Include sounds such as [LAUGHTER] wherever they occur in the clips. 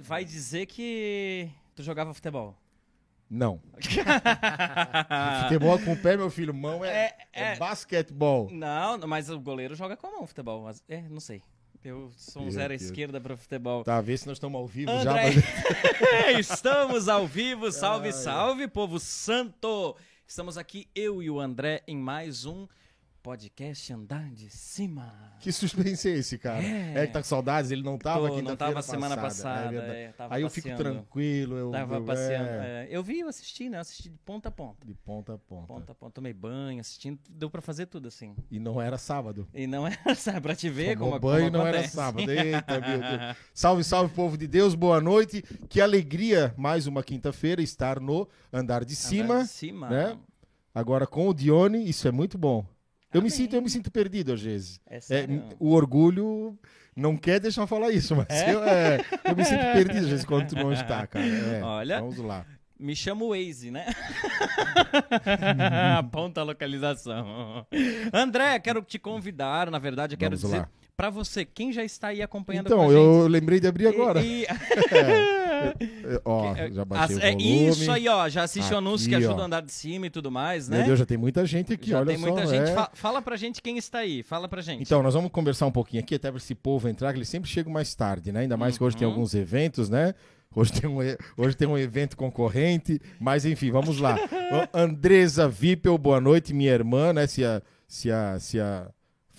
vai, dizer que tu jogava futebol. Não. [LAUGHS] futebol com o pé, meu filho. Mão é, É, é é. basquetebol. Não, mas o goleiro joga com a mão futebol. Mas- É, não sei. Eu sou um zero à Deus. esquerda pra futebol. Tá, vê se nós estamos ao vivo já. André, mas- [LAUGHS] estamos ao vivo. Salve, salve, povo santo. Estamos aqui, eu e o André, em mais um podcast Andar de Cima. Que suspense é esse, cara? É. É, que tá com saudades, ele não tava quinta-feira não tava semana passada, passada. é é, tava Aí eu fico tranquilo, eu, Tava eu- passeando. é, é. Eu vi, eu assisti, né? Eu assisti de ponta a ponta. de ponta a ponta. Ponta a ponta. Tomei banho, assistindo. Deu pra fazer tudo assim. E não era sábado. E não era, [LAUGHS] sabe, pra te ver Tomou como banho como não era sábado. [LAUGHS] Eita, meu Deus. Salve, salve, povo de Deus, boa noite. Que alegria, mais uma quinta-feira, estar no Andar de Andar Cima. de cima. né? Agora com o Dione, isso é muito bom. Eu me sinto, eu me sinto perdido às vezes. É É, o orgulho não quer deixar eu falar isso, mas É? eu, é, eu me sinto perdido às vezes quando tu não está, cara. É, Olha. Vamos lá. Me chama o Waze, né? [LAUGHS] Aponta a localização. André, quero te convidar, na verdade, eu quero Vamos dizer lá. Pra você, quem já está aí acompanhando Então, a eu gente. lembrei de abrir agora. E- e- [LAUGHS] É, ó, já baixei As- é volume. isso aí, ó. Já assiste o anúncio que ajuda ó. a andar de cima e tudo mais, né? Meu Deus, já tem muita gente aqui, já olha tem só. muita gente. é. Fa- fala pra gente quem está aí. Fala pra gente. Então, nós vamos conversar um pouquinho aqui, até para esse povo entrar, que eles sempre chegam mais tarde, né? Ainda mais que hoje tem Uhum. alguns eventos, né? Hoje tem, um, hoje tem um evento concorrente, mas enfim, vamos lá. [LAUGHS] Andresa Vipel, boa noite, minha irmã, né? Se a, se a, se a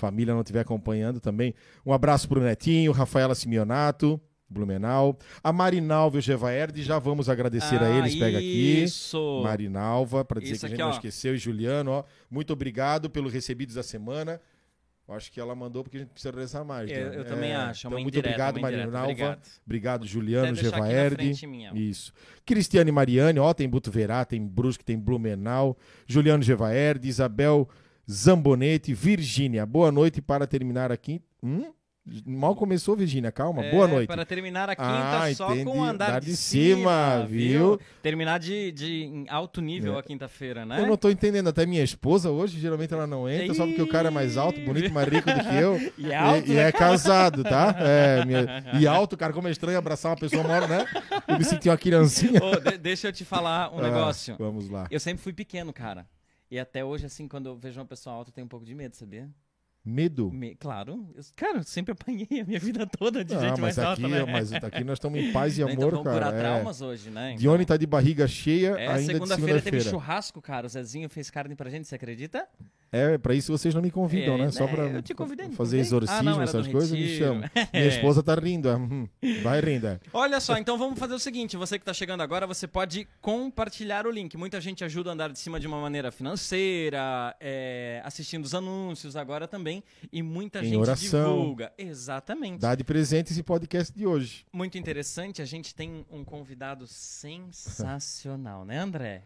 família não estiver acompanhando também. Um abraço pro Netinho, Rafaela Simeonato, Blumenau. A Marinalva e o Gevaerde, já vamos agradecer a Ah, eles, pega aqui. Isso. Marinalva, para dizer Isso que a gente aqui, não esqueceu. E Juliano, ó, muito obrigado pelo recebidos da semana. Eu acho que ela mandou porque a gente precisa rezar mais. Eu, né? eu também É, acho. é Então, muito obrigado. Marinalva. Obrigado. Obrigado, Juliano, aqui Gevaerde. Isso. Cristiane Mariane, ó, tem Butuverá, tem Brusque, tem Blumenau. Juliano Gevaerde, Isabel Zambonetti, Virgínia. Boa noite para terminar aqui. Hum? Mal começou, Virgínia, calma. É, Boa noite. Para terminar a quinta Ah, só entendi. com andar Andar de, de cima, cima, viu? Terminar de, de em alto nível É. a quinta-feira, né? Eu não tô entendendo, até minha esposa hoje, geralmente ela não entra, só porque o cara é mais alto, bonito, mais rico do que eu. [LAUGHS] E é alto, e, e né, é casado, tá? É, minha- [LAUGHS] e alto, cara, como é estranho abraçar uma pessoa maior, né? Eu me senti uma criancinha. Ô, de- deixa eu te falar um [LAUGHS] Ah, negócio. vamos lá. Eu sempre fui pequeno, cara. E até hoje, assim, quando eu vejo uma pessoa alta, eu tenho um pouco de medo, sabia? Medo. Me- claro. Eu, cara, eu sempre apanhei a minha vida [LAUGHS] toda de Ah, gente mas mais aqui, alta, né? mas aqui nós estamos em paz [LAUGHS] e então amor, vamos cara. curar É. traumas hoje, né? Então, Dione tá de barriga cheia é, ainda de segunda-feira teve segunda-feira. churrasco, cara. O Zezinho fez carne pra gente, você acredita? É, pra isso vocês não me convidam, É, né? Só né, pra eu te convidei, não fazer exorcismo, Ah, não, essas coisas, me chamam. [LAUGHS] Minha esposa tá rindo. é, hum, Vai rindo. é. Olha só, então vamos fazer o seguinte: você que tá chegando agora, você pode compartilhar o link. Muita gente ajuda a andar de cima de uma maneira financeira, é, assistindo os anúncios agora também, e muita Em gente oração. divulga. Exatamente. Dá de presente esse podcast de hoje. Muito interessante, a gente tem um convidado sensacional, né, André?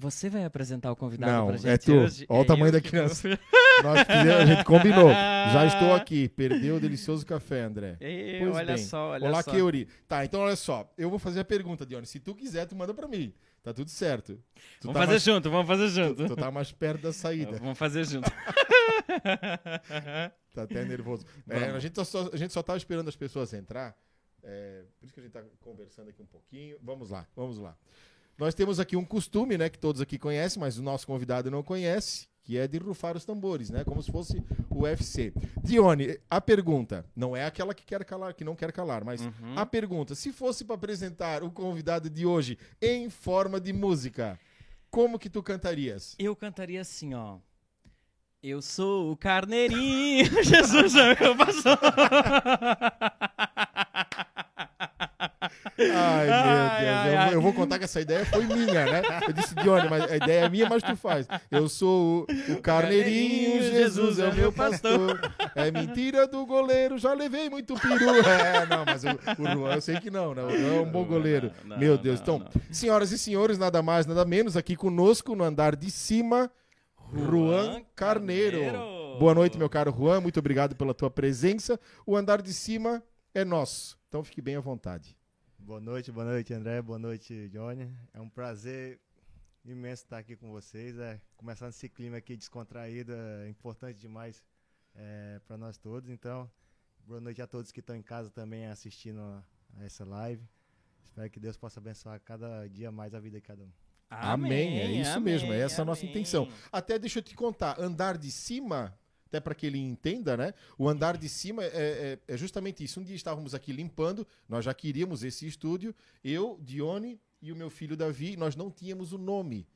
Você vai apresentar o convidado Não, pra gente é tu. hoje? Olha o É tamanho eu da criança. [LAUGHS] Nós fizemos, a gente combinou. Já [LAUGHS] estou aqui. Perdeu o delicioso café, André. Ei, Pois olha bem. só, olha Olá, só. Keuri. Tá, então olha só. Eu vou fazer a pergunta, Dione. Se tu quiser, tu manda pra mim. Tá tudo certo. Tu Vamos tá fazer mais, junto, vamos fazer junto. tu tá mais perto da saída. Vamos fazer junto. [LAUGHS] Tá até nervoso. É, a, gente só, a gente só tava esperando as pessoas entrar. É, por isso que a gente tá conversando aqui um pouquinho. Vamos lá, vamos lá. Nós temos aqui um costume, né, que todos aqui conhecem, mas o nosso convidado não conhece, que é de rufar os tambores, né, como se fosse o UFC. Dione, a pergunta, não é aquela que quer calar, que não quer calar, mas Uhum. a pergunta, se fosse para apresentar o convidado de hoje em forma de música, como que tu cantarias? Eu cantaria assim, ó. Eu sou o carneirinho, [LAUGHS] Jesus é meu pastor. [LAUGHS] Ai, meu Ai, Deus. ai, eu, ai. vou- eu vou contar que essa ideia foi minha, né? Eu disse, Dione, mas a ideia é minha, mas tu faz. Eu sou o, o carneirinho, Jesus é o meu pastor. É mentira do goleiro, já levei muito peru. [LAUGHS] É, não, mas o, o Juan, eu sei que não, né? O Juan é um bom goleiro. Não, meu Deus. não, Então, senhoras e senhores, nada mais, nada menos, aqui conosco no andar de cima, Juan Carneiro. Carneiro. Boa noite, meu caro Juan. Muito obrigado pela tua presença. O andar de cima é nosso. Então fique bem à vontade. Boa noite, boa noite, André. Boa noite, Johnny. É um prazer imenso estar aqui com vocês. É, começando esse clima aqui descontraído é importante demais para nós todos. Então, Boa noite a todos que estão em casa também assistindo a, a essa live. Espero que Deus possa abençoar cada dia mais a vida de cada um. Amém, é isso amém, mesmo, é essa a nossa amém. intenção. Até deixa eu te contar, andar de cima, até para que ele entenda, né? O andar de cima é, é- é justamente isso. Um dia estávamos aqui limpando, nós já queríamos esse estúdio, eu, Dione e o meu filho Davi, nós não tínhamos o nome.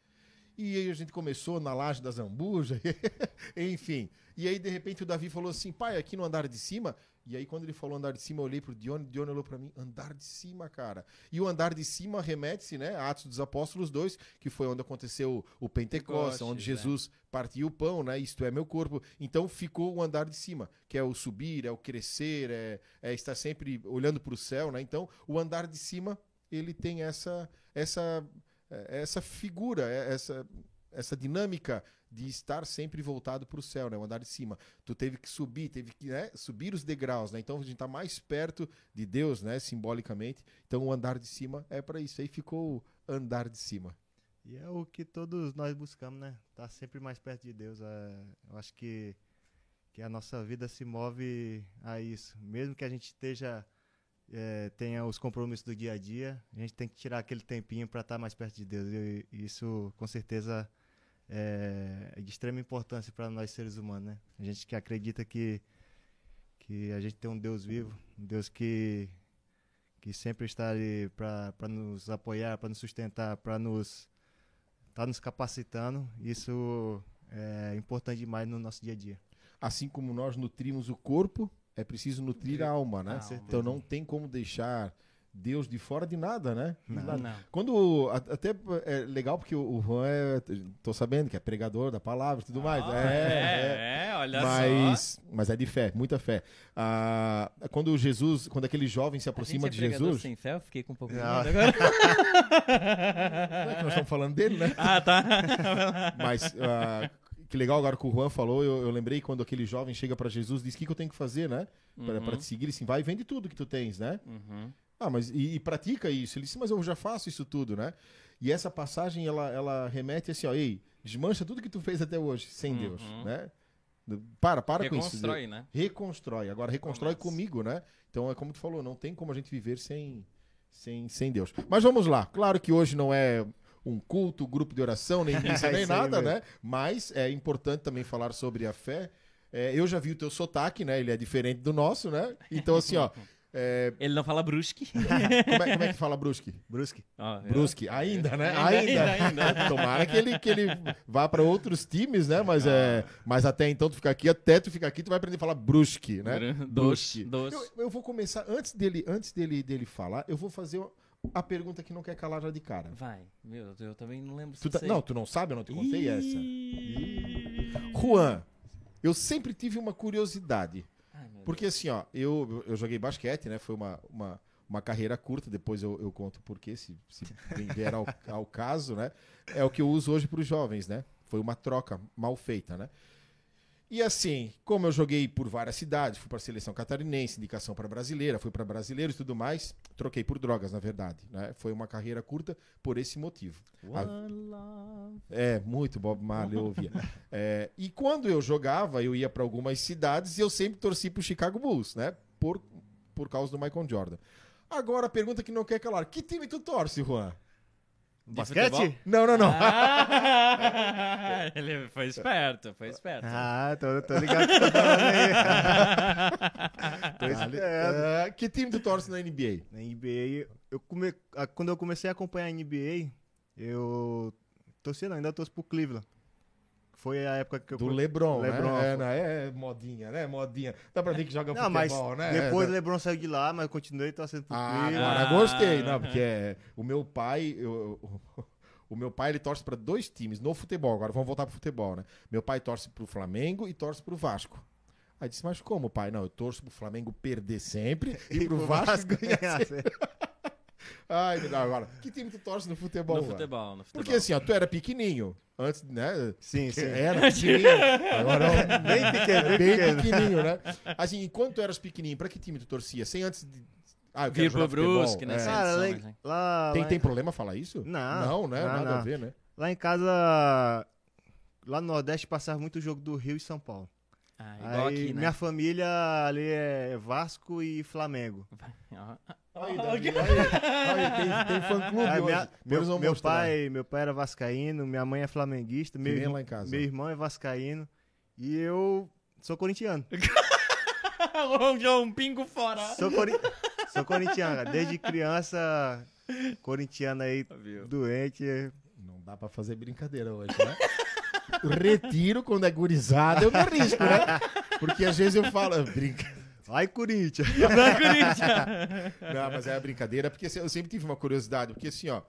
E aí a gente começou na laje da Zambuja, [LAUGHS] enfim. E aí, de repente, o Davi falou assim, pai, aqui no andar de cima... E aí, quando ele falou andar de cima, eu olhei pro Dione, o Dione olhou pra mim, andar de cima, cara. E o andar de cima remete-se, né, a Atos dos Apóstolos 2, que foi onde aconteceu o Pentecostes, onde é. Jesus partiu o pão, né, isto é meu corpo. Então, ficou o andar de cima, que é o subir, é o crescer, é, é estar sempre olhando pro céu, né. Então, o andar de cima, ele tem essa, essa, eh, essa figura, eh, essa, essa dinâmica de estar sempre voltado para o céu, né? O andar de cima. Tu teve que subir, teve que né, subir os degraus, né? Então a gente está mais perto de Deus, né? Simbolicamente. Então o andar de cima é para isso. Aí ficou andar de cima. E é o que todos nós buscamos, né? Tá sempre mais perto de Deus. É, eu acho que, que a nossa vida se move a isso. Mesmo que a gente esteja é, tenha os compromissos do dia a dia, a gente tem que tirar aquele tempinho para estar mais perto de Deus. E isso, com certeza, é, é de extrema importância para nós seres humanos, né? A gente que acredita que que a gente tem um Deus vivo, um Deus que que sempre está ali para nos apoiar, para nos sustentar, para nos tá nos capacitando. Isso é importante demais no nosso dia a dia. Assim como nós nutrimos o corpo, é preciso nutrir a alma, né? Então não tem como deixar Deus de fora de nada, né? Não. nada. Não. Quando até é legal porque o Juan é, tô sabendo que é pregador da palavra e tudo mais. Ah, é, é, é, olha só. mas, mas é de fé, muita fé. Ah, quando Jesus, quando aquele jovem se aproxima gente de é Jesus, sem fé, eu fiquei com um pouco de Não. medo [LAUGHS] agora. não é que nós estamos falando dele, né? ah, tá. Mas ah, que legal agora que o Juan falou, eu, eu lembrei quando aquele jovem chega para Jesus e diz: "O que, que eu tenho que fazer, né? Para Uhum. te seguir, assim, vai e vende tudo que tu tens, né? Uhum. Ah, mas e, e pratica isso? Ele disse, mas eu já faço isso tudo, né? E essa passagem, ela, ela remete assim, ó, ei, desmancha tudo que tu fez até hoje, sem Uhum. Deus, né? Para, para com isso. Reconstrói, né? Reconstrói. Agora, reconstrói Começa. comigo, né? Então, é como tu falou, não tem como a gente viver sem, sem, sem Deus. Mas vamos lá. Claro que hoje não é um culto, grupo de oração, nem [LAUGHS] missa, É nem nada, né? Mas é importante também falar sobre a fé. É, eu já vi o teu sotaque, né? Ele é diferente do nosso, né? Então, assim, ó... [LAUGHS] é, Ele não fala brusque. [LAUGHS] como, é, como é que fala brusque? Brusque. Eu- Brusque, ainda, né? Ainda, ainda, ainda. [LAUGHS] Tomara que ele, que ele vá para outros times, né? Mas, é, mas até então tu fica aqui, até tu ficar aqui, tu vai aprender a falar brusque, né? Doce, doce. Eu, eu vou começar, antes dele, antes dele, dele falar, eu vou fazer a pergunta que não quer calar já de cara. Vai, meu, eu também não lembro se Tu tá- sei. não, tu não sabe, eu não te contei essa. Ih. Juan, eu sempre tive uma curiosidade. Porque assim, ó, eu, eu joguei basquete, né? Foi uma, uma, uma carreira curta, depois eu, eu conto por quê, se, se vier ao, ao caso, né? É o que eu uso hoje para os jovens, né? Foi uma troca mal feita, né? E assim, como eu joguei por várias cidades, fui para a seleção catarinense, indicação para brasileira, fui para brasileiro e tudo mais, troquei por drogas, na verdade, né? Foi uma carreira curta por esse motivo. A- love. é, muito Bob Marley eu ouvia. [LAUGHS] É, e quando eu jogava, eu ia para algumas cidades e eu sempre torci pro Chicago Bulls, né? Por, por causa do Michael Jordan. Agora a pergunta que não quer calar: que time tu torce, Juan? De Basquete? futebol? Não, não, não. Ah, [LAUGHS] ele foi esperto, foi esperto. Ah, tô, tô ligado que tá falando aí. [LAUGHS] tô Ali- esperando. É, que time tu torce na NBA? Na NBA, eu come... quando eu comecei a acompanhar a NBA, eu torci, não, ainda torço pro Cleveland. Foi a época que eu Do LeBron, LeBron, né? É, não, é modinha, né? Modinha. Dá pra ver que joga Não, futebol, né? depois É, o LeBron saiu de lá, mas eu continuei torcendo pro Ah, agora Ah. gostei, não, porque é, o meu pai, eu- [LAUGHS] o meu pai ele torce para dois times no futebol. Agora vamos voltar pro futebol, né? Meu pai torce pro Flamengo e torce pro Vasco. Aí disse, mas como, pai? Não, eu torço pro Flamengo perder sempre [LAUGHS] e pro Vasco ganhar sempre. Ai, me dá agora. Que time tu torce no futebol? No lá? futebol, no futebol. Porque assim, ó, tu era pequenininho. Antes, né? Sim, sim. Era [LAUGHS] pequenininho. Agora [LAUGHS] Bem pequeno, bem pequenininho, né? Assim, enquanto tu eras pequenininho, pra que time tu torcia? Sem antes de... Ah, eu Vir pro. Brusque, né? É. Cara, lá, mas, lá, Tem, lá, tem problema falar isso? Não, Não, né? não, Nada a não. ver, né? lá em casa, lá no Nordeste passava muito jogo do Rio e São Paulo. Ah, igual Aí, aqui, né? minha família ali é Vasco e Flamengo. Aí, Davi, aí, aí, tem, tem fã-clube Aí, hoje. minha- Depois meu, meu pai, meu pai era vascaíno, minha mãe é flamenguista, meu, irmão- lá em casa. meu irmão é vascaíno e eu sou corintiano. [LAUGHS] um, um pingo fora. Sou, cori- sou corintiano, cara. desde criança, corintiano aí, Viu? doente. Não dá pra fazer brincadeira hoje, né? Retiro quando é gurizada, eu me arrisco, né? Porque às vezes eu falo, brinca. Ai, Corinthians. Vai, Corinthians! Não, mas é brincadeira, porque assim, eu sempre tive uma curiosidade, porque assim, ó,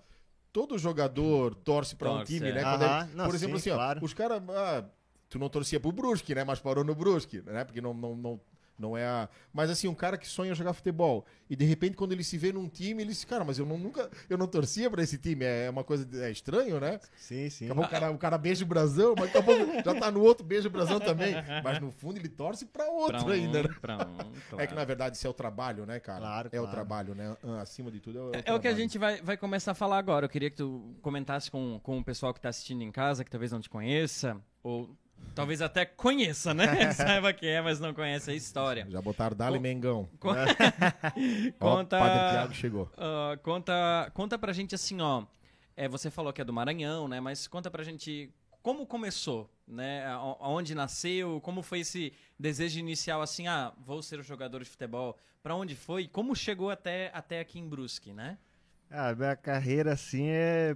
todo jogador torce pra um Torce, time, é. né? É- Aham, não, por exemplo, sim, assim, ó, claro. os caras, ah, tu não torcia pro Brusque, né? Mas parou no Brusque, né? Porque não, não, não, não é a... Mas assim, um cara que sonha jogar futebol, e de repente quando ele se vê num time, ele diz, cara, mas eu não, nunca, eu não torcia pra esse time, é uma coisa, é estranho, né? Sim, sim. Daqui a pouco o cara, o cara beija o brasão, mas daqui a pouco já tá no outro, beija o brasão também. Mas no fundo ele torce pra outro Pra um, ainda, né? pra um, claro. [LAUGHS] É que na verdade isso é o trabalho, né, cara? Claro, É o claro. trabalho, né? Ah, Acima de tudo é o, É, é o que a gente vai, vai começar a falar agora. Eu queria que tu comentasse com, com o pessoal que está assistindo em casa, que talvez não te conheça, ou talvez até conheça, né? [LAUGHS] Saiba quem é, mas não conhece a história. Já botaram Dali Mengão. Con- [LAUGHS] Ó, conta, Padre Tiago chegou. ah, conta, conta pra gente assim, ó. É, você falou que é do Maranhão, né? Mas conta pra gente como começou, né? Aonde nasceu, como foi esse desejo inicial assim, ah, vou ser jogador de futebol. Pra onde foi? Como chegou até, até aqui em Brusque, né? Ah, minha carreira assim é.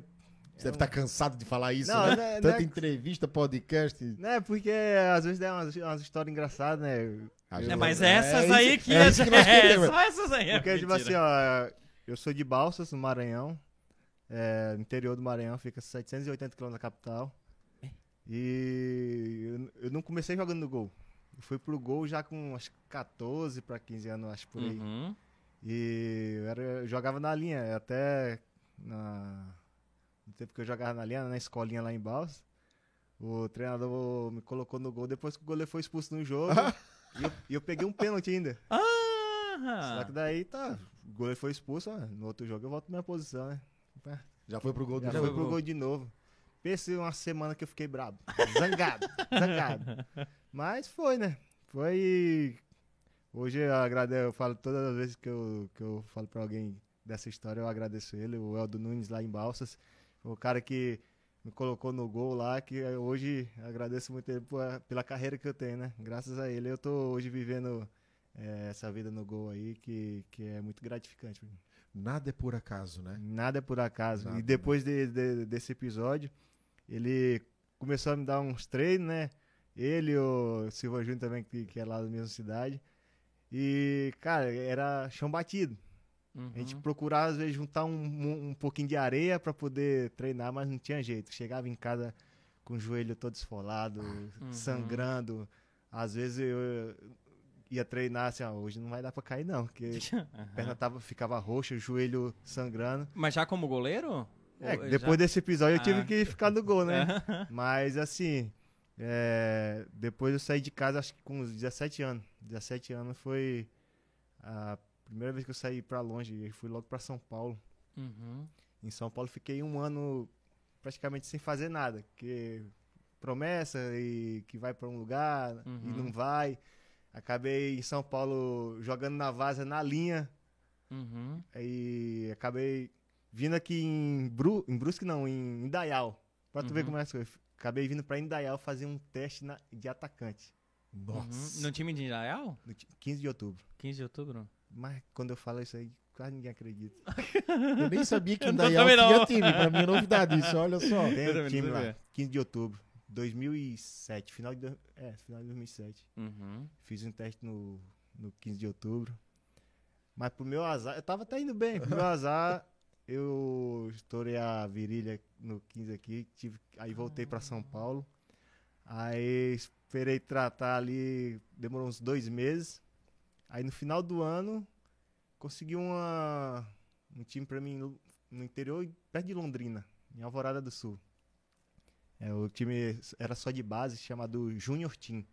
Você deve estar cansado de falar isso, Não, né? não é- não Tanta é- entrevista, podcast. Né, porque às vezes dá umas, umas histórias engraçadas, né? Ah, Eu- É, mas é essas isso- aí que é isso que nós é, queremos. só essas aí. é Porque, tipo assim, mentira. ó, eu sou de Balsas, no Maranhão. É, no interior do Maranhão, fica 780 km da capital. E eu, eu não comecei jogando no gol. Eu fui pro gol já com acho que 14 para 15 anos, acho por aí. Uhum. E eu, era- eu jogava na linha, até na, no tempo que eu jogava na linha, na escolinha lá em Balsas. O treinador me colocou no gol depois que o goleiro foi expulso no jogo. e, eu, e eu peguei um pênalti ainda. Só Ah, que daí tá, o goleiro foi expulso, ó, no outro jogo eu volto pra minha posição, né? Já foi pro gol do Já Já foi pro gol de novo. Pensei uma semana que eu fiquei brabo, zangado, [LAUGHS] zangado. Mas foi, né? Foi. Hoje eu agradeço, eu falo todas as vezes que eu, que eu falo pra alguém dessa história, eu agradeço ele, o Eldo Nunes lá em Balsas. O cara que me colocou no gol lá, que hoje agradeço muito ele pela carreira que eu tenho, né? Graças a ele eu tô hoje vivendo eh, essa vida no gol aí, que, que é muito gratificante. Nada é por acaso, né? Nada é por acaso. Nada, e depois de- de- desse episódio, ele começou a me dar uns treinos, né? Ele, o Silva Júnior também, que, que é lá da mesma cidade. E, cara, era chão batido. Uhum. A gente procurava, às vezes, juntar um, um, um pouquinho de areia pra poder treinar, mas não tinha jeito. Chegava em casa com o joelho todo esfolado, sangrando. Às vezes eu ia treinar assim, ó, hoje não vai dar pra cair não, porque [LAUGHS] a perna tava, ficava roxa, o joelho sangrando. Mas já como goleiro? É, Ou depois desse episódio eu tive Ah. que ficar no gol, né? [LAUGHS] Mas assim, é, depois eu saí de casa acho que com uns 17 anos. 17 anos foi a primeira vez que eu saí pra longe. Eu fui logo pra São Paulo. Uhum. Em São Paulo fiquei um ano praticamente sem fazer nada, porque promessa e que vai pra um lugar e Uhum. não vai. Acabei em São Paulo jogando na vaza na linha Uhum. e acabei vindo aqui em, Bru, em Brusque, não, em Indaial. Pra tu ver Uhum. como é que foi. Acabei vindo pra Indaial fazer um teste na- de atacante. Nossa. Uhum. No time de Indaial? No ti- 15 de outubro. 15 de outubro. Mas quando eu falo isso aí, quase ninguém acredita. Eu nem sabia que também não. tinha time. Pra mim é novidade isso, olha só. Tem um time lá, sabia. 15 de outubro, 2007, final de, é, final de 2007. Uhum. Fiz um teste no, no 15 de outubro. Mas pro meu azar, eu tava até indo bem. Pro meu azar, eu estourei a virilha no 15 aqui, tive, aí voltei pra São Paulo. Aí esperei tratar ali, demorou uns dois meses. Aí no final do ano, consegui uma, um time pra mim no, no interior, perto de Londrina, em Alvorada do Sul. É, o time era só de base, chamado Junior Team.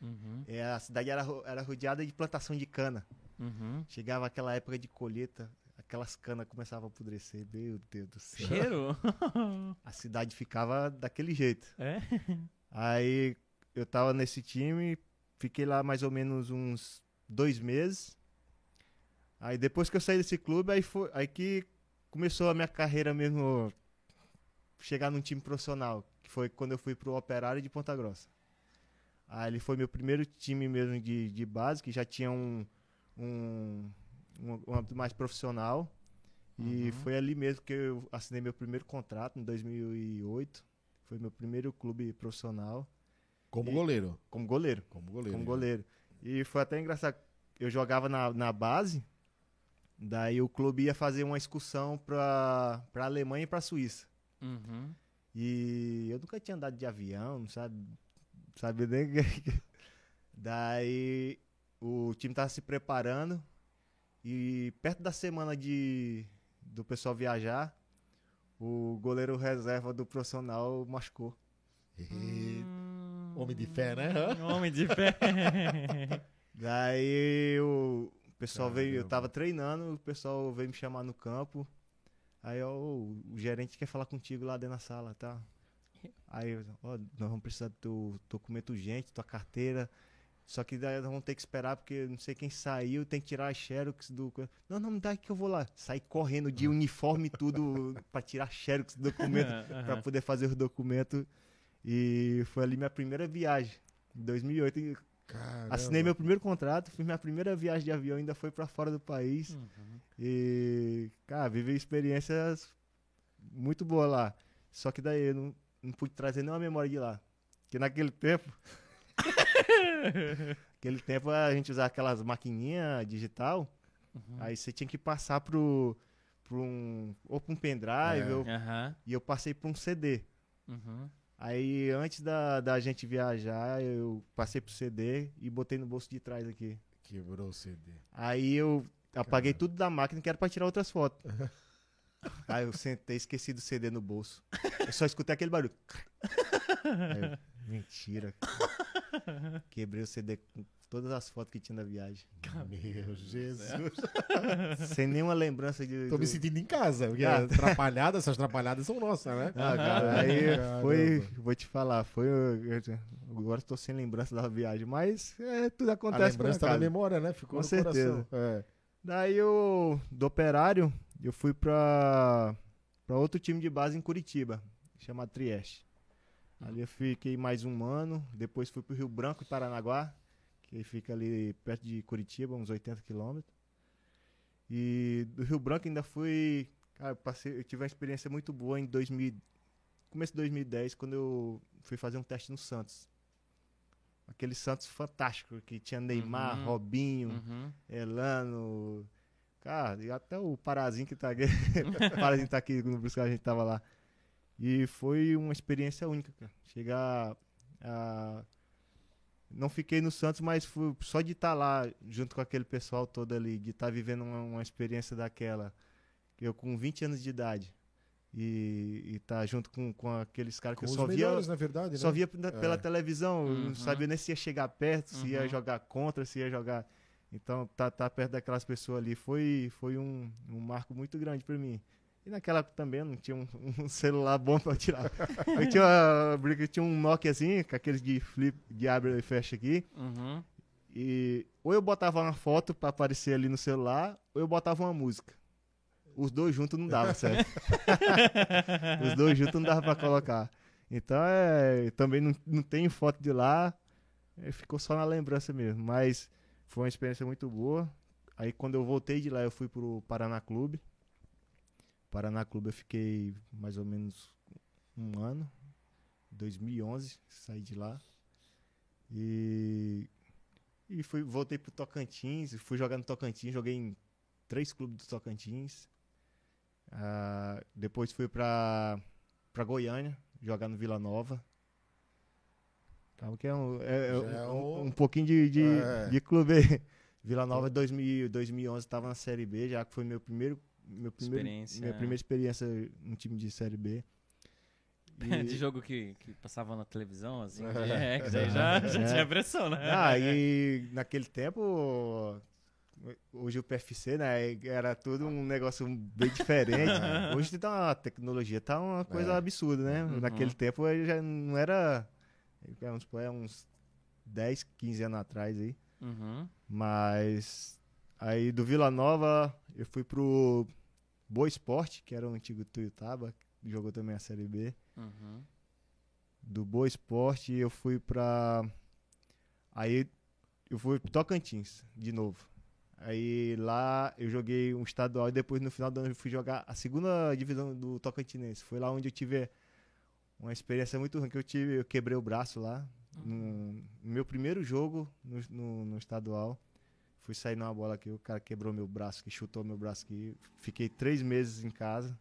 Uhum. É, a cidade era, era rodeada de plantação de cana. Uhum. Chegava aquela época de colheita, aquelas canas começavam a apodrecer. Meu Deus do céu. Cheiro? [LAUGHS] A cidade ficava daquele jeito. é? Aí eu tava nesse time, fiquei lá mais ou menos uns dois meses. Aí depois que eu saí desse clube, aí, foi, aí que começou a minha carreira mesmo chegar num time profissional, que foi quando eu fui pro Operário de Ponta Grossa. Aí ele foi meu primeiro time mesmo de, de base, que já tinha um, um, um, um âmbito mais profissional. E Uhum. foi ali mesmo que eu assinei meu primeiro contrato, em 2008. Foi meu primeiro clube profissional Como E- goleiro. como goleiro. Como goleiro. Como né? E foi até engraçado. Eu jogava na, na base, daí o clube ia fazer uma excursão pra, pra Alemanha e pra Suíça. Uhum. E eu nunca tinha andado de avião, não sabe, sabe nem. daí o time tava se preparando e perto da semana de do pessoal viajar, o goleiro reserva do profissional machucou. E- Hum. Homem de fé, né? [LAUGHS] Homem de fé. Daí o pessoal veio, eu Caramba. tava treinando, o pessoal veio me chamar no campo. Aí ó, o, o gerente quer falar contigo lá dentro da sala, tá? Aí, eu, ó, nós vamos precisar do teu documento urgente, tua carteira. Só que daí nós vamos ter que esperar, porque não sei quem saiu, tem que tirar as xerox do. Não, não, me dá que eu vou lá. Saí correndo de uniforme e tudo pra tirar xerox do documento, [LAUGHS] pra Aham. poder fazer os documentos. E foi ali minha primeira viagem, em 2008. E Caramba. Assinei meu primeiro contrato, fiz minha primeira viagem de avião, ainda foi pra fora do país. Uhum. E, cara, vivi experiências muito boas lá. Só que daí eu não, não pude trazer nenhuma memória de lá. Porque naquele tempo. [LAUGHS] naquele tempo a gente usava aquelas maquininhas digital. Uhum. Aí você tinha que passar pro. pro um, ou pra um pendrive, É. ou- Aham. e eu passei pra um CD. Uhum. Aí antes da, da gente viajar, eu passei pro CD e botei no bolso de trás aqui. Quebrou o CD. Aí eu apaguei tudo da máquina que era pra tirar outras fotos. [LAUGHS] Aí eu sentei, esqueci do CD no bolso. Eu só escutei aquele barulho. [LAUGHS] Eu, Mentira. Quebrei o CD todas as fotos que tinha da viagem. Meu Jesus. [LAUGHS] Sem nenhuma lembrança de. Tô me do- sentindo em casa. Porque Ah. atrapalhadas, essas atrapalhadas são nossas, né? Ah, cara, aí foi. Vou te falar, foi. Agora tô sem lembrança da viagem, mas é, tudo A acontece por lembrança tá na memória, né? Ficou Com no certeza. coração. É. Daí eu, do operário, eu fui pra, pra outro time de base em Curitiba, chamado Trieste. Ali eu fiquei mais um ano, depois fui pro Rio Branco e Paranaguá, que fica ali perto de Curitiba, uns 80 quilômetros. E do Rio Branco ainda fui, cara, eu passei, eu tive uma experiência muito boa em 2000, começo de 2010, quando eu fui fazer um teste no Santos. Aquele Santos fantástico, que tinha Neymar, Uhum. Robinho, Uhum. Elano. Cara, e até o Parazinho que tá aqui. o [LAUGHS] Parazinho tá aqui no buscar a gente tava lá. E foi uma experiência única, cara. Chegar a. Não fiquei no Santos, mas fui, só de estar lá junto com aquele pessoal todo ali, de estar vivendo uma, uma experiência daquela. Eu com 20 anos de idade. E estar junto com, com aqueles caras que eu só via. na verdade, Só né? via p- pela É. televisão, eu Uhum. não sabia nem se ia chegar perto, se ia Uhum. jogar contra, se ia jogar. Então, tá, tá perto daquelas pessoas ali foi, foi um, um marco muito grande pra mim. E naquela época também não tinha um, [LAUGHS] um celular bom pra tirar. Eu tinha, eu tinha um Nokia assim, com aqueles de flip, de abre e fecha aqui. Uhum. E ou eu botava uma foto pra aparecer ali no celular, ou eu botava uma música. Os dois juntos não dava, certo? [LAUGHS] Os dois juntos não dava pra colocar. Então, é, também não, não tenho foto de lá. é, ficou só na lembrança mesmo. Mas foi uma experiência muito boa. Aí, quando eu voltei de lá, eu fui pro Paraná Clube. Paraná Clube eu fiquei mais ou menos um ano. 2011, saí de lá. E, e fui, voltei pro Tocantins. Fui jogar no Tocantins. Joguei em três clubes do Tocantins. Ah, depois fui pra, pra Goiânia, jogar no Vila Nova. Calma que é um, é- é um, é um- um- pouquinho de, de, É. de clube. [LAUGHS] Vila Nova 2000, 2011 estava na Série B, já que foi meu primeiro, meu primeiro Experiência, minha é. primeira experiência no time de Série B. [LAUGHS] E- De jogo que, que passava na televisão, assim. [LAUGHS] É. Que daí já, já É. tinha pressão, né? Ah, e [LAUGHS] naquele tempo, hoje o PFC, né, era tudo um negócio bem diferente. hoje tá uma tecnologia, tá uma coisa É. absurda, né? Uhum. Naquele tempo já não era, é, vamos supor, é uns 10, 15 anos atrás aí. Uhum. Mas aí do Vila Nova eu fui pro Boa Esporte, que era o antigo Tuiutaba, que jogou também a Série B. Uhum. Do Boa Esporte eu fui pra. Aí eu fui pro Tocantins, de novo. Aí lá eu joguei um estadual e depois no final do ano eu fui jogar a segunda divisão do Tocantinense. Foi lá onde eu tive uma experiência muito ruim que eu tive, eu quebrei o braço lá. No, no meu primeiro jogo no, no, no estadual. Fui sair numa bola aqui, o cara quebrou meu braço, que chutou meu braço aqui. Fiquei três meses em casa,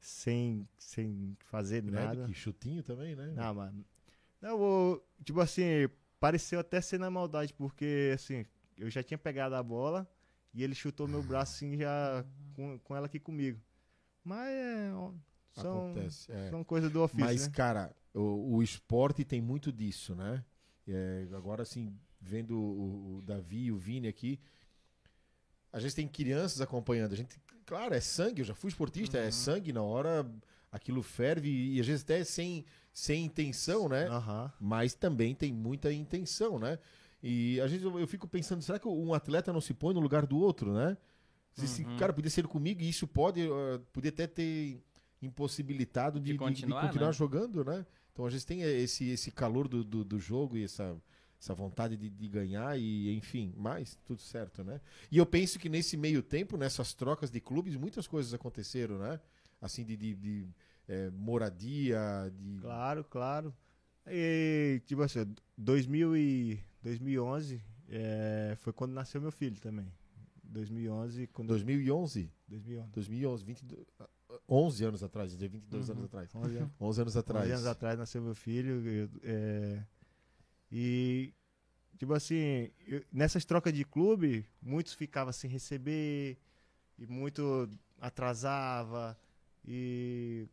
sem, sem fazer nada. Né? Que chutinho também, né? Não, mano. Não, eu, tipo assim, pareceu até ser na maldade, porque assim, eu já tinha pegado a bola e ele chutou meu braço assim já com, com ela aqui comigo. Mas é, são, Acontece, é. são coisas do ofício, Mas, né? cara, o, o esporte tem muito disso, né? É, agora, assim, vendo o, o Davi e o Vini aqui, a gente tem crianças acompanhando. A gente, claro, é sangue, eu já fui esportista, é Uhum. sangue, na hora aquilo ferve e às vezes até sem, sem intenção, né? Aham. Mas também tem muita intenção, né? E às vezes eu, eu fico pensando, será que um atleta não se põe no lugar do outro, né? Se Uhum. cara podia ser comigo e isso pode, uh, podia até ter impossibilitado de, De de- de continuar, continuar né? jogando, né? Então a gente tem esse, esse calor do, do, do jogo e essa, essa vontade de, de ganhar e enfim, mas tudo certo, né? E eu penso que nesse meio tempo, nessas trocas de clubes, muitas coisas aconteceram, né? Assim, de, de, de, eh, moradia, de... Claro, claro. E, tipo assim, 2000 e 2011 é, foi quando nasceu meu filho também. 2011, quando... 2011? 2011. 2011, 22, 11 anos atrás, ia dizer 22 Uhum. anos atrás. 11 anos. 11 anos atrás. 11 anos atrás nasceu meu filho. eu- é, e, tipo assim, eu- nessas trocas de clube, muitos ficavam sem receber, e muito atrasava, e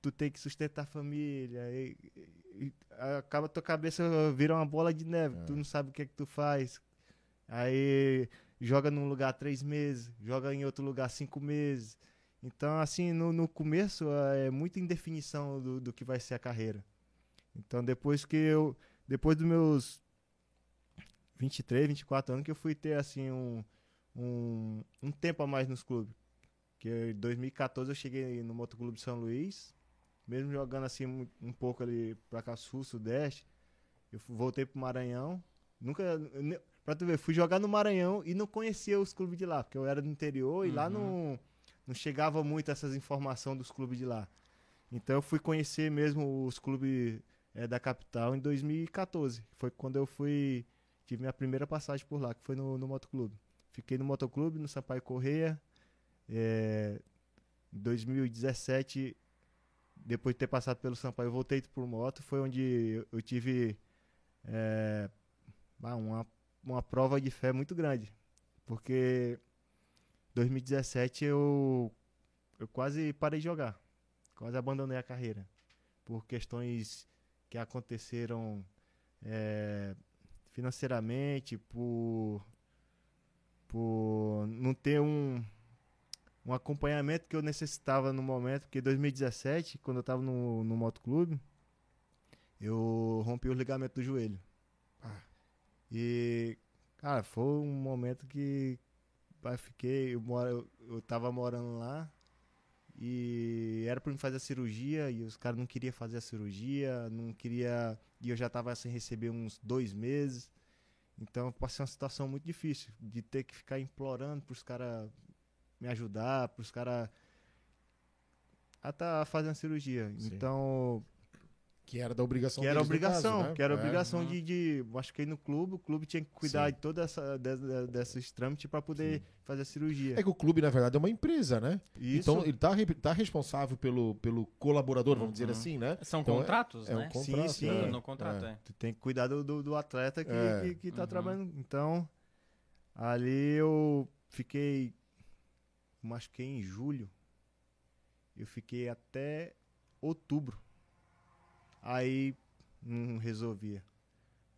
tu tem que sustentar a família, e, e- e acaba tua cabeça vira uma bola de neve, É. tu não sabe o que é que tu faz. Aí joga num lugar três meses, joga em outro lugar cinco meses. Então, assim, no, no começo é muita indefinição do, do que vai ser a carreira. Então, depois que eu. Depois dos meus 23, 24 anos, que eu fui ter, assim, um, um, um tempo a mais nos clubes. Que em 2014 eu cheguei no Motoclube São Luís, mesmo jogando, assim, um, um pouco ali pra cá, sul, sudeste. Eu voltei pro Maranhão. Nunca. Pra tu ver, fui jogar no Maranhão e não conhecia os clubes de lá, porque eu era do interior e lá Uhum. não, não chegava muito essas informações dos clubes de lá. Então eu fui conhecer mesmo os clubes eh, da capital em 2014. Foi quando eu fui. Tive minha primeira passagem por lá, que foi no, no motoclube. Fiquei no motoclube, no Sampaio Correia. eh, Em 2017, depois de ter passado pelo Sampaio, eu voltei por moto. Foi onde eu, tive eh, ah, uma, uma prova de fé muito grande. Porque 2017 eu, eu quase parei de jogar. Quase abandonei a carreira. Por questões que aconteceram eh, financeiramente, por, por não ter um, um acompanhamento que eu necessitava no momento. Porque 2017, quando eu estava no, no motoclube, eu rompi o ligamento do joelho. Ah. E, cara, foi um momento que pá, fiquei, eu, moro, eu, eu tava morando lá e era pra me fazer a cirurgia e os caras não queriam fazer a cirurgia, não queria, e eu já tava sem receber uns dois meses. Então eu passei uma situação muito difícil de ter que ficar implorando pros caras me ajudar, pros caras a tá fazendo a cirurgia. Sim. Então, Que era da obrigação que era obrigação, caso, né? que era É. obrigação Uhum. de, de. Machuquei no clube, o clube tinha que cuidar Sim. de toda essa de- de- desses trâmites para poder Sim. fazer a cirurgia. É que o clube, na verdade, é uma empresa, né? Isso, Então ele tá, tá responsável pelo, pelo colaborador, vamos dizer Uhum. assim, né? São Então, é- contratos, É né? um contrato. sim. né? No, no contrato, é. tu tem que cuidar do, do, do atleta que, É. que, que tá Uhum. trabalhando. Então, ali eu fiquei. Machuquei em julho. Eu fiquei até outubro. Aí não resolvia.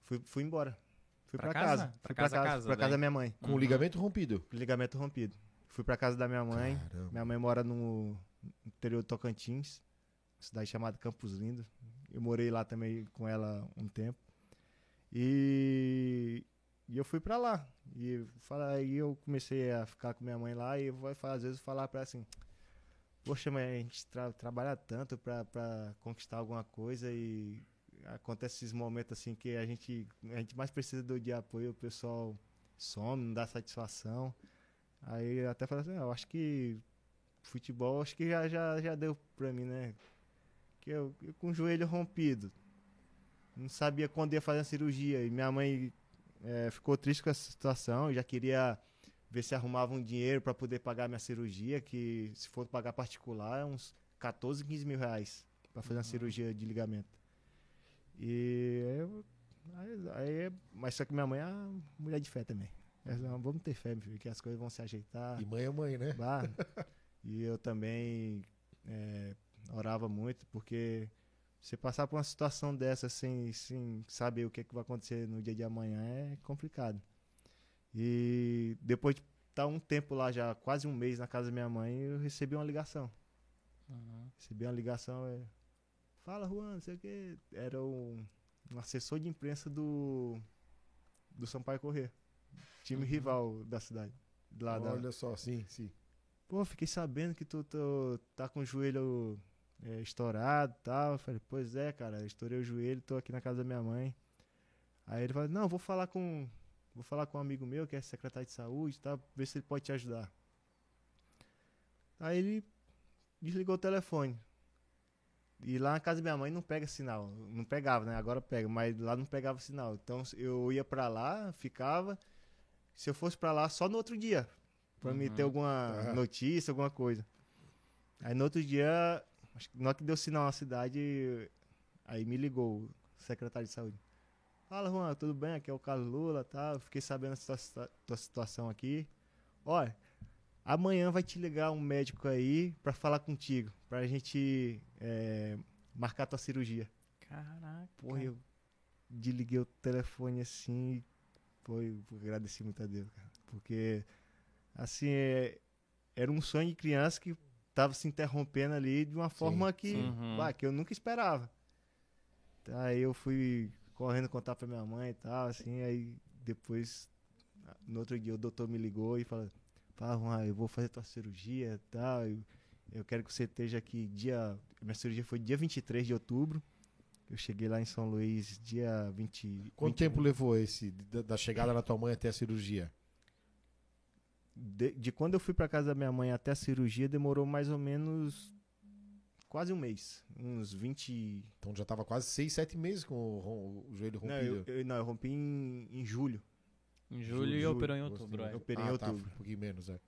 Fui, fui embora. Fui Pra pra, casa? casa. Pra Fui casa, pra casa, casa, pra casa da minha mãe. Com o Uhum. ligamento rompido. ligamento rompido. Fui pra casa da minha mãe. Caramba. Minha mãe mora no interior do Tocantins, cidade chamada Campos Lindo. Eu morei lá também com ela um tempo. E, e eu fui pra lá. E fala- aí eu comecei a ficar com minha mãe lá e eu vou às vezes falar pra ela assim, poxa, mãe, a gente tra- trabalha tanto pra conquistar alguma coisa e acontece esses momentos assim que a gente, a gente mais precisa do de apoio, o pessoal some, não dá satisfação. Aí eu até falei assim, "Ah, eu acho que futebol acho que já, já, já deu pra mim, né? Que eu, eu com o joelho rompido. Não sabia quando ia fazer a cirurgia. E minha mãe eh, ficou triste com essa situação. Já queria ver se arrumava um dinheiro para poder pagar minha cirurgia, que se for pagar particular é uns 14, 15 mil reais para fazer uma cirurgia de ligamento. E eu- aí- aí- mas só que minha mãe é uma mulher de fé também. Ela vamos ter fé, filho, que as coisas vão se ajeitar. E mãe é mãe, né? Lá. [LAUGHS] e eu também é, orava muito, porque você passar por uma situação dessa sem, sem saber o que, é que vai acontecer no dia de amanhã é complicado. E depois de estar um tempo lá, já quase um mês na casa da minha mãe, eu recebi uma ligação. Uhum. Recebi uma ligação, é, fala Juan, não sei o que. Era um, um assessor de imprensa do, do Sampaio Correr, time Uhum. rival da cidade. Lá da, Olha só, sim, sim. Pô, fiquei sabendo que tu, tu tá com o joelho é, estourado e tal. Eu falei, pois é, cara, estourei o joelho, tô aqui na casa da minha mãe. Aí ele falou, não, vou falar com. Vou falar com um amigo meu que é secretário de saúde, tá? Ver se ele pode te ajudar. Aí ele desligou o telefone. E lá na casa da minha mãe não pega sinal. Não pegava, né? Agora pega, mas lá não pegava sinal. Então eu ia pra lá, ficava. Se eu fosse pra lá só no outro dia, pra me ter Uhum. alguma notícia, alguma coisa. Aí no outro dia, acho que na hora que deu sinal na cidade, aí me ligou o secretário de saúde. Fala, Juan, tudo bem? Aqui é o Carlos Lula, tá? Eu Fiquei sabendo da tua, tua situação aqui. Olha, amanhã vai te ligar um médico aí pra falar contigo, pra gente é, marcar tua cirurgia. Caraca. Porra, eu desliguei o telefone assim e foi, agradeci muito a Deus, cara. Porque, assim, é- era um sonho de criança que tava se interrompendo ali de uma forma que, sim. Uhum. bah, que eu nunca esperava. Então, Aí eu fui correndo contar pra minha mãe e tal, assim, aí depois, no outro dia, o doutor me ligou e falou, fala, Juan, eu vou fazer tua cirurgia e tal, eu, eu quero que você esteja aqui dia... Minha cirurgia foi dia 23 de outubro, eu cheguei lá em São Luís dia 20... Quanto 20 tempo levou esse, da, da chegada da tua mãe até a cirurgia? de, de quando eu fui pra casa da minha mãe até a cirurgia, demorou mais ou menos quase um mês. Uns 20. Então já tava quase seis, sete meses com o, o joelho Não, rompido. eu, eu- não, eu rompi em, em julho. Em julho e Julho, operou em outubro. né? é. Eu operei em ah, tá, outubro. foi um pouquinho menos, é.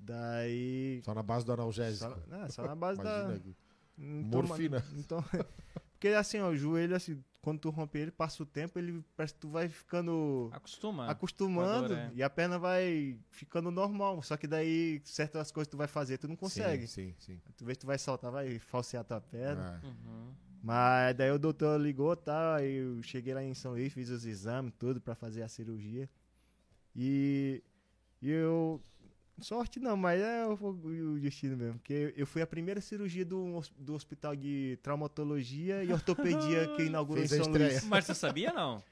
Daí. Só na base do analgésico. Só, não, só na base Imagina da. aqui. não toma- Morfina. [LAUGHS] Então, porque assim, ó, o joelho, assim, quando tu rompe ele, passa o tempo, ele parece que tu vai ficando. Acostuma. acostumando dor, é. e a perna vai ficando normal. Só que daí certas coisas tu vai fazer, tu não consegue. Sim, sim, sim. Tu vê que tu vai saltar, vai falsear tua perna. Ah, Uhum. Mas daí o doutor ligou, tá? Aí eu cheguei lá em São Luís, fiz os exames, tudo pra fazer a cirurgia. E, e eu. Sorte não, mas é o, o destino mesmo. Porque eu fui a primeira cirurgia do, do hospital de traumatologia e ortopedia [LAUGHS] que inaugurou Fez em São. Luís. Mas você sabia, não?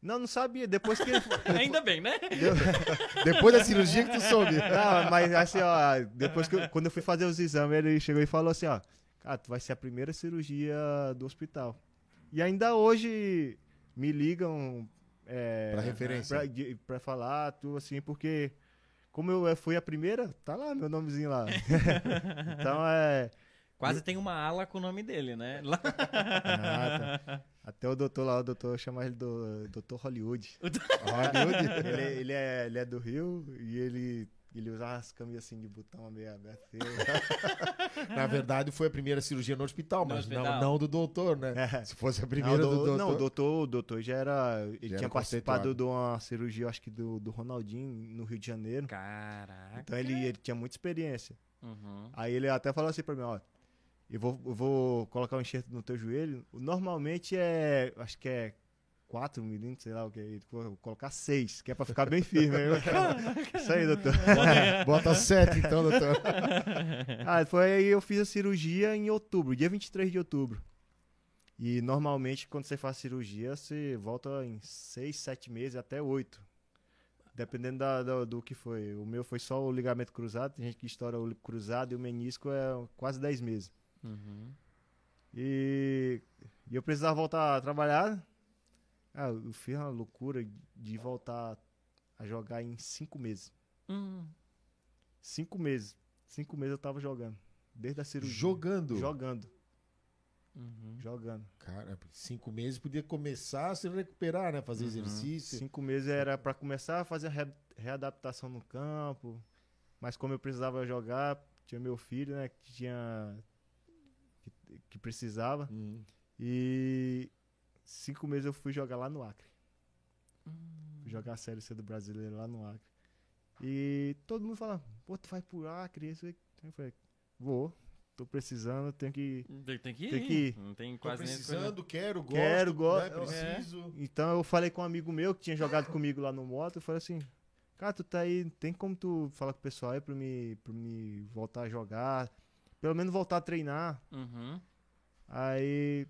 Não, não sabia. Depois que. [LAUGHS] Ainda bem, né? [LAUGHS] Depois da cirurgia que tu soube. Não, mas assim, ó, depois que eu- quando eu fui fazer os exames, ele chegou e falou assim, ó, cara, tu vai ser a primeira cirurgia do hospital. E ainda hoje me ligam é, Pra referência. pra, de- pra falar, tu assim, porque como eu eh, fui a primeira, tá lá meu nomezinho lá. [LAUGHS] então é. Quase tem uma ala com o nome dele, né? Lá- [LAUGHS] ah, tá. Até o doutor lá, o doutor chama ele do doutor Hollywood. Hollywood. [LAUGHS] ele, ele é, ele é do Rio e ele, ele usava as camisas assim de botão meio aberto. assim. [LAUGHS] Na verdade, foi a primeira cirurgia no hospital, No mas hospital. Não, não do doutor, né? É. Se fosse a Não, primeira do- do doutor. Não, o doutor, o doutor já era. Ele Já tinha era participado de uma cirurgia, acho que do, do Ronaldinho, no Rio de Janeiro. Caraca. Então ele, ele tinha muita experiência. Uhum. Aí ele até falou assim pra mim, ó. Eu vou, eu vou colocar um enxerto no teu joelho. Normalmente é. Acho que é 4 milímetros, sei lá o que. é. Vou colocar 6, que é pra ficar bem firme. [LAUGHS] Aí eu- Isso aí, doutor. Bota sete, então, doutor. [LAUGHS] Ah, foi aí eu fiz a cirurgia em outubro, dia 23 de outubro. E normalmente, quando você faz cirurgia, você volta em seis, sete meses, até oito. Dependendo da- da- do que foi. O meu foi só o ligamento cruzado, tem gente que estoura o cruzado e o menisco é quase 10 meses. Uhum. E, e eu precisava voltar a trabalhar. Ah, eu fiz uma loucura de voltar a jogar em cinco meses. Hum. Cinco meses. Cinco meses eu tava jogando. Desde a cirurgia. Jogando. Jogando. Uhum. Jogando. Cara, cinco meses podia começar a se recuperar, né? Fazer Uhum. exercício. Cinco meses era para começar a fazer a re- readaptação no campo. Mas como eu precisava jogar, tinha meu filho, né? Que tinha. Que, que precisava. Hum. E cinco meses eu fui jogar lá no Acre. Hum. Fui jogar a Série C do Brasileiro lá no Acre. E todo mundo fala, pô, tu vai pro Acre? Isso. Eu falei, vou, tô precisando, tenho que. Tem, tem que ir. Tem que ir. Não tem Tô quase nem escolha. precisando, quero, gosto. Quero, gosto. Né? Preciso. Então eu falei com um amigo meu que tinha jogado [LAUGHS] comigo lá no moto, eu falei assim, cara, tu tá aí, tem como tu falar com o pessoal aí pra me, pra me voltar a jogar, pelo menos voltar a treinar. Uhum. Aí,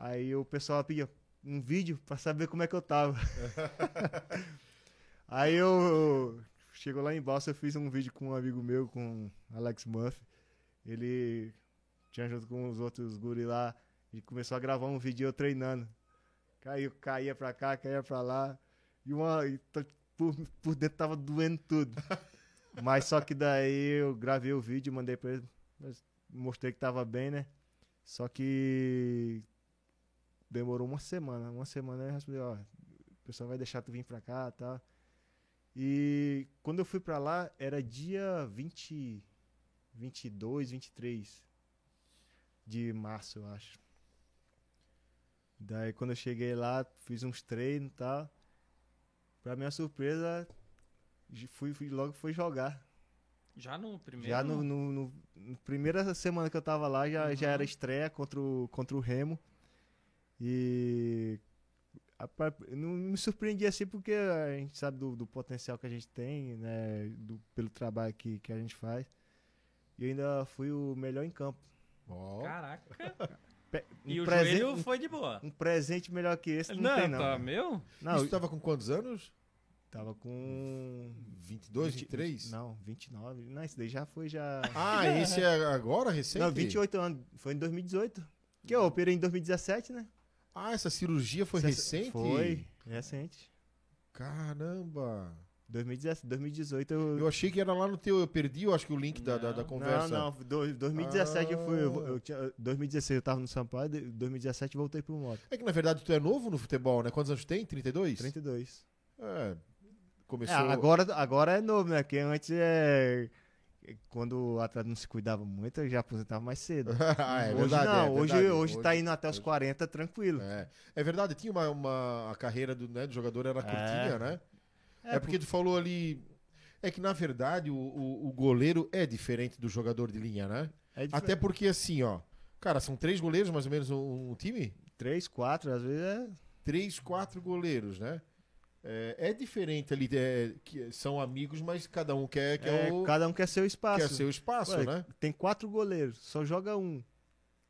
aí o pessoal pedia um vídeo pra saber como é que eu tava. [LAUGHS] aí eu, chegou lá em Balsa, eu fiz um vídeo com um amigo meu, com Alex Muff. Ele tinha junto com os outros guri lá e começou a gravar um vídeo eu treinando. Caiu, caía pra cá, caía pra lá. E uma e por, por dentro tava doendo tudo. [LAUGHS] Mas só que daí eu gravei o vídeo, mandei pra ele, mostrei que tava bem, né? Só que demorou uma semana. Uma semana eu respondi, ó, o pessoal vai deixar tu vir pra cá, tá? E quando eu fui pra lá, era dia 20, 22, 23 de março, eu acho. Daí quando eu cheguei lá, fiz uns treinos e tal. Pra minha surpresa, fui, fui logo fui jogar. Já no primeiro. Já no, no, no- no primeira semana que eu tava lá, já, já Uhum. era estreia contra o, contra o Remo. E não me surpreendi assim porque a gente sabe do, do potencial que a gente tem, né? do- pelo trabalho que, que a gente faz. E ainda fui o melhor em campo. Ó. Caraca. Um, E o presen- joelho foi de boa. um presente melhor que esse não, Não, tem, não. tá, meu? Não, Isso tava com quantos anos? tava com. 22, 20 23? Não, 29. Não, esse daí já foi já. Ah, esse é agora, recente? Não, 28 anos. Foi em 2018. Que eu operei em 2017, né? Ah, essa cirurgia foi Essa- recente? Foi, recente. Caramba. 2017, 2018 eu. Eu achei que era lá no teu. Eu perdi, eu acho que o link da, da, da Não. conversa. Não, não, do- 2017 eu fui. Eu, Ah. eu tinha, 2016 eu tava no Sampaio, de- 2017 eu voltei pro moto. É que na verdade tu é novo no futebol, né? Quantos anos tu tem? 32? 32. É. É, Começou. agora, agora é novo, né? Porque antes é. Quando o atleta não se cuidava muito, eu já aposentava mais cedo. [LAUGHS] ah, é hoje verdade, não, é hoje, verdade. hoje tá indo até os hoje- 40 tranquilo. É. é verdade, tinha uma, uma. A carreira do, né, do jogador era curtinha, né? É, porque tu falou ali. É que na verdade o, o, o goleiro é diferente do jogador de linha, né? É Até porque assim, ó. Cara, são três goleiros mais ou menos um, um time? três, quatro, às vezes é. Três, quatro goleiros, né? É, é diferente ali, é, que são amigos, mas cada um quer, quer, é, o, cada um quer seu espaço. quer seu espaço, Ué, né? Tem quatro goleiros, só joga um.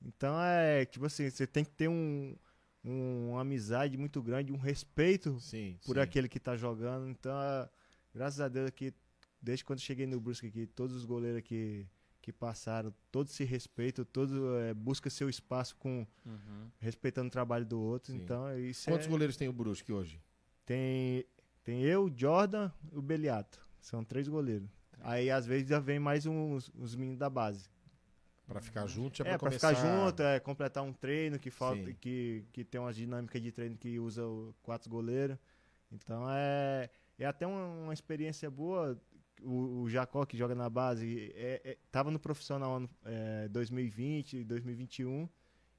Então é, tipo assim, você tem que ter um, um- uma amizade muito grande, um respeito Sim. por sim. aquele que tá jogando. Então, é, graças a Deus aqui, desde quando cheguei no Brusque aqui, todos os goleiros aqui que passaram, todos se respeitam, todos é, buscam seu espaço com Uhum. respeitando o trabalho do outro. Sim. Então, isso Quantos é, goleiros tem o Brusque hoje? Tem tem eu, Jordan e o Beliato. São três goleiros. Aí às vezes já vem mais uns, uns meninos da base. Pra ficar junto, já É, pra pra começar... ficar junto, é completar um treino que falta, Sim. que, que tem uma dinâmica de treino que usa o quatro goleiros. Então é, é até uma, uma experiência boa. O, o Jacó, que joga na base, é, é- tava no profissional ano é, 2020, 2021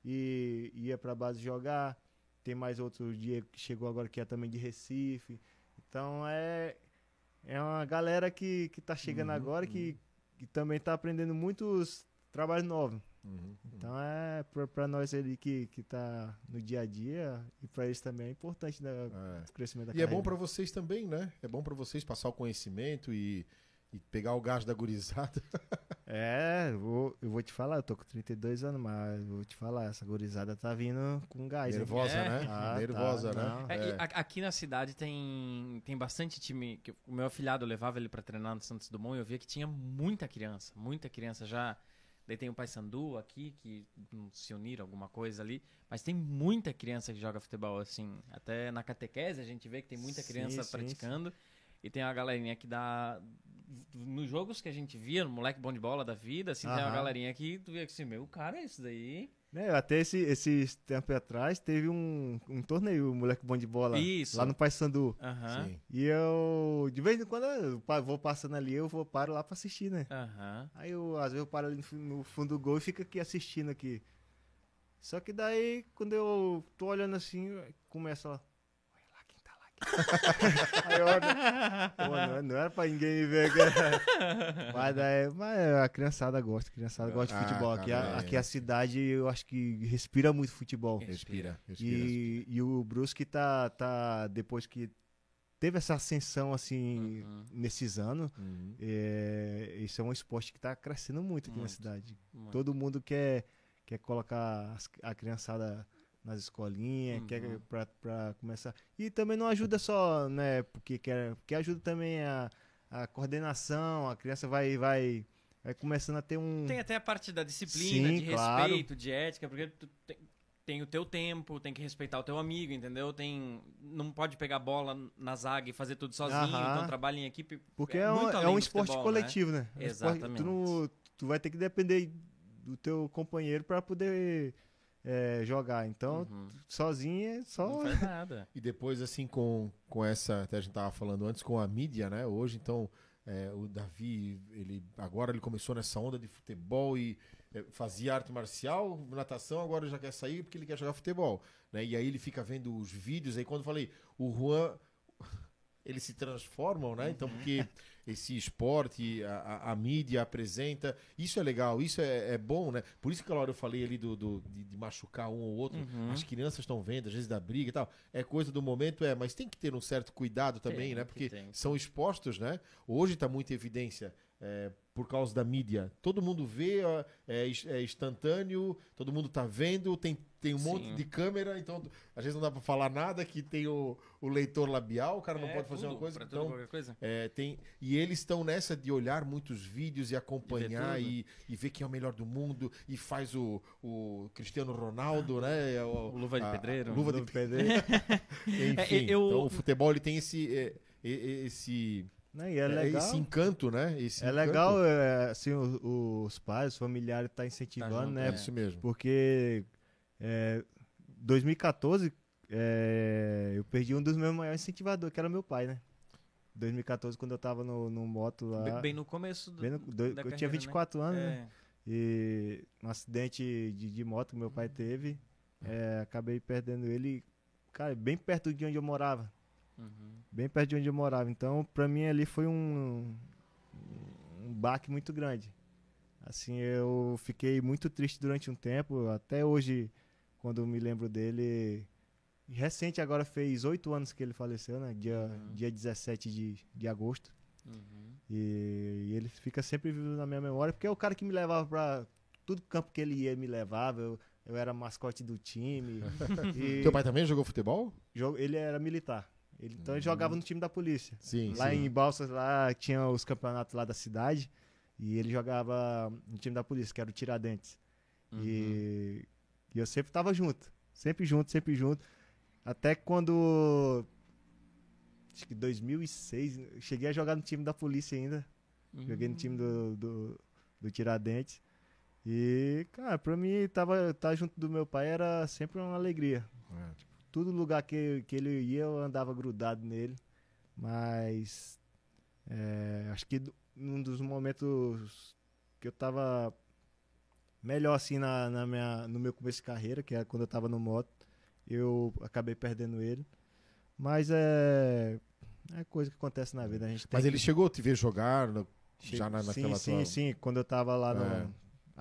e ia pra base jogar. Tem mais outro dia que chegou agora que é também de Recife. Então é, é uma galera que, que tá chegando Uhum, agora que, que também tá aprendendo muitos trabalhos novos. Uhum, uhum. Então é pra nós ali que, que tá no dia a dia e pra eles também é importante né, É. o crescimento da E é bom carreira. pra vocês também, né? É bom pra vocês passar o conhecimento e e pegar o gás da gurizada. [LAUGHS] É, eu vou, eu vou te falar, eu tô com 32 anos, mas eu vou te falar, essa gurizada tá vindo com gás. hein? Nervosa, É. né? Ah, Nervosa, tá, né? É, É. aqui na cidade tem, tem bastante time. Que o meu afilhado levava ele pra treinar no Santos Dumont e eu via que tinha muita criança, muita criança já. Daí tem o Paysandu aqui, que não se uniram alguma coisa ali. Mas tem muita criança que joga futebol, assim. Até na catequese a gente vê que tem muita Sim, criança sim, praticando. E tem a galerinha que dá. Nos jogos que a gente via, no moleque bom de bola da vida, assim, tem uma galerinha que tu via assim, meu, cara, é isso daí. Né, até esse, esses tempos atrás teve um, um torneio, moleque bom de bola, Isso. lá no Paysandu. E eu, de vez em quando, eu vou passando ali, eu vou paro lá pra assistir, né? Aí eu, às vezes, eu paro ali no fundo do gol e fico aqui assistindo aqui. Só que daí, quando eu tô olhando assim, começa lá. Olha lá quem tá lá. Aí [LAUGHS] eu pô, não, não era pra ninguém me ver. cara. [LAUGHS] Mas, daí, mas a criançada gosta, a criançada gosta de Ah, futebol. Aqui, a, é. aqui a cidade, eu acho que respira muito futebol. Respira, respira. E, e o Brusque tá, tá, depois que teve essa ascensão, assim, Uhum. nesses anos, Uhum. é, isso é um esporte que tá crescendo muito aqui na Muito. cidade. Muito. Todo mundo quer, quer colocar a criançada nas escolinhas, Uhum. quer pra, pra começar. E também não ajuda só, né, porque quer, porque ajuda também a, a coordenação, a criança vai, vai, vai começando a ter um... Tem até a parte da disciplina, Sim, de claro. respeito, de ética, porque tu tem, tem o teu tempo, tem que respeitar o teu amigo, entendeu? Tem, não pode pegar a bola na zaga e fazer tudo sozinho, Aham. então trabalha em equipe. Porque é, um, muito é além um do esporte futebol, coletivo, né? É um esporte- Exatamente. tu, não- tu vai ter que depender do teu companheiro para poder é, jogar. Então, Uhum. sozinho é só. Não faz nada. [LAUGHS] E depois, assim, com, com essa, até a gente tava falando antes, com a mídia, né? Hoje, então, é, o Davi, ele agora ele começou nessa onda de futebol e é, fazia arte marcial, natação, agora já quer sair porque ele quer jogar futebol, né? E aí ele fica vendo os vídeos, aí quando eu falei, o Juan, [LAUGHS] eles se transformam, né? Então, porque esse esporte, a, a- a mídia apresenta, isso é legal, isso é, é bom, né? Por isso que hora eu falei ali do, do- de, de machucar um ou outro, Uhum. as crianças estão vendo, às vezes da briga e tal. É coisa do momento, é, mas tem que ter um certo cuidado também, Tem né? que Porque são expostos, né? Hoje está muita evidência é, por causa da mídia. Todo mundo vê, é, é instantâneo, todo mundo tá vendo, tem, tem um Sim. monte de câmera, então às vezes não dá para falar nada, que tem o, o leitor labial, o cara não É, pode fazer tudo, uma coisa. tudo, Então, qualquer coisa. é, tem, e eles estão nessa de olhar muitos vídeos e acompanhar tudo. e, e ver quem é o melhor do mundo e faz o, o Cristiano Ronaldo, né? Ah, O Luva de a- a Pedreiro. Luva de pedreiro. [LAUGHS] Enfim, [LAUGHS] É, eu- então o futebol ele tem esse é, é, esse Né, E é é, legal. esse encanto, né? Esse É encanto. legal, é, assim, o- os pais, os familiares tá incentivando, junto, né? É isso mesmo. Porque é, 2014 é, eu perdi um dos meus maiores incentivadores, que era meu pai, né? 2014, quando eu tava no, no moto lá. Bem, bem no começo do, bem no- do- eu da tinha carreira, 24 anos, né? É. E um acidente de, de moto que meu pai teve, é, acabei perdendo ele, cara, bem perto de onde eu morava. Uhum. Bem perto de onde eu morava. Então, pra mim ali foi um, um baque muito grande. Assim, eu fiquei muito triste durante um tempo, até hoje, quando eu me lembro dele. Recente agora fez oito anos que ele faleceu, né? Dia, Uhum. dia 17 de, de agosto. Uhum. E, e ele fica sempre vivo na minha memória, porque é o cara que me levava pra. Tudo campo que ele ia me levava. Eu, eu era mascote do time. [LAUGHS] e Teu pai também jogou futebol? ele era militar. Ele, então ele jogava no time da polícia. Sim, Lá sim. em Balsas, lá tinha os campeonatos lá da cidade. E ele jogava no time da polícia, que era o Tiradentes. Uhum. E, e eu sempre tava junto. Sempre junto, sempre junto. Até quando. Acho que 2006, eu cheguei a jogar no time da polícia ainda. Joguei no time do, do, do Tiradentes. E, cara, pra mim, tava, estar junto do meu pai era sempre uma alegria. É. Todo lugar que, que ele ia, eu andava grudado nele. Mas, é, acho que num dos momentos que eu tava melhor, assim, na, na minha, no meu começo de carreira, que era quando eu tava no moto, eu acabei perdendo ele. Mas é, é coisa que acontece na vida. A gente Mas que- ele chegou a te ver jogar no- já na, naquela sim, tua... sim, sim. Quando eu tava lá no.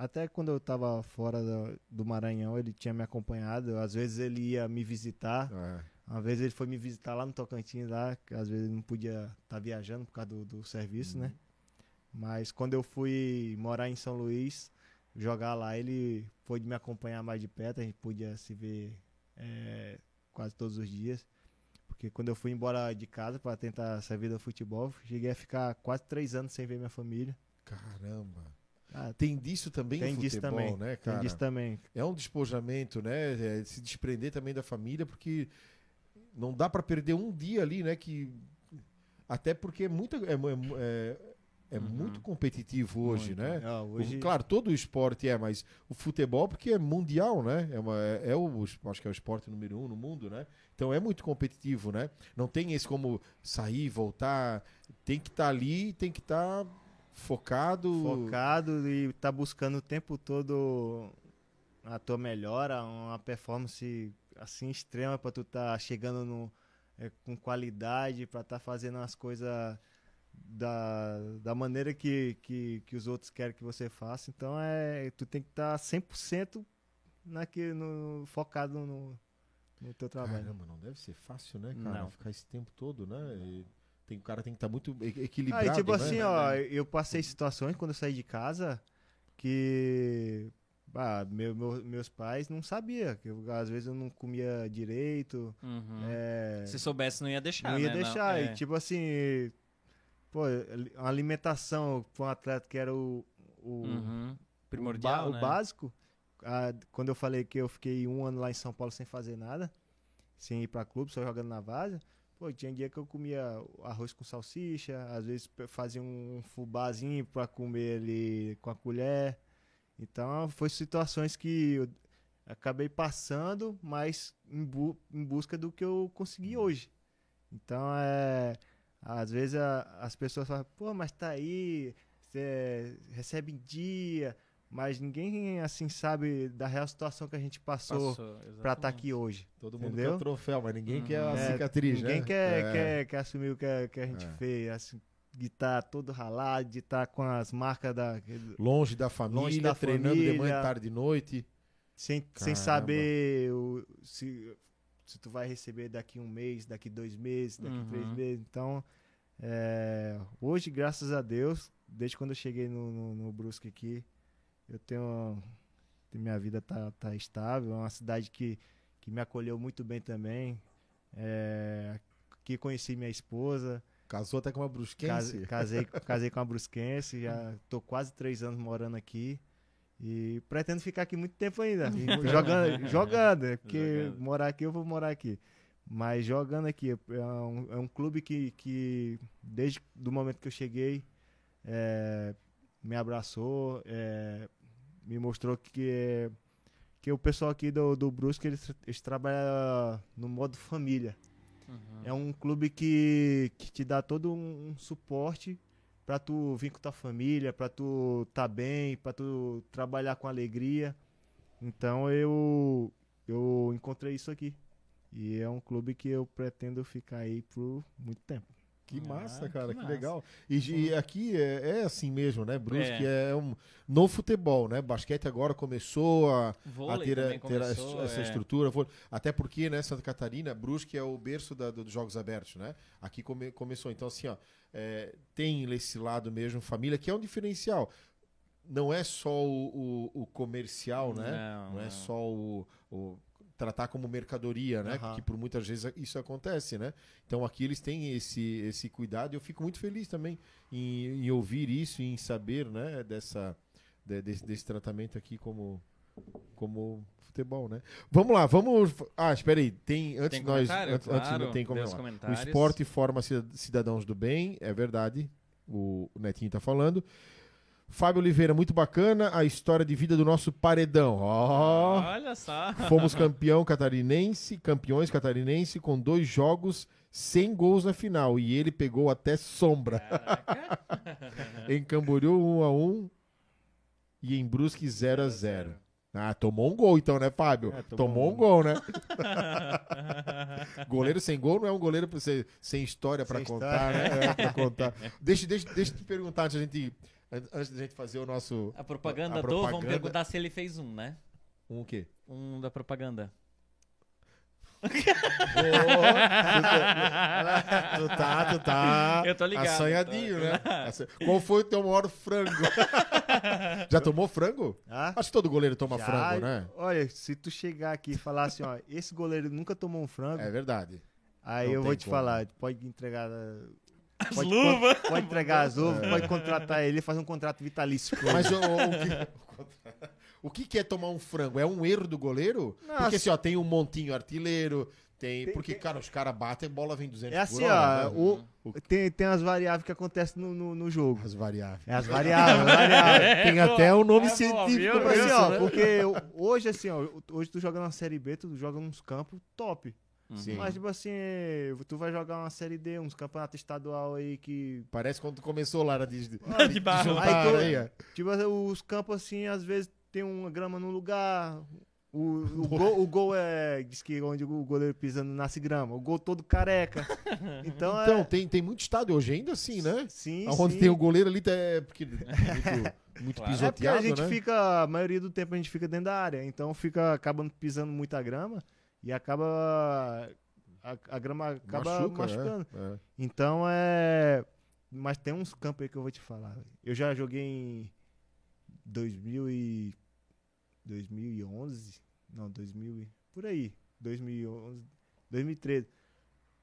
Até quando eu tava fora do, do Maranhão, ele tinha me acompanhado. Às vezes ele ia me visitar. É. Uma vez ele foi me visitar lá no Tocantins, lá, que às vezes ele não podia estar viajando por causa do, do serviço, Uhum. né? Mas quando eu fui morar em São Luís, jogar lá, ele pôde me acompanhar mais de perto, a gente podia se ver é, quase todos os dias. Porque quando eu fui embora de casa para tentar essa vida do futebol, cheguei a ficar quase três anos sem ver minha família. Caramba. Ah, Tem disso também tem no disso futebol, também. né, tem cara? disso também. É um despojamento, né? É se desprender também da família, porque não dá pra perder um dia ali, né? Que até porque é muito é, mu- é, é Uhum. muito competitivo hoje, Muito. né? O- hoje, Claro, todo o esporte é, mas o futebol porque é mundial, né? É, uma, é, é o acho que é o esporte número um no mundo, né? Então é muito competitivo, né? Não tem esse como sair, voltar, tem que estar ali, tem que estar focado. focado e tá buscando o tempo todo a tua melhora, uma performance assim extrema para tu tá chegando no, é, com qualidade, para tá fazendo as coisas da, da maneira que, que, que os outros querem que você faça. Então é, tu tem que estar tá 100% naquele, no, focado no, no teu trabalho. Caramba, não deve ser fácil, né, cara? Não. Ficar esse tempo todo, né? E tem, o cara tem que estar muito e- Aí, equilibrado, tipo né? assim, ó, eu passei situações quando eu saí de casa que ah, meu, meu- meus pais não sabiam, que eu- às vezes eu não comia direito, Uhum. é, Se soubesse, não ia deixar, não ia né? deixar. é. E tipo assim, pô, uma alimentação para um atleta que era o, o, Uhum. o, Primordial, ba- o né? básico, ah, quando eu falei que eu fiquei um ano lá em São Paulo sem fazer nada, sem ir pra clube, só jogando na vaza, pô, tinha dia que eu comia arroz com salsicha, às vezes fazia um fubazinho pra comer ali com a colher. Então, foi situações que eu acabei passando, mas em, bu- em busca do que eu consegui hoje. Então, é... Às vezes a- as pessoas falam, pô, mas tá aí, você recebe em dia, mas ninguém assim sabe da real situação que a gente passou, Passou, pra estar exatamente. aqui hoje. Todo mundo Entendeu? quer o troféu, mas ninguém Uhum. quer a É, cicatriz, ninguém né? quer, É. quer, quer assumir o que, a- que a gente É. fez, assim, de estar todo ralado, de estar com as marcas da. Longe da família, Longe da treinando de manhã, família. tarde e noite. Sem, sem saber o- se, se tu vai receber daqui um mês, daqui dois meses, daqui Uhum. três meses. Então, é, hoje, graças a Deus, desde quando eu cheguei no, no, no Brusque aqui, eu tenho. Minha vida tá, tá estável. É uma cidade que, que me acolheu muito bem também. É, aqui conheci minha esposa. Casou até com uma brusquense. Case- Casei, casei com a Brusquense, já tô quase três anos morando aqui. E pretendo ficar aqui muito tempo ainda. [LAUGHS] Jogando, jogando, né? porque Jogando. morar aqui eu vou morar aqui. Mas jogando aqui, é um, é um clube que, que, desde o momento que eu cheguei, é, me abraçou, é, me mostrou que, que o pessoal aqui do, do Brusque, eles, eles trabalham no modo família. Uhum. É um clube que, que te dá todo um, um suporte pra tu vir com tua família, pra tu tá bem, pra tu trabalhar com alegria. Então eu eu encontrei isso aqui. E é um clube que eu pretendo ficar aí por muito tempo. Que Ah, massa, que cara, que, massa. legal. E, e aqui é, é assim mesmo, né? Brusque É. é. um. No futebol, né? Basquete agora começou a, a ter, a- ter começou, essa é. estrutura. Até porque, né, Santa Catarina, Brusque é o berço da- dos Jogos Abertos, né? Aqui come- começou. Então, assim, ó, é, tem esse lado mesmo, família, que é um diferencial. Não é só o, o- o comercial, né? Não, Não é não. só o, o tratar como mercadoria, né? Aham. Que por muitas vezes isso acontece, né? Então aqui eles têm esse, esse cuidado e eu fico muito feliz também em, em ouvir isso e em saber, né? Dessa, de- desse, desse tratamento aqui como, como futebol, né? Vamos lá, vamos... Ah, espera aí, tem... Antes Tem nós... Antes, antes Claro, não tem como... O esporte forma cida- cidadãos do bem, é verdade. O Netinho tá falando. Fábio Oliveira, muito bacana a história de vida do nosso paredão. Ó, Olha só. fomos [LAUGHS] campeão catarinense, campeões catarinense com dois jogos sem gols na final e ele pegou até sombra. Em Camboriú 1 a 1 e em Brusque 0 a 0. Ah, tomou um gol então, né, Fábio? É, tomou, tomou um um. gol, né? [LAUGHS] goleiro sem gol não é um goleiro pra você- sem história pra Sem contar, né? É, pra contar. Deixa, deixa, deixa eu te perguntar antes da gente, antes da gente fazer o nosso A propaganda A do, vamos perguntar se ele fez um, né? um o quê? Um da propaganda. tu tá, tu tá. [LAUGHS] Eu tô ligado, Assanhadinho, tô- né? Qual foi o teu maior frango? [LAUGHS] Já tomou frango? Ah? Acho que todo goleiro toma Já, frango, né? Olha, se tu chegar aqui e falar assim, ó, esse goleiro nunca tomou um frango, É verdade. aí não eu vou te como. falar, pode entregar. As Pode, luvas. pode, pode entregar as uvas, pode contratar ele e fazer um contrato vitalício com ele. Mas o, o que, [LAUGHS] o que que é tomar um frango? É um erro do goleiro? Nossa. Porque assim, ó, tem um montinho artilheiro, tem... Tem- porque, tem- cara, os caras batem e a bola vem 200 É assim, por hora, ó, né? o- tem, tem as variáveis que acontecem no, no, no jogo. As variáveis. É as variáveis, as variáveis. [LAUGHS] Tem até o nome É, científico pra Mas assim, isso, ó, né? porque hoje, assim, ó, hoje tu joga na Série B, tu joga nos campos top. Sim. Mas, tipo assim, tu vai jogar uma Série D, uns campeonatos estadual aí que. Parece quando tu começou lá, era de, de, De barro. juntar areia. Tipo, os campos assim, às vezes tem uma grama no lugar. O, o, gol, o gol é. Diz que onde o goleiro pisa não nasce grama. O gol todo careca. [LAUGHS] Então, Então, é. tem, tem muito estádio hoje ainda assim, né? Sim, Onde sim. tem o goleiro ali, tá, é porque muito, muito Claro. É porque a pisoteado, gente né? fica, a maioria do tempo a gente fica dentro da área, então fica acabando pisando muita grama e acaba a, a grama acaba Machuca, machucando. né? É. Então é, mas tem uns campos aí que eu vou te falar. Eu já joguei em 2000 e 2011, não, 2000 e por aí, 2011, 2013.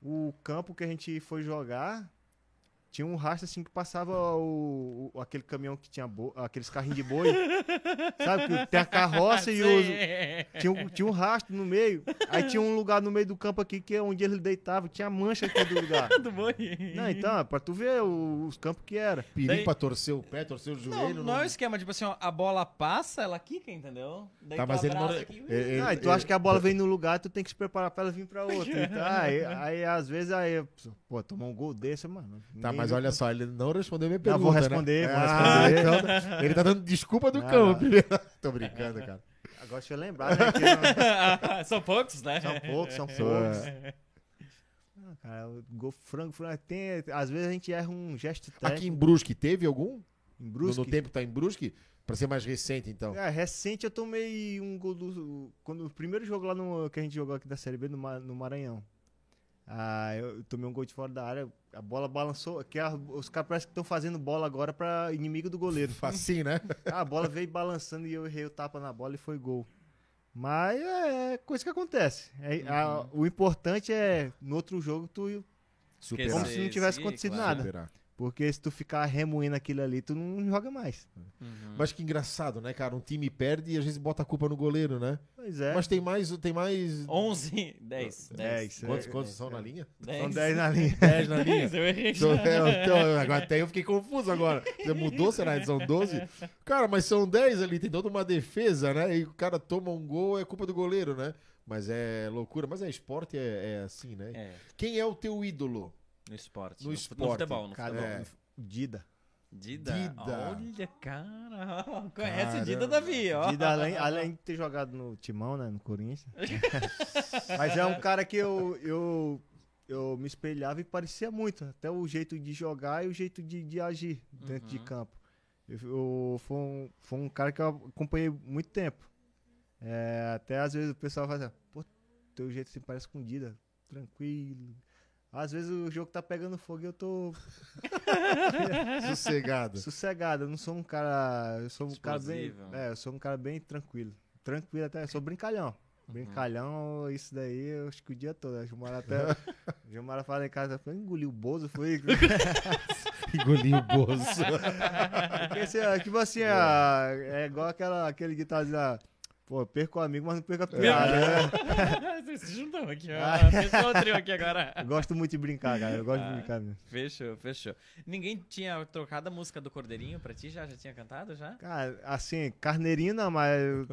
O campo que a gente foi jogar tinha um rastro assim que passava o, o- aquele caminhão que tinha bo- aqueles carrinhos de boi. [LAUGHS] Sabe que tem a carroça e os, tinha um, tinha um rastro no meio. Aí tinha um lugar no meio do campo aqui que é onde ele deitava. Tinha mancha aqui do lugar. [LAUGHS] do boi. Não, então, é pra tu ver o- os campos que era. Perigo Daí- pra torcer o pé, torcer o Não, joelho. não é o esquema, tipo assim, ó, a bola passa, ela quica, entendeu? Daí Tá, mas ele não- abraça aqui, ele- Ah, e tu acha que a bola vem no lugar, tu tem que se preparar pra ela vir pra [LAUGHS] outro. Então, aí, aí, às vezes, aí, pô, tomar um gol desse, mano. Tá, nem- mas olha só, ele não respondeu minha pergunta. vou né? responder, vou Ah, responder. então, ele tá dando desculpa do Não, campo. não. primeiro. [LAUGHS] Tô brincando, cara. Agora deixa eu lembrar, né? não- [LAUGHS] São poucos, né? são poucos, são poucos. Ah, cara, o gol frango, frango. Tem, às vezes a gente erra um gesto técnico Aqui em Brusque, teve algum? em No, Brusque. no tempo que tá em Brusque? Pra ser mais recente, então. É, recente eu tomei um gol do. Quando, o primeiro jogo lá no, que a gente jogou aqui da Série B no, no Maranhão. Ah, eu tomei um gol de fora da área, a bola balançou. Que a- os caras parecem que estão fazendo bola agora pra inimigo do goleiro. [LAUGHS] Assim, né? Ah, [LAUGHS] a bola veio balançando e eu errei o tapa na bola e foi gol. Mas é coisa que acontece. É- a- o importante é, no outro jogo, tu. Superar. Como se não tivesse Sim, acontecido claro. nada. Superar. Porque se tu ficar remoendo aquilo ali, tu não joga mais. Uhum. Mas que engraçado, né, cara? Um time perde e às vezes bota a culpa no goleiro, né? Pois é. Mas tem mais. Tem mais... 11, 10. 10. É, Quantos, é, quantos é, são é. [LAUGHS] na linha? [LAUGHS] São 10 na linha. 10 na linha. 10, eu errei. São- é, então, agora até eu fiquei confuso agora. Você mudou, será? São 12? Cara, mas são 10 ali, tem toda uma defesa, né? E o cara toma um gol, é culpa do goleiro, né? Mas é loucura. Mas é esporte, é, é assim, né? É, Quem é o teu ídolo? No esporte. No No, esporte. no futebol, no Cara, futebol. É. Dida. Dida. Dida. Olha, cara. [LAUGHS] Conhece o Dida Davi, ó. Dida, além, além de ter jogado no Timão, né? No Corinthians. [LAUGHS] Mas é um cara que eu, eu, eu me espelhava e parecia muito. Até o jeito de jogar e o jeito de, de agir dentro de Uhum. campo. Eu, eu- foi, um, foi um cara que eu acompanhei muito tempo. É, até às vezes o pessoal fala assim, pô, teu jeito se parece com o Dida. Tranquilo. Às vezes o jogo tá pegando fogo e eu tô [LAUGHS] Sossegado. sossegado. Eu não sou um cara. Eu sou um cara bem. É, eu sou um cara bem tranquilo. Tranquilo até. Eu sou brincalhão. Brincalhão, isso daí, eu acho que o dia todo. A Gilmara até. a Gilmara fala em casa, foi engoliu o bozo, foi. [LAUGHS] [LAUGHS] Engoliu o bolso. Porque, assim, é, tipo assim, ah, é igual aquela, aquele ditado lá. Pô, perco o amigo, mas não perco a piada. né? [LAUGHS] Vocês se juntam aqui, Ah. ó. Fechou o trio aqui agora. Eu gosto muito de brincar, cara. Eu gosto Ah. de brincar mesmo. Fechou, fechou. Ninguém tinha trocado a música do Cordeirinho pra ti? Já, já tinha cantado, já? Cara, assim, carneirinho não, mas.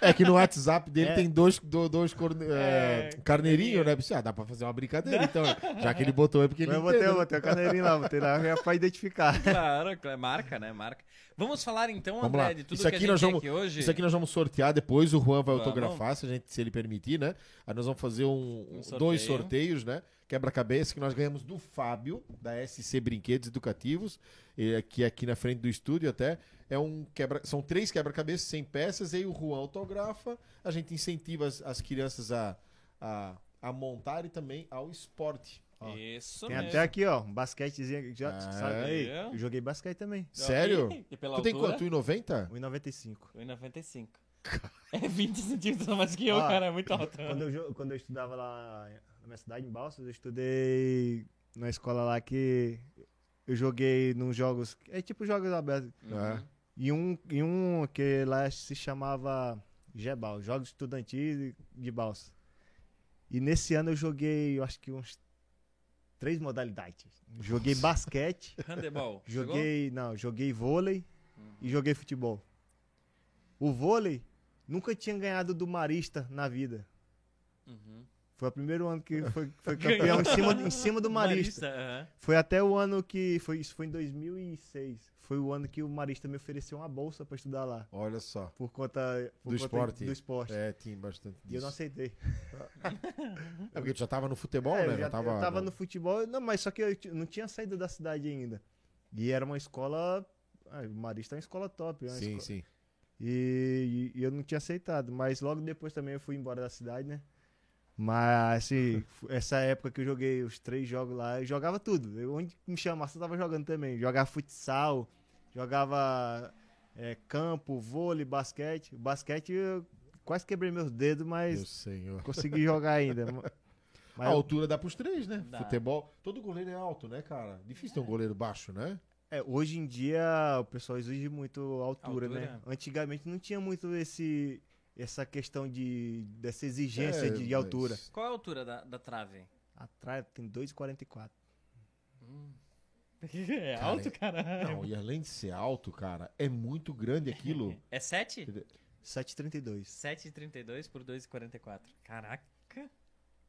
É que no WhatsApp dele É. tem dois, do- dois corne- É, é, carneirinho, né? Ah, dá pra fazer uma brincadeira, então. Já que ele botou é porque ele eu botei, eu botei o carneirinho lá, botei lá é pra identificar. Claro, marca, né? Marca. Vamos falar então, Vamos André, lá. de tudo Isso que aqui a gente nós tem vamos- aqui hoje. Isso aqui nós vamos sortear depois, o Juan vai Vamos. autografar, se, a gente, se ele permitir, né? Aí nós vamos fazer um, Um sorteio. dois sorteios, né? Quebra-cabeça que nós ganhamos do Fábio, da SC Brinquedos Educativos, eh, que é aqui na frente do estúdio até. É um quebra, são três quebra-cabeças, 100 peças, e aí o Juan autografa, a gente incentiva as, as crianças a, a, a montar e também ao esporte. Ó, Isso Tem mesmo. até aqui, ó, um basquetezinho. Já, Ah, sabe? aí. Eu joguei basquete também. Sério? E pela Tu tem altura? quanto? 1,90? 1,95. 1,95. É 20 centímetros a mais que eu, Ó, cara. É muito alto. Quando eu, quando eu estudava lá na minha cidade, em Balsas, eu estudei na escola lá que eu joguei nos jogos. É tipo jogos abertos. Uhum. E um, e um que lá se chamava GEBAL, Jogos Estudantis de Balsa. E nesse ano eu joguei, eu acho que uns três modalidades. Joguei basquete, [LAUGHS] Handebol. joguei, não, joguei vôlei e joguei futebol. O vôlei nunca tinha ganhado do Marista na vida. Chegou? Uhum. Foi o primeiro ano que foi, foi [LAUGHS] campeão em cima, em cima do Marista. aham. Foi até o ano que. Foi, isso foi em 2006. Foi o ano que o Marista me ofereceu uma bolsa pra estudar lá. Olha só. Por conta por Do conta esporte. Do esporte. É, tinha bastante E eu não disso. aceitei. É porque tu já tava no futebol, É, né? eu, já, tava, eu tava no futebol, não, mas só que eu não tinha saído da cidade ainda. E era uma escola. Ah, o Marista é uma escola top. é uma Sim, esco- sim. E, e eu não tinha aceitado. Mas logo depois também eu fui embora da cidade, né? Mas, assim, essa época que eu joguei os três jogos lá, eu jogava tudo. Eu, onde me chamasse, eu tava jogando também. Jogava futsal, jogava é, campo, vôlei, basquete. O basquete eu quase quebrei meus dedos, Meu mas senhor. consegui jogar ainda. [LAUGHS] Mas a altura dá pros três, né? Dá. Futebol. Todo goleiro é alto, né, cara? Difícil ter um goleiro baixo, né? É, hoje em dia o pessoal exige muito altura, né? Altura. Antigamente não tinha muito esse essa questão de dessa exigência É, de, de mas- altura. Qual é a altura da, da trave? Atrás tem 2,44. [LAUGHS] É Cara, alto, cara. Não, e além de ser alto, cara, é muito grande aquilo. [LAUGHS] É 7? 7,32. 7,32 por 2,44. Caraca.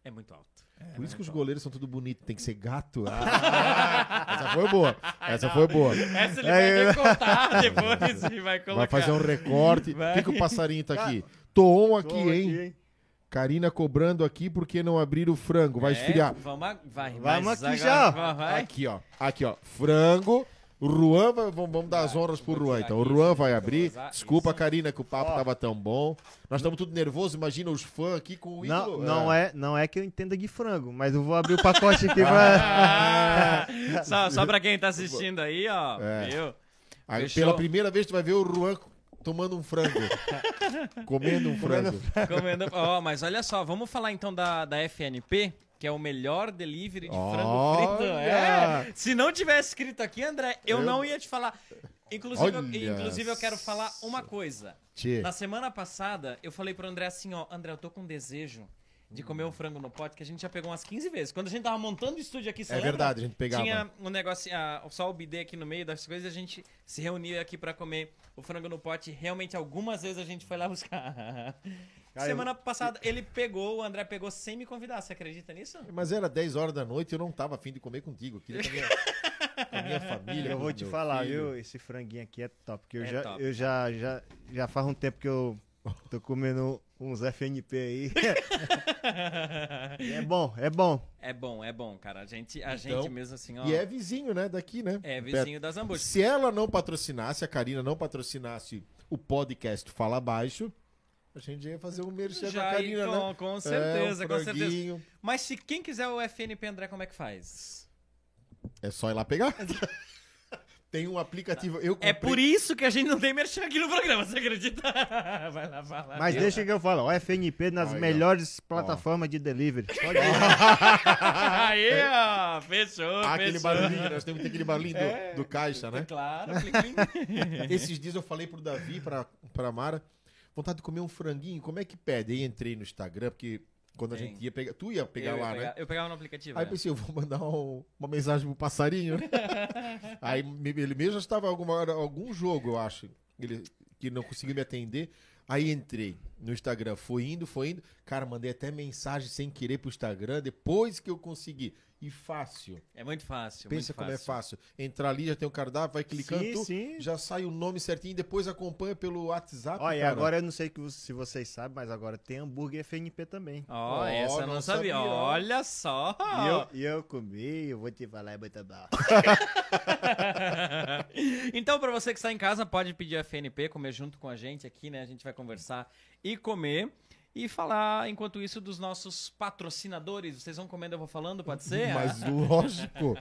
É muito alto. Por isso que os goleiros são tudo bonitos, tem que ser gato. [LAUGHS] Ah, essa foi boa. Essa foi boa. Essa ele É, vai recortar depois e vai colocar. Vai fazer um recorte. Vai. O que, que o passarinho tá aqui? Tô on aqui, Tô hein? Karina cobrando aqui porque não abrir o frango. Vai É, esfriar. Vamos, a- vai, Vamos mas aqui agora- já. Vai. Aqui, ó. Aqui, ó. Frango. O Ruan, vai, vamos, vamos dar as honras pro Ruan. Então, o aqui, Ruan vai abrir. Desculpa, isso. Karina, que o papo Ó. tava tão bom. Nós estamos tudo nervosos. Imagina os fãs aqui com o Não, ídolo. não, é, não é que eu entenda de frango, mas eu vou abrir o pacote aqui pra. Ah, [LAUGHS] só, só pra quem tá assistindo aí, ó. É. Viu? Aí, pela primeira vez tu vai ver o Ruan tomando um frango. [LAUGHS] comendo um frango. Comendo- Ó, mas olha só, vamos falar então da, da FNP, que é o melhor delivery de frango frito. Olha! É. Se não tivesse escrito aqui, André, eu, Eu- não ia te falar. Inclusive, eu, Olha inclusive, eu quero falar uma coisa. Tchê. Na semana passada, eu falei pro André assim, ó, André, eu tô com desejo de comer um frango no pote, que a gente já pegou umas 15 vezes. Quando a gente tava montando o estúdio aqui, você É lembra? verdade, a gente pegava. Tinha um negócio, ah, só o bidê aqui no meio das coisas, a gente se reunia aqui pra comer o frango no pote. Realmente, algumas vezes a gente foi lá buscar. [LAUGHS] Cara, Semana passada, ele pegou, o André pegou sem me convidar. Você acredita nisso? Mas era 10 horas da noite e eu não tava afim de comer contigo. Eu queria com a minha, com a minha [LAUGHS] família. Eu vou te falar, filho. viu? Esse franguinho aqui é top. Porque eu, É já, top. eu já, já, já faz um tempo que eu tô comendo uns FNP aí. [LAUGHS] é bom, é bom. é bom, é bom, cara. A gente, a Então, gente mesmo assim, ó. E é vizinho, né? Daqui, né? é vizinho das hambúrgueres. Se ela não patrocinasse, a Karina não patrocinasse o podcast Fala Baixo, a gente ia fazer um merchan Já, Karina, com, né? com É, certeza, um com certeza. Mas se quem quiser o FNP André, como é que faz? É só ir lá pegar. [LAUGHS] Tem um aplicativo. Eu É comprei- por isso que a gente não tem merchan aqui no programa, você acredita? [LAUGHS] Vai lá, vai lá. Mas deixa que eu falo, ó, FNP nas Aí, ó. melhores plataformas de delivery. Pode ir. [LAUGHS] Aí, ó, fechou, Ah, aquele fechou. barulhinho, nós temos que ter aquele barulhinho do- É. do, caixa, né? Claro, plim, plim. [LAUGHS] Esses dias eu falei pro Davi, pra, pra Mara, vontade de comer um franguinho, como é que pede? Aí entrei no Instagram, porque quando a Tem. gente ia pegar, tu ia pegar eu, ia lá, pegar- né? eu pegava no aplicativo. Aí né? pensei, eu vou mandar um- uma mensagem pro passarinho, né? [LAUGHS] Aí ele mesmo já estava alguma hora, algum jogo, eu acho, ele, que não conseguiu me atender. Aí entrei no Instagram, foi indo, foi indo. Cara, mandei até mensagem sem querer pro Instagram, depois que eu consegui. E fácil. É muito fácil. Pensa muito como fácil. é fácil. Entrar ali, já tem o cardápio, vai clicando, Sim, tu, sim. já sai o nome certinho, depois acompanha pelo WhatsApp. Olha, cara. agora eu não sei que- se vocês sabem, mas agora tem hambúrguer FNP também. Ó, Ó, essa eu não, não sabia. sabia. Olha só. E eu, e eu comi, eu vou te falar, é muito bom. [LAUGHS] então, pra você que está em casa, pode pedir a FNP, comer junto com a gente aqui, né? A gente vai conversar e comer. E falar, enquanto isso, dos nossos patrocinadores. Vocês vão comendo, eu vou falando, pode ser? [LAUGHS] Mas [LAUGHS] lógico.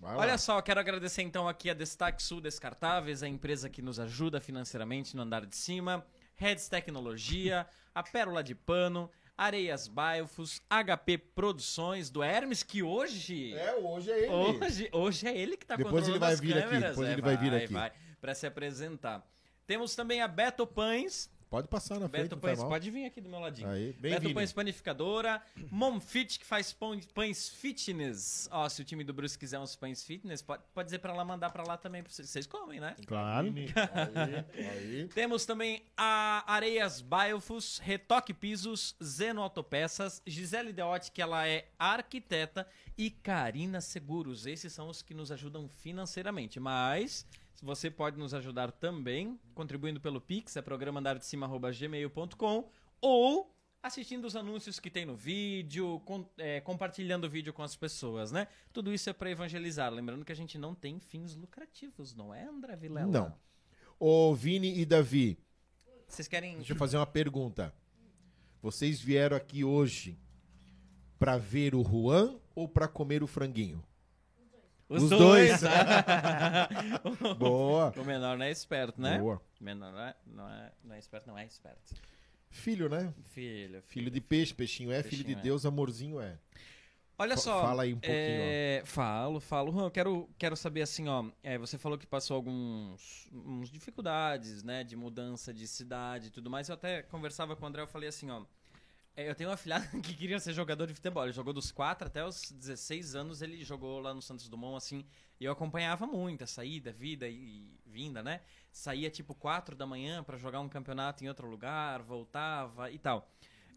Vai. Olha só, quero agradecer então aqui a Destaque Sul Descartáveis, a empresa que nos ajuda financeiramente no andar de cima, Reds Tecnologia, a Pérola de Pano, Areias Baifos, HP Produções do Hermes, que hoje. É, hoje é ele. Hoje, hoje é ele que tá Depois ele controlando vai as vir aqui, câmeras. depois É, ele vai vir aqui. Vai, pra se apresentar. Temos também a Beto Pães. Pode passar na frente, Beto faz Pães, mal. pode vir aqui do meu ladinho. Aí, bem Beto Vini. Pães Panificadora, Momfit, que faz pães fitness. Ó, se o time do Bruce quiser uns pães fitness, pode, pode dizer pra lá mandar pra lá também. pra Vocês, vocês comem, né? Claro. Aí, aí. [LAUGHS] Temos também a Areias Biofus, Retoque Pisos, Zeno Autopeças, Gisele Deotti, que ela é arquiteta, e Karina Seguros. Esses são os que nos ajudam financeiramente. Mas você pode nos ajudar também, contribuindo pelo Pix, é programa andardecima.gmail.com, ou assistindo os anúncios que tem no vídeo, com- é, compartilhando o vídeo com as pessoas, né? Tudo isso é para evangelizar. Lembrando que a gente não tem fins lucrativos, não é, André Vilela? Não. Ô, Vini e Davi, Vocês querem... deixa eu fazer uma pergunta. Vocês vieram aqui hoje pra ver o Juan ou pra comer o franguinho? Os, Os dois. [LAUGHS] Boa. o menor não é esperto, né? Boa. O menor não é, não, é, não é esperto, não é esperto. Filho, né? Filho. Filho de peixe, peixinho é, filho de Peixinho é. Deus, amorzinho é. Olha Fa- só. fala aí um pouquinho, é, Falo, falo. Juan, eu quero, quero saber assim, ó. é, você falou que passou alguns uns dificuldades, né? De mudança de cidade e tudo mais. Eu até conversava com o André, eu falei assim, ó. É, eu tenho uma filhada [LAUGHS] que queria ser jogador de futebol. Ele jogou dos 4 até os 16 anos, ele jogou lá no Santos Dumont, assim. E eu acompanhava muito a saída, vida e, e vinda, né? Saía tipo 4 da manhã pra jogar um campeonato em outro lugar, voltava e tal.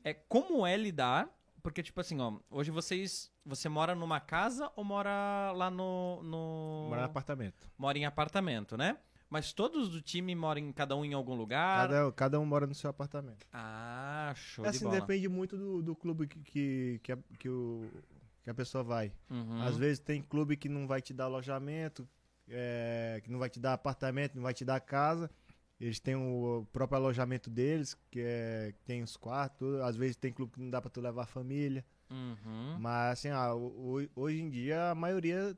É, como é lidar? Porque, tipo assim, ó, hoje vocês. Você mora numa casa ou mora lá no. no... Morar no apartamento. Mora em apartamento, né? Mas todos do time moram em cada um em algum lugar. Cada, cada um mora no seu apartamento. Ah, show de Assim, bola. depende muito do, do clube que, que, que, a, que, o, que a pessoa vai. Uhum. Às vezes tem clube que não vai te dar alojamento, é, que não vai te dar apartamento, não vai te dar casa. Eles têm o próprio alojamento deles, que, é, tem os quartos. Às vezes tem clube que não dá pra tu levar a família. Uhum. Mas assim, ah, hoje em dia a maioria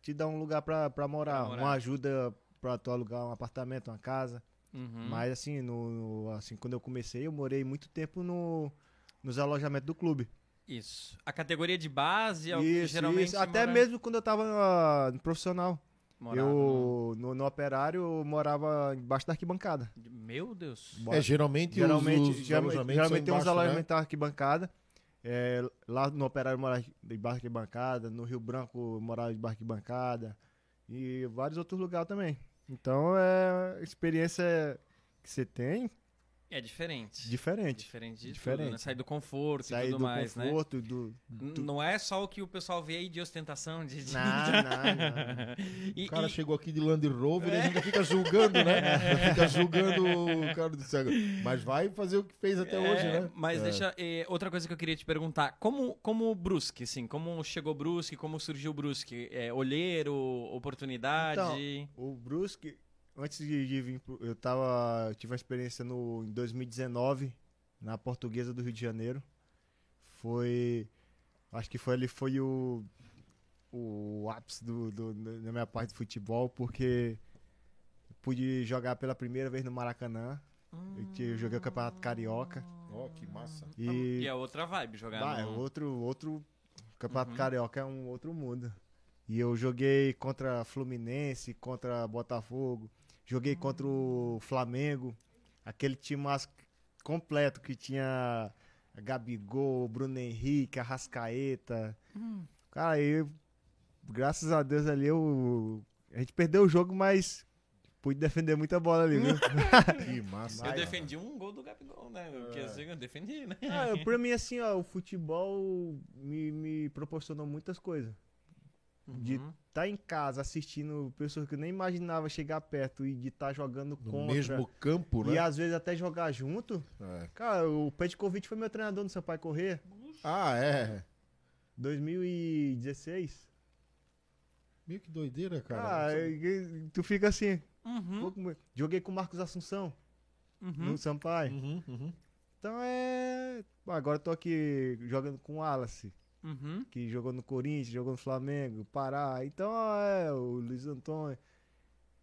te dá um lugar pra, pra morar, Pra morar. uma ajuda pra tu alugar um apartamento, uma casa. Uhum. Mas assim, no, no- assim, quando eu comecei, eu morei muito tempo no, nos alojamentos do clube. Isso. A categoria de base é o que Isso, geralmente. isso. Até mora- mesmo quando eu tava ah, no profissional. morava eu, no, no operário, eu morava embaixo da arquibancada. Meu Deus. É, geralmente, geralmente, os, os geralmente, alojamentos geralmente tem uns embaixo, né? alojamentos da arquibancada. É, lá no operário eu morava debaixo da arquibancada. No Rio Branco eu morava debaixo da arquibancada. E vários outros lugares também. Então é experiência que você tem É diferente. diferente. Diferente de Diferente. tudo, né? Sair do conforto e Sair tudo do mais, né? conforto, do. N- do- Não é só o que o pessoal vê aí de ostentação, de... de- Não, não, não. [LAUGHS] E- O cara e- chegou aqui de Land Rover e a gente ainda fica julgando, né? [LAUGHS] Fica julgando o cara do céu. Mas vai fazer o que fez até É, hoje, né? Mas É. deixa. eh, outra coisa que eu queria te perguntar: como, como o Brusque, assim, como chegou o Brusque, como surgiu o Brusque? É, olheiro, oportunidade. O Brusque, antes de, de vir, pro- eu tava, eu tive uma experiência no em 2019 na Portuguesa do Rio de Janeiro. Foi, acho que foi ali foi o o ápice do, do- da minha parte de futebol, porque pude jogar pela primeira vez no Maracanã. Eu, te- eu joguei o Campeonato Carioca Ó, que massa. e E é outra vibe jogar Bah, é no... outro, outro. Campeonato Uhum. Carioca é um outro mundo. E eu joguei contra Fluminense, contra Botafogo, joguei contra o Flamengo, aquele time mais completo que tinha Gabigol, Bruno Henrique, Arrascaeta. Cara, aí, graças a Deus ali, eu, a gente perdeu o jogo, mas pude defender muita bola ali, viu? [LAUGHS] Que massa. Eu defendi um gol do Gabigol, né? Porque assim, eu defendi, né? Ah, pra mim, assim, ó, o futebol me, me proporcionou muitas coisas. De Uhum. estar em casa assistindo pessoas que eu nem imaginava chegar perto e de estar jogando No contra. mesmo campo, E né? às vezes até jogar junto. É. Cara, o Petkovic foi meu treinador no Sampaio Correr, Ah, é. 2016. Meio que doideira, cara. Ah, e- tu fica assim. Uhum. Joguei com o Marcos Assunção Uhum. no Sampaio. Uhum, uhum. Então é. Agora eu tô aqui jogando com o Wallace, Uhum. que jogou no Corinthians, jogou no Flamengo, Pará. Então é o Luiz Antônio.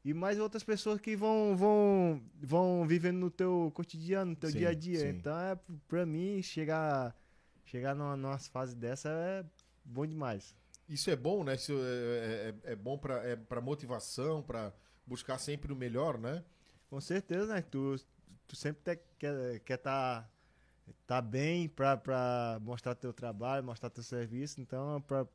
E mais outras pessoas que vão, vão, vão vivendo no teu cotidiano, no teu Sim, dia a dia. sim. Então é pra mim chegar, chegar numa, numa fase dessa é bom demais. Isso é bom, né? Isso é, é- é bom pra, é pra motivação, pra buscar sempre o melhor, né? Com certeza, né? Tu, tu sempre te- quer quer tá, tá bem pra, pra mostrar teu trabalho, mostrar teu serviço. Então, pra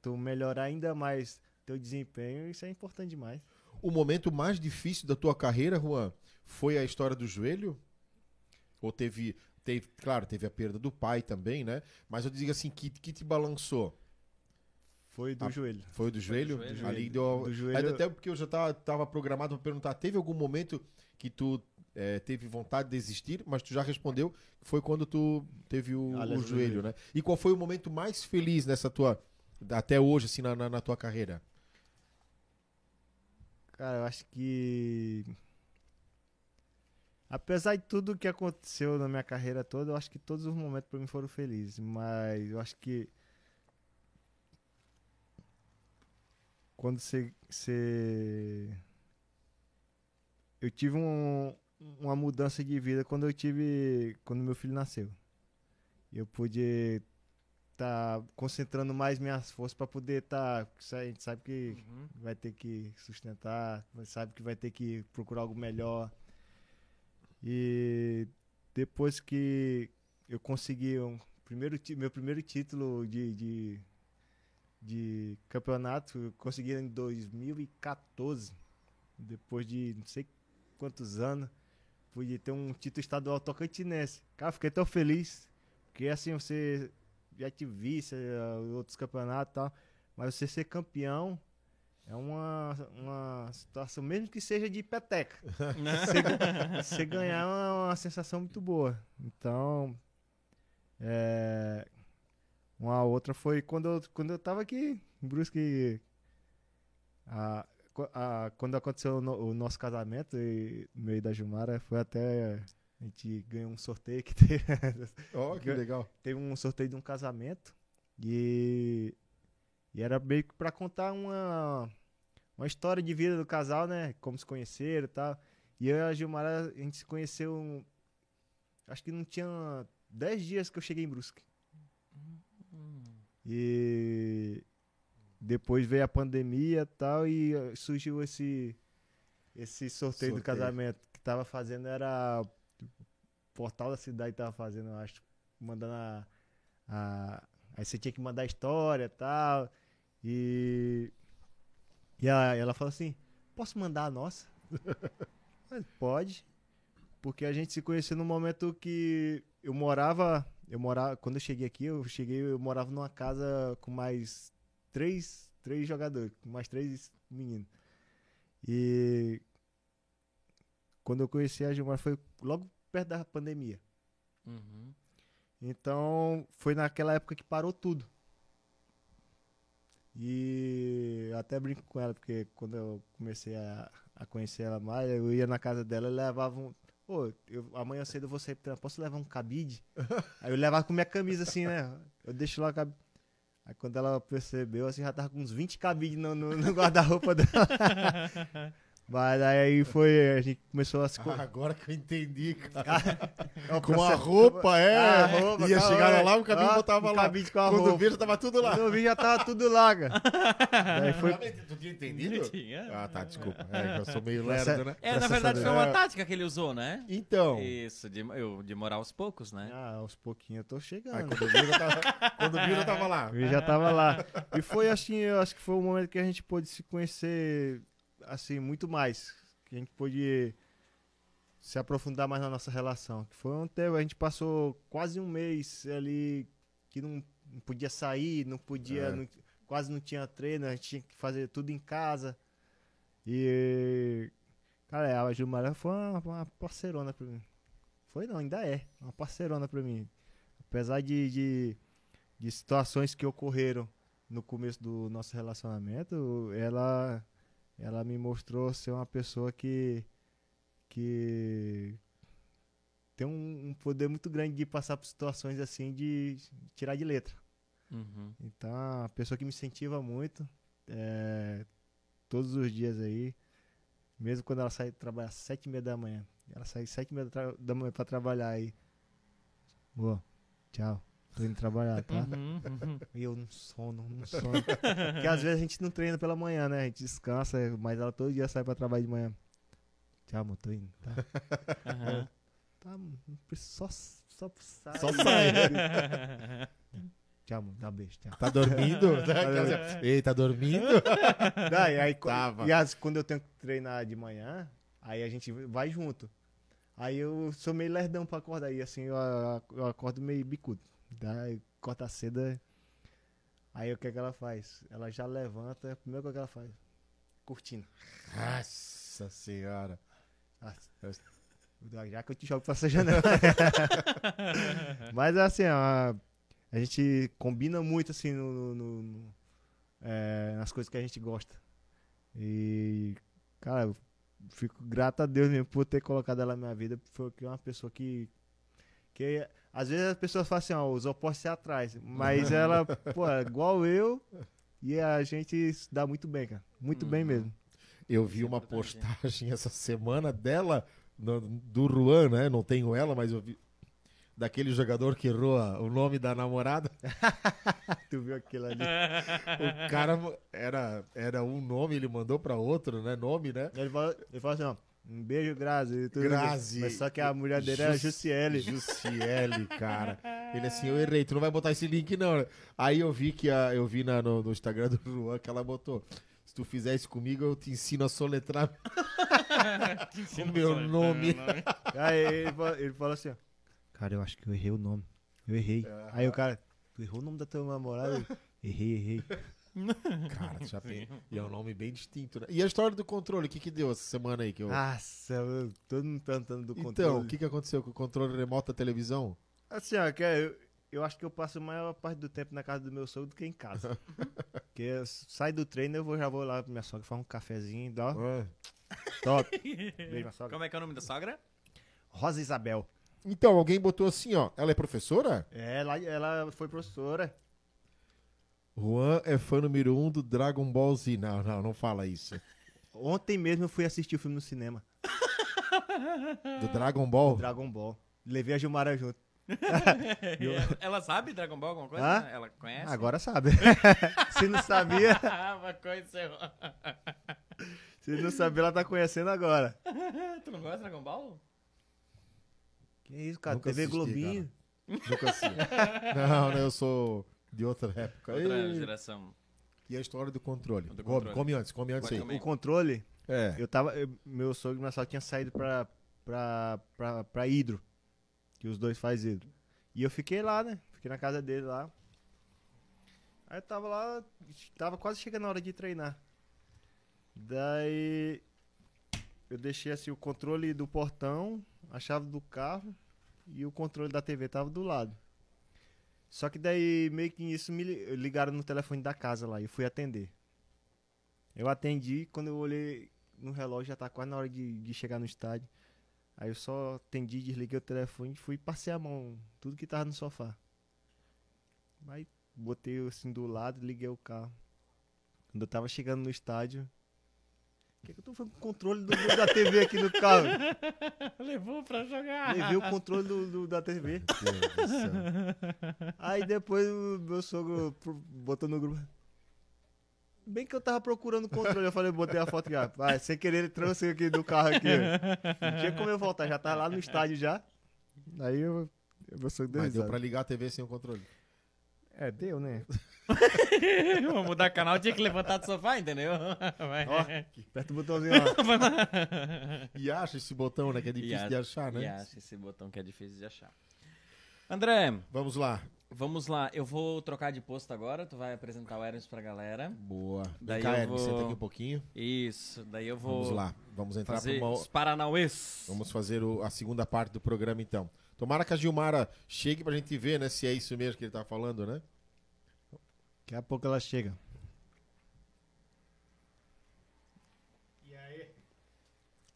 tu melhorar ainda mais teu desempenho, isso é importante demais. O momento mais difícil da tua carreira, Juan, foi a história do joelho? Ou teve, teve claro, teve a perda do pai também, né? Mas eu digo assim, que, que te balançou? Foi do Ah, joelho. Foi do joelho? joelho. Ali Do deu... Do joelho. Até porque eu já tava, tava programado pra perguntar, teve algum momento que tu eh, teve vontade de desistir, mas tu já respondeu que foi quando tu teve o, o joelho. né? E qual foi o momento mais feliz nessa tua, até hoje, assim, na, na, na tua carreira? Cara, eu acho que. Apesar de tudo que aconteceu na minha carreira toda, eu acho que todos os momentos pra mim foram felizes. Mas eu acho que. Quando você. você... Eu tive um- uma mudança de vida quando eu tive. Quando meu filho nasceu. Eu pude estar concentrando mais minhas forças pra poder estar. a gente sabe que Uhum. vai ter que sustentar, sabe que vai ter que procurar algo melhor. E depois que eu consegui um primeiro, meu primeiro título de, de, de campeonato, eu consegui em 2014, depois de não sei quantos anos, pude ter um título estadual tocantinense. Cara, fiquei tão feliz, porque assim você já te visse em outros campeonatos e tal, mas você ser campeão é uma, uma situação, mesmo que seja de peteca. [LAUGHS] Você, você ganhar é uma, uma sensação muito boa. Então, é, uma outra foi quando eu, quando eu tava aqui em Brusque, a, a- quando aconteceu o, no- o nosso casamento e, no meio da Jumara, foi até a gente ganhou um sorteio que teve, [LAUGHS] Ó, que Ga- legal. teve um sorteio de um casamento e, e era meio que pra contar uma, uma história de vida do casal, né? Como se conheceram e tal. E eu e a Gilmara, a gente se conheceu. Acho que não tinha 10 dias que eu cheguei em Brusque. E depois veio a pandemia e tal, e eh, surgiu esse, esse sorteio, do Sorteio. casamento. Que tava fazendo era. O portal da cidade tava fazendo, eu acho. Mandando a. a- aí você tinha que mandar a história e tal. E. E a- ela falou assim: posso mandar a nossa? [LAUGHS] Mas pode. Porque a gente se conheceu no momento que eu morava. Eu morava. Quando eu cheguei aqui, eu cheguei, eu morava numa casa com mais três, três jogadores, mais três meninos. E quando eu conheci a Gilmar foi logo perto da pandemia. Uhum. Então, foi naquela época que parou tudo. E eu até brinco com ela, porque quando eu comecei a, a conhecer ela mais, eu ia na casa dela e levava um. Pô, eu, amanhã cedo eu vou sair posso levar um cabide? [LAUGHS] Aí eu levava com minha camisa assim, né? Eu deixo lá o cabide. Aí quando ela percebeu, assim, já tava com uns 20 cabides no, no- no guarda-roupa dela. [LAUGHS] Mas aí foi, a gente começou a se. co- Ah, agora que eu entendi, cara. Ó, Com a roupa, é. Ah, roupa, Ia calma, chegar é. lá, o cabelo Ah, botava lá. cabide com a Quando roupa. veio, já tava tudo lá. Quando eu vi, já tava tudo lá, cara. Daí foi. Tu tinha entendido? Tinha. Ah, tá, desculpa. É, eu sou meio lerdo, né? É, na verdade foi uma tática que ele usou, né? Então, Isso, de, eu, de morar aos poucos, né? Ah, aos pouquinhos eu tô aí, chegando. quando viu, já tava, quando viu, já tava lá. Eu já tava lá. E foi assim, eu acho que foi o momento que a gente pôde se conhecer, assim, muito mais. Que a gente pôde se aprofundar mais na nossa relação. Que foi um tempo, a gente passou quase um mês ali que não, não podia sair, não podia, É. não- quase não tinha treino, a gente tinha que fazer tudo em casa. E, cara, a Gilmara foi uma, uma parceirona pra mim. Foi não, ainda é, uma parceirona pra mim. Apesar de, de, de situações que ocorreram no começo do nosso relacionamento, ela, ela me mostrou ser uma pessoa que, que tem um, um poder muito grande de passar por situações assim de tirar de letra. Uhum. Então, a pessoa que me incentiva muito, é, todos os dias aí, mesmo quando ela sai trabalhar às sete e meia da manhã, ela sai às sete e meia da, da manhã pra trabalhar aí. Boa, tchau, tô indo trabalhar, tá? Uhum, uhum. E eu não sono, não sono. Porque às vezes a gente não treina pela manhã, né? A gente descansa, mas ela todo dia sai pra trabalhar de manhã. Tchau, amor, tô indo, tá? Aham. Tá, só, só sai. Só sai. Tchau, amor, dá um beijo, tchau. Tá dormindo? [LAUGHS] Ei, tá dormindo? Daí, aí, Tava. E as, quando eu tenho que treinar de manhã, aí a gente vai junto. Aí eu sou meio lerdão pra acordar. E assim, eu, eu acordo meio bicudo. Daí corta a seda. Aí o que, é que ela faz? Ela já levanta. Primeiro o que ela faz? Curtindo. Nossa senhora. Ah, Já que eu te jogo pra essa janela. [LAUGHS] Mas assim, ó, a gente combina muito assim no, no- no- é, nas coisas que a gente gosta. E, cara, eu fico grato a Deus mesmo por ter colocado ela na minha vida. Foi é uma pessoa que. que às vezes as pessoas falam assim, ó, os opostos se atrás. Mas ela, [LAUGHS] pô, é igual eu. E a gente se dá muito bem, cara. Muito bem Uhum. mesmo. Eu vi é uma postagem [LAUGHS] essa semana dela, no- do Ruan, né? Não tenho ela, mas eu vi. Daquele jogador que errou o nome da namorada. [LAUGHS] Tu viu aquilo ali? O cara era, era um nome, ele mandou pra outro, né? Nome, né? Ele fala, ele fala assim, ó. Um beijo, Grazi. tudo Grazi. Mas só que a mulher dele era Jus- Jussiele. Jussiele, cara. [LAUGHS] Ele assim, eu errei, tu não vai botar esse link não? Aí eu vi que a, eu vi na, no, no Instagram do Ruan que ela botou. Se tu fizer isso comigo, eu te ensino a soletrar [LAUGHS] o meu nome. Aí ele fala, ele fala assim, ó. Cara, eu acho que eu errei o nome. Eu errei. Aí o cara, tu errou o nome da tua namorada? Eu, [LAUGHS] Errei, errei. Cara, já [LAUGHS] tem. E é um nome bem distinto, né? E a história do controle, o que que deu essa semana aí? Que eu... Nossa, eu- todo mundo perguntando do então, controle. o que que aconteceu com o controle remoto da televisão? Assim, ó, que é, eu, eu acho que eu passo a maior parte do tempo na casa do meu sogro do que em casa. [LAUGHS] Porque eu sai do treino, eu vou, já vou lá pra minha sogra, faz um cafezinho, dá, Ah. top. [LAUGHS] Beijo, sogra. Como é que é o nome da sogra? Rosa Isabel. Então, alguém botou assim, ó. Ela é professora? É, ela, ela foi professora. Juan é fã número um do Dragon Ball Z. Não, não, não fala isso. Ontem mesmo eu fui assistir o filme no cinema. Do Dragon Ball? Dragon Ball. Levei a Gilmara junto. [LAUGHS] Ela sabe Dragon Ball alguma coisa? Hã? né? Ela conhece? Agora sabe. [LAUGHS] Se não sabia, [LAUGHS] Ah, uma coisa. se não sabia, ela tá conhecendo agora. tu não gosta de Dragon Ball? Que isso, cara? Nunca TV assisti, Globinho. Nunca assim. Não, né? Eu sou de outra época. Outra Ei, geração. E a história do controle? Do Come- controle. Come antes, come antes aí. O controle, É. eu tava. eu- meu sogro e minha sogra tinham saído pra, pra, pra, pra Hidro. Que os dois fazem Hidro. E eu fiquei lá, né? Fiquei na casa dele lá. Aí eu tava lá, tava quase chegando a hora de treinar. Daí eu deixei assim o controle do portão, a chave do carro e o controle da TV tava do lado. Só que daí meio que isso me li- ligaram no telefone da casa lá e eu fui atender. Eu atendi, quando eu olhei no relógio já tá quase na hora de, de chegar no estádio. Aí eu só atendi, desliguei o telefone e fui passei a mão, tudo que tava no sofá. Aí botei assim do lado, liguei o carro. Quando eu tava chegando no estádio, que, que eu tô fazendo com o controle do, do- da TV aqui no carro? [LAUGHS] Levou pra jogar. Levei o controle do, do- da TV. Deus do céu. Aí depois o meu sogro botou no grupo. Bem que eu tava procurando o controle, eu falei, botei a foto aqui, ó. Vai, sem querer ele trouxe aqui do carro aqui. Não tinha como eu voltar, já tava lá no estádio já. Aí eu. Meu sogro deu Mas deu risada. pra ligar a TV sem o controle. É, deu, né? [LAUGHS] Vamos mudar canal, tinha que levantar do sofá, entendeu? [LAUGHS] Vai. Ó, aperta o botãozinho [LAUGHS] lá. E acha esse botão, né? Que é difícil E de achar, E né? acha esse botão que é difícil de achar. André, Vamos lá. vamos lá. Eu vou trocar de posto agora. Tu vai apresentar o Hermes pra galera. Boa. Daí Vem cá, vou- senta aqui um pouquinho. Isso. Daí eu vou Vamos lá. Vamos entrar pra uma... os Paranauês. Vamos fazer o- a segunda parte do programa, então. Tomara que a Gilmara chegue pra gente ver, né? Se é isso mesmo que ele tá falando, né? Daqui a pouco ela chega. E aí,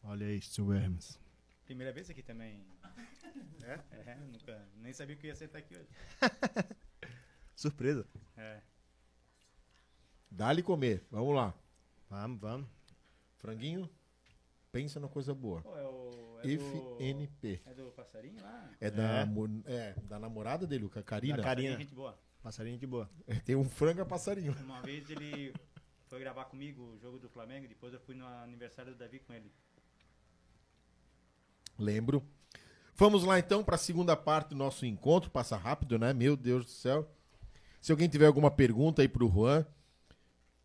Olha aí, seu Hermes. primeira vez aqui também. [LAUGHS] É? É, nunca. Nem sabia que ia sentar aqui hoje. [LAUGHS] Surpresa. É. Dá-lhe comer. Vamos lá. Vamos, vamos. Franguinho, pensa na coisa boa. Pô, é o. É do, FNP. é do passarinho lá? É da, É. é, da namorada dele, o Karina. Da Karina. Passarinho, gente boa. Passarinho de boa. Tem um frango a passarinho. Uma vez ele foi gravar comigo o jogo do Flamengo, depois eu fui no aniversário do Davi com ele. Lembro. Vamos lá então para a segunda parte do nosso encontro. Passa rápido, né? Meu Deus do céu. Se alguém tiver alguma pergunta aí pro Juan,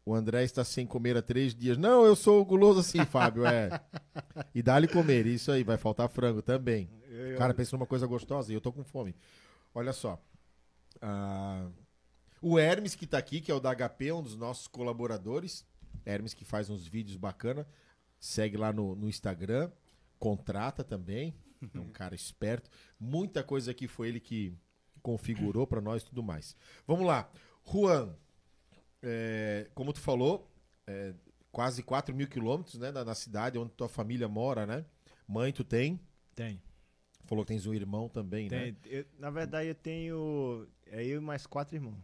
o André está sem comer há três dias. Não, eu sou guloso assim, Fábio. É. [LAUGHS] E dá-lhe comer. Isso aí, vai faltar frango também. Eu- Cara, pensa numa coisa gostosa e eu tô com fome. Olha só. Ah, o Hermes, que tá aqui, que é o da HP, um dos nossos colaboradores. Hermes, que faz uns vídeos bacana. Segue lá no, no Instagram. Contrata também. É um cara esperto. Muita coisa aqui foi ele que configurou pra nós e tudo mais. Vamos lá. Juan, é, como tu falou, é, quase 4 mil quilômetros né, da, da cidade onde tua família mora, né? Mãe, tu tem? Tem. Falou que tens um irmão também, né? Tem. Eu- na verdade, eu tenho. É eu e mais quatro irmãos.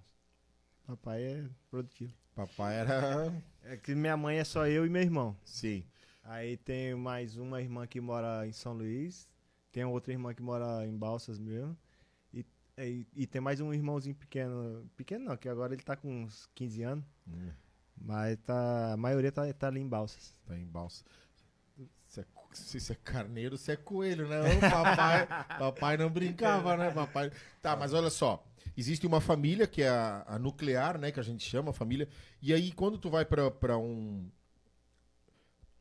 Papai é produtivo. Papai era. [LAUGHS] É que minha mãe é só eu e meu irmão. Sim. Aí tem mais uma irmã que mora em São Luís. Tem outra irmã que mora em Balsas mesmo. E, e, e tem mais um irmãozinho pequeno. Pequeno não, que agora ele tá com uns 15 anos. Hum, Mas tá, a maioria tá, tá ali em Balsas. tá em balsa. Se é, se isso é carneiro, se é coelho, né? Papai, [LAUGHS] papai não brincava, né? Papai. Tá, mas olha só. Existe uma família que é a, a nuclear, né? Que a gente chama a família. E aí, quando tu vai pra, pra um.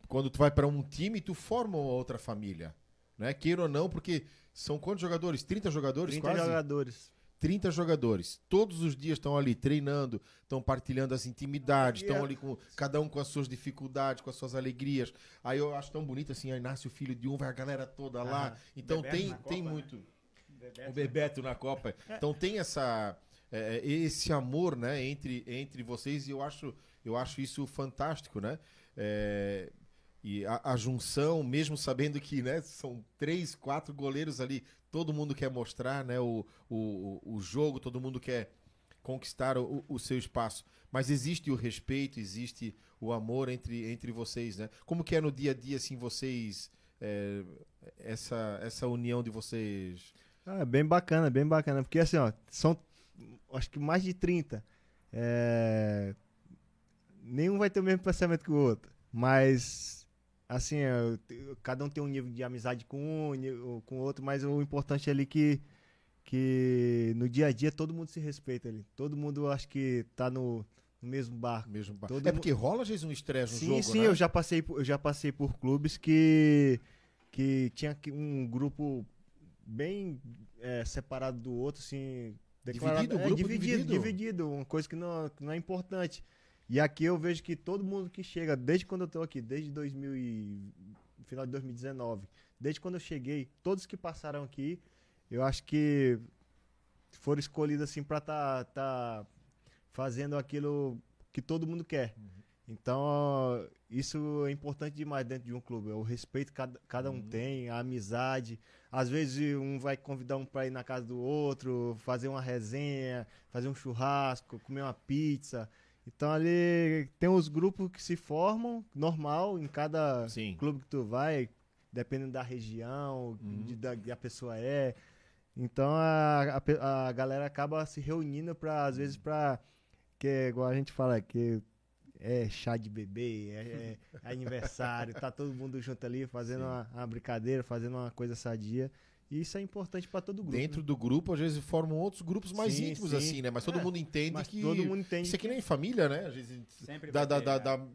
Quando tu vai pra um time, tu forma outra família. Né? Queira ou não, porque são quantos jogadores? 30 jogadores 30 quase? jogadores. 30 jogadores. Todos os dias estão ali treinando, estão partilhando as intimidades, estão é- ali com cada um com as suas dificuldades, com as suas alegrias. Aí eu acho tão bonito assim, aí nasce o filho de um, vai a galera toda lá. Aham. Então tem, tem Copa, né? muito. Bebeto. O Bebeto na Copa. Então tem essa é, esse amor, né, entre, entre vocês e eu acho eu acho isso fantástico, né? É, e a, a junção, mesmo sabendo que, né, são três, quatro goleiros ali, todo mundo quer mostrar, né, o, o, o jogo, todo mundo quer conquistar o, o seu espaço. Mas existe o respeito, existe o amor entre, entre vocês, né? Como que é no dia a dia, assim, vocês... é, essa, essa união de vocês... Ah, é bem bacana, bem bacana. Porque assim, ó, são acho que mais de 30. É, Nenhum vai ter o mesmo pensamento que o outro. Mas, assim, é, te- cada um tem um nível de amizade com um, com outro, mas o importante é ali que, que no dia a dia todo mundo se respeita ali. Todo mundo acho que tá no, no mesmo barco. Mesmo ba- Todo é porque rola às vezes um estresse no Sim, jogo, sim, né? eu já passei por, eu já passei por clubes que que tinha um grupo bem é, separado do outro, assim, Dividido, o é, dividido, dividido. dividido, uma coisa que não, que não é importante. E aqui eu vejo que todo mundo que chega, desde quando eu tô aqui, desde 2000 e, final de 2019, desde quando eu cheguei, todos que passaram aqui, eu acho que foram escolhidos assim para tá, tá fazendo aquilo que todo mundo quer. Então, ó, isso é importante demais dentro de um clube. O respeito que cada, cada um tem, a amizade. Às vezes um vai convidar um para ir na casa do outro, fazer uma resenha, fazer um churrasco, comer uma pizza. Então ali tem os grupos que se formam, normal, em cada Sim. clube que tu vai, dependendo da região, Uhum. de, da que a pessoa é. Então a, a, a galera acaba se reunindo para às vezes para que é igual a gente fala que é chá de bebê, é, é [LAUGHS] aniversário, tá todo mundo junto ali fazendo uma, uma brincadeira, fazendo uma coisa sadia. E isso é importante para todo grupo. Dentro né? do grupo, às vezes formam outros grupos mais Sim, íntimos, sim. assim, né? Mas todo É, mundo entende Mas que. todo mundo entende. Isso é que nem família, né? Às vezes. Sempre Da, ter, né? da-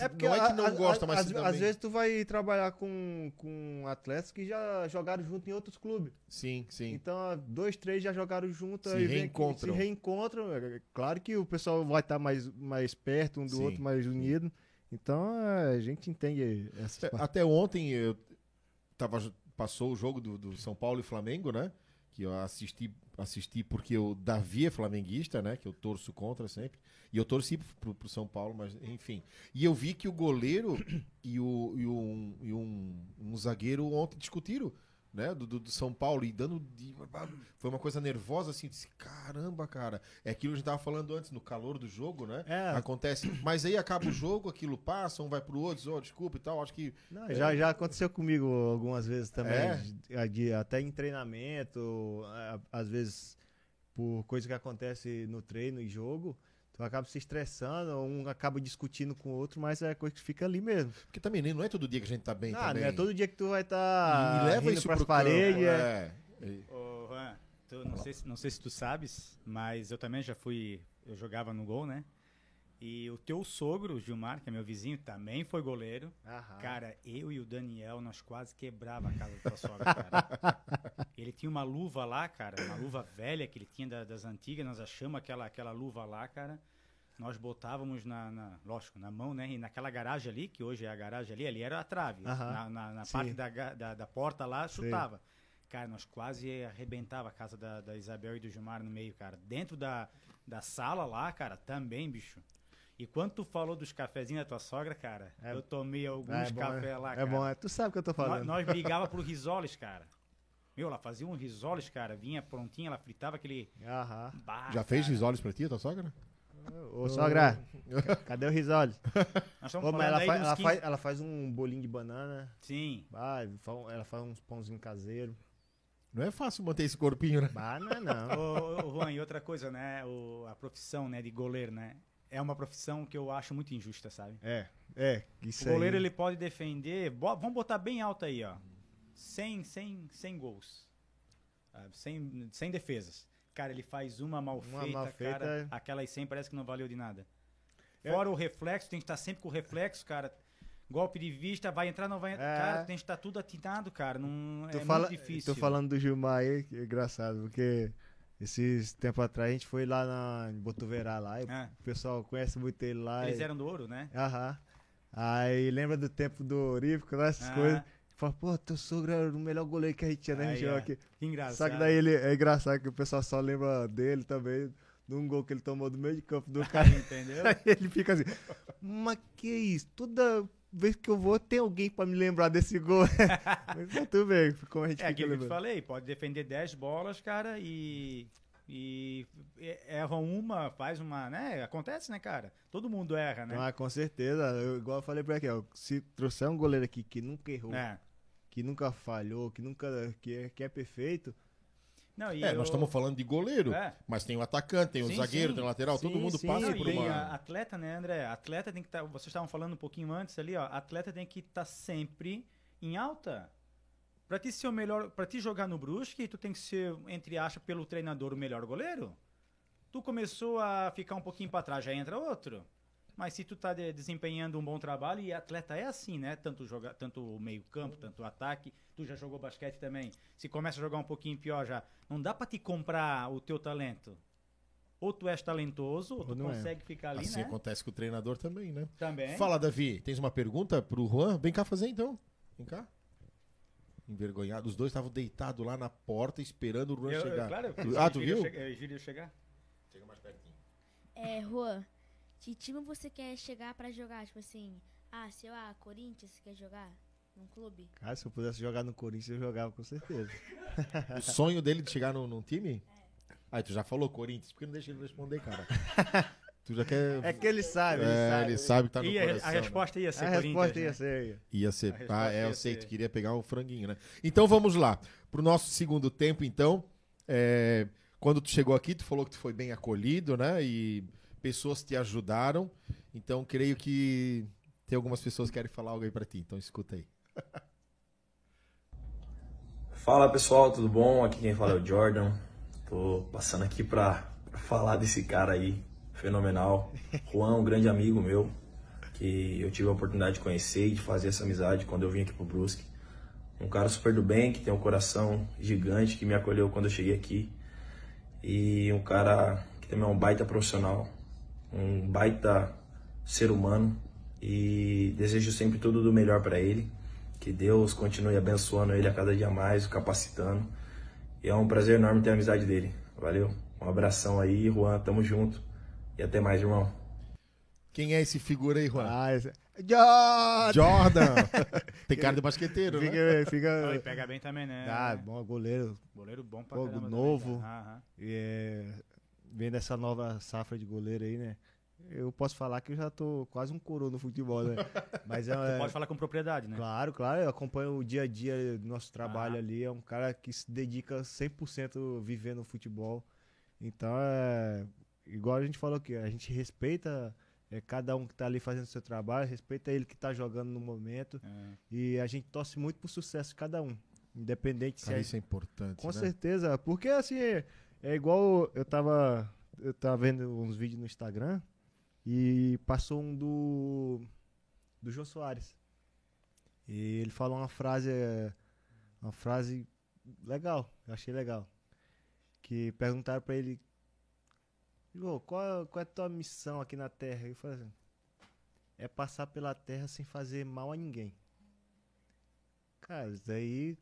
É porque não é que não a- a- gosta, mas às, se às também- vezes tu vai trabalhar com, com atletas que já jogaram junto em outros clubes. Sim, sim. Então, dois, três já jogaram junto. Se aí aqui, reencontram. Se reencontram. É Claro que o pessoal vai estar mais, mais perto um do Sim, outro, mais unido. Então, é, a gente entende essas É, partes. Até ontem eu tava, passou o jogo do, do São Paulo e Flamengo, né? Que eu assisti, assisti porque o Davi é flamenguista, né? Que eu torço contra sempre. E eu torci pro, pro São Paulo, mas enfim. E eu vi que o goleiro [COUGHS] e, o, e, um, e um, um zagueiro ontem discutiram né? Do, do, São Paulo e dando. de- foi uma coisa nervosa assim. Disse, Caramba, cara. É aquilo que a gente tava falando antes, no calor do jogo, né? É. Acontece. Mas aí acaba o jogo, aquilo passa, um vai pro outro, diz, "Ó, desculpa e tal. Acho que. Não, já, já aconteceu comigo algumas vezes também, É? de- de- até em treinamento, às vezes por coisa que acontece no treino e jogo, tu acaba se estressando, um acaba discutindo com o outro, mas é coisa que fica ali mesmo. Porque também nem- não é todo dia que a gente tá bem. Ah, também. não é todo dia que tu vai estar E leva isso pras paredes. é. é. Ô, Juan, tu- não, sei, se- não sei se tu sabes, mas eu também já fui. Eu jogava no gol, né? E o teu sogro, o Gilmar, que é meu vizinho, também foi goleiro. Aham. Cara, eu e o Daniel, nós quase quebrava a casa da tua sogra, cara. [LAUGHS] Ele tinha uma luva lá, cara, uma luva velha que ele tinha da- das antigas, nós achamos aquela, aquela luva lá, cara. Nós botávamos na, na- lógico, na mão, né? E naquela garagem ali, que hoje é a garagem ali, ali era a trave. Aham. Na, na- na Sim. parte da, da, da porta lá, Sim. chutava. Cara, nós quase arrebentava a casa da, da Isabel e do Gilmar no meio, cara. Dentro da, da sala lá, cara, também, bicho. E quando tu falou dos cafezinhos da tua sogra, cara, É- eu tomei alguns É bom, cafés é, lá, é cara. bom, é, tu sabe o que eu tô Nós, falando. nós [LAUGHS] brigava por risoles, cara. Meu, ela fazia um risoles, cara. Vinha prontinha, ela fritava aquele. Aham. Bah, Já fez cara. risoles pra ti, tua sogra? Ô, sogra, [LAUGHS] cadê o risole? Nós Ô, mas ela, dos ela, 15 faz, ela faz um bolinho de banana, Sim. vai, fa- ela faz uns pãozinhos caseiros. Não é fácil manter esse corpinho, né? Bah, não é não. Ô, ô, Juan, e outra coisa, né? O, a profissão né, de goleiro, né? É uma profissão que eu acho muito injusta, sabe? É, é, isso O goleiro aí. ele pode defender. bo- vamos botar bem alto aí, ó. 100, 100, 100 gols. 100, 100 defesas. Cara, ele faz uma mal Uma feita, mal feita, cara. é. Aquelas 100 parece que não valeu de nada. É. Fora o reflexo, tem que estar sempre com o reflexo, cara. Golpe de vista, vai entrar, não vai entrar. É. Cara, tem que estar tudo atinado, cara. Não, é fala, muito difícil. Tô falando do Gilmar aí, que é engraçado, porque esses tempos atrás a gente foi lá na, em Botuverá lá, É. o pessoal conhece muito ele lá. Eles e- eram do ouro, né? Aham. Aí lembra do tempo do Orífico, lá, essas Ah. coisas. Fala, pô, teu sogro era o melhor goleiro que a gente tinha na Aí, região ó. aqui. Que engraçado. Só que daí ele é engraçado que o pessoal só lembra dele também, de um gol que ele tomou do meio de campo do [LAUGHS] cara. Entendeu? Aí ele fica assim, mas que isso? Toda vez que eu vou tem alguém pra me lembrar desse gol. [LAUGHS] mas tá tudo bem, como a gente É aquilo que eu te falei, pode defender 10 bolas, cara, e, e erra uma, faz uma, né? Acontece, né, cara? Todo mundo erra, né? Ah, com certeza. Eu, igual eu falei pra aqui, ó, se trouxer um goleiro aqui que nunca errou, É. que nunca falhou, que nunca que é, que é perfeito, Não, e É, eu- nós estamos falando de goleiro, É. mas tem o atacante, tem o Sim, zagueiro, sim. tem o lateral, todo Sim, mundo sim, passa por uma. atleta, né, André? Atleta tem que estar. vocês estavam falando um pouquinho antes ali, ó. Atleta tem que estar sempre em alta. Pra ti ser o melhor, para ti jogar no Brusque, tu tem que ser, entre aspas, pelo treinador o melhor goleiro. Tu começou a ficar um pouquinho pra trás, já entra outro. Mas se tu tá de- desempenhando um bom trabalho, e atleta é assim, né? Tanto joga, tanto o meio-campo, tanto o ataque. Tu já jogou basquete também. Se começa a jogar um pouquinho pior já, não dá pra te comprar o teu talento. Ou tu és talentoso, ou tu não é. consegue ficar ali, Assim né? acontece com o treinador também, né? Também. Fala, Davi, tens uma pergunta pro Juan? Vem cá fazer então. Vem cá. Envergonhado. Os dois estavam deitados lá na porta esperando o Juan Eu- eu- chegar. claro, Tu- ah, tu viu? chega- Júlio chegar. Chega mais pertinho. É, Juan, que time você quer chegar pra jogar? Tipo assim, ah, sei lá, Corinthians, você quer jogar num clube? cara, se eu pudesse jogar no Corinthians, eu jogava com certeza. O sonho dele de chegar num, num time? Aí tu já falou Corinthians, por que não deixa ele responder, cara? [LAUGHS] tu já quer. É que ele sabe, ele É, sabe. ele sabe que tá no E a, coração. a resposta ia ser A Corinthians, resposta né? ia ser. Ia ser. Ah, é, eu ia sei, tu queria pegar o franguinho, né? Então vamos lá. Pro nosso segundo tempo, então. é, quando tu chegou aqui, tu falou que tu foi bem acolhido, né? E pessoas te ajudaram. Então creio que tem algumas pessoas que querem falar algo aí pra ti. Então escuta aí. Fala pessoal, tudo bom? Aqui quem fala é o Jordan. Tô passando aqui pra falar desse cara aí, fenomenal. Juan, um grande amigo meu, que eu tive a oportunidade de conhecer e de fazer essa amizade quando eu vim aqui pro Brusque. Um cara super do bem, que tem um coração gigante, que me acolheu quando eu cheguei aqui. E um cara que também é um baita profissional, um baita ser humano. E desejo sempre tudo do melhor para ele. Que Deus continue abençoando ele a cada dia mais, o capacitando. E é um prazer enorme ter a amizade dele. Valeu. Um abração aí, Juan. Tamo junto. E até mais, irmão. Quem é esse figura aí, Juan? Ah, esse- Jordan! Jordan! [LAUGHS] Tem cara de basqueteiro, né? Fica, fica... Não, ele pega bem também, né? Ah, bom goleiro. Goleiro bom pra Pô, caramba também, novo. cara. Aham. E, é, vendo essa nova safra de goleiro aí, né? Eu posso falar que eu já tô quase um coroa no futebol, né? Mas é, [LAUGHS] Tu pode falar com propriedade, né? Claro, claro, eu acompanho o dia a dia do nosso trabalho Ah. ali. É um cara que se dedica 100% vivendo o futebol. Então, é igual a gente falou aqui, a gente respeita é, cada um que tá ali fazendo o seu trabalho, respeita ele que tá jogando no momento. É. E a gente torce muito pro sucesso de cada um. Independente se Cara, é isso é importante, com né? certeza, porque assim, é igual eu tava eu tava vendo uns vídeos no Instagram e passou um do do João Soares. E ele falou uma frase uma frase legal, eu achei legal. Que perguntaram pra ele João, qual, qual é a tua missão aqui na Terra? Ele falou assim, é passar pela Terra sem fazer mal a ninguém. Cara, isso daí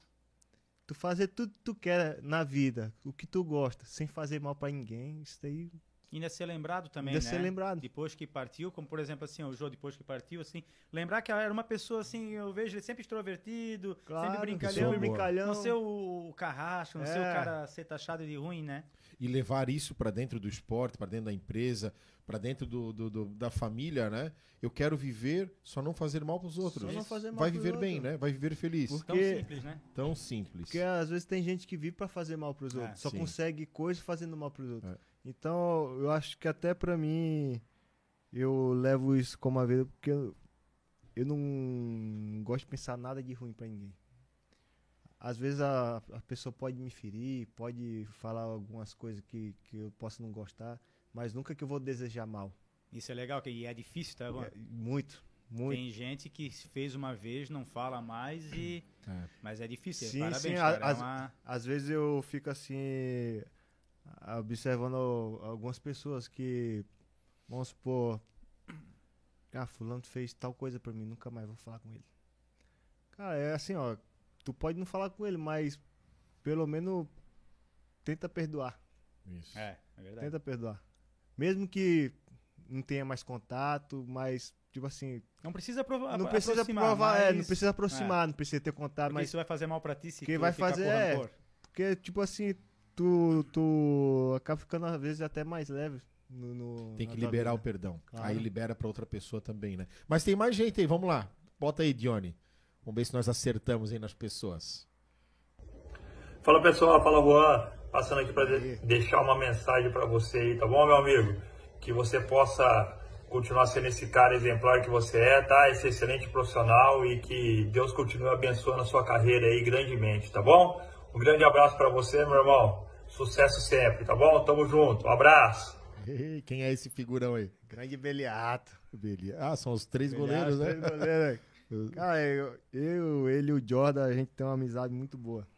tu fazer tudo que tu quer na vida, o que tu gosta, sem fazer mal pra ninguém, isso daí ainda ser lembrado também, deve né? ser lembrado. Depois que partiu, como por exemplo assim, o Jô depois que partiu, assim, lembrar que era uma pessoa assim, eu vejo ele sempre extrovertido, Claro, sempre brincalhão, sempre brincalhão. não ser o, o carrasco, não ser o É. cara ser taxado de ruim, né? E levar isso pra dentro do esporte, pra dentro da empresa, pra dentro do, do- do- da família, né? Eu quero viver, só não fazer mal pros outros. Só não fazer mal Vai viver bem, outros. né? Vai viver feliz. Por- Tão Porque- simples, né? Tão simples. Porque às vezes tem gente que vive pra fazer mal pros É, outros, só sim. consegue coisas fazendo mal pros outros. É. Então, eu acho que até pra mim eu levo isso como uma vida porque eu, eu não gosto de pensar nada de ruim pra ninguém. Às vezes a, a pessoa pode me ferir, pode falar algumas coisas que, que eu posso não gostar, mas nunca que eu vou desejar mal. Isso é legal, que e é difícil, tá? Juan? É, muito, muito. Tem gente que fez uma vez, não fala mais e. É. Mas é difícil. Sim, Parabéns, sim, cara. a- é uma- Às vezes eu fico assim, observando algumas pessoas que, vamos supor, ah, fulano fez tal coisa pra mim, nunca mais vou falar com ele. Cara, é assim, ó, tu pode não falar com ele, mas pelo menos tenta perdoar, Isso. É, é verdade. tenta perdoar. Mesmo que não tenha mais contato, mas, tipo assim, Não precisa provar. não precisa aproximar, provar, é, não mas- precisa aproximar, não precisa ter contato, Porque mas isso vai fazer mal pra ti se Quem tu vai ficar fazer é-. Porque, tipo assim, tu, tu acaba ficando às vezes até mais leve no. no- Tem que liberar o vida. perdão. Claro. Aí libera pra outra pessoa também, né? Mas tem mais gente aí, vamos lá. Bota aí, Dione. Vamos ver se nós acertamos aí nas pessoas. Fala pessoal, fala Juan, passando aqui para Aí. deixar uma mensagem para você aí, tá bom, meu amigo? Que você possa continuar sendo esse cara exemplar que você é, tá? Esse excelente profissional e que Deus continue abençoando a sua carreira aí grandemente, tá bom? Um grande abraço para você, meu irmão. Sucesso sempre, tá bom? Tamo junto. Um abraço. Ei, Quem é esse figurão aí? Grande Beliato. Beleza. Ah, são os três Beliato, goleiros, né? três goleiros. [LAUGHS] Cara, eu, eu, ele e o Jordan, a gente tem uma amizade muito boa.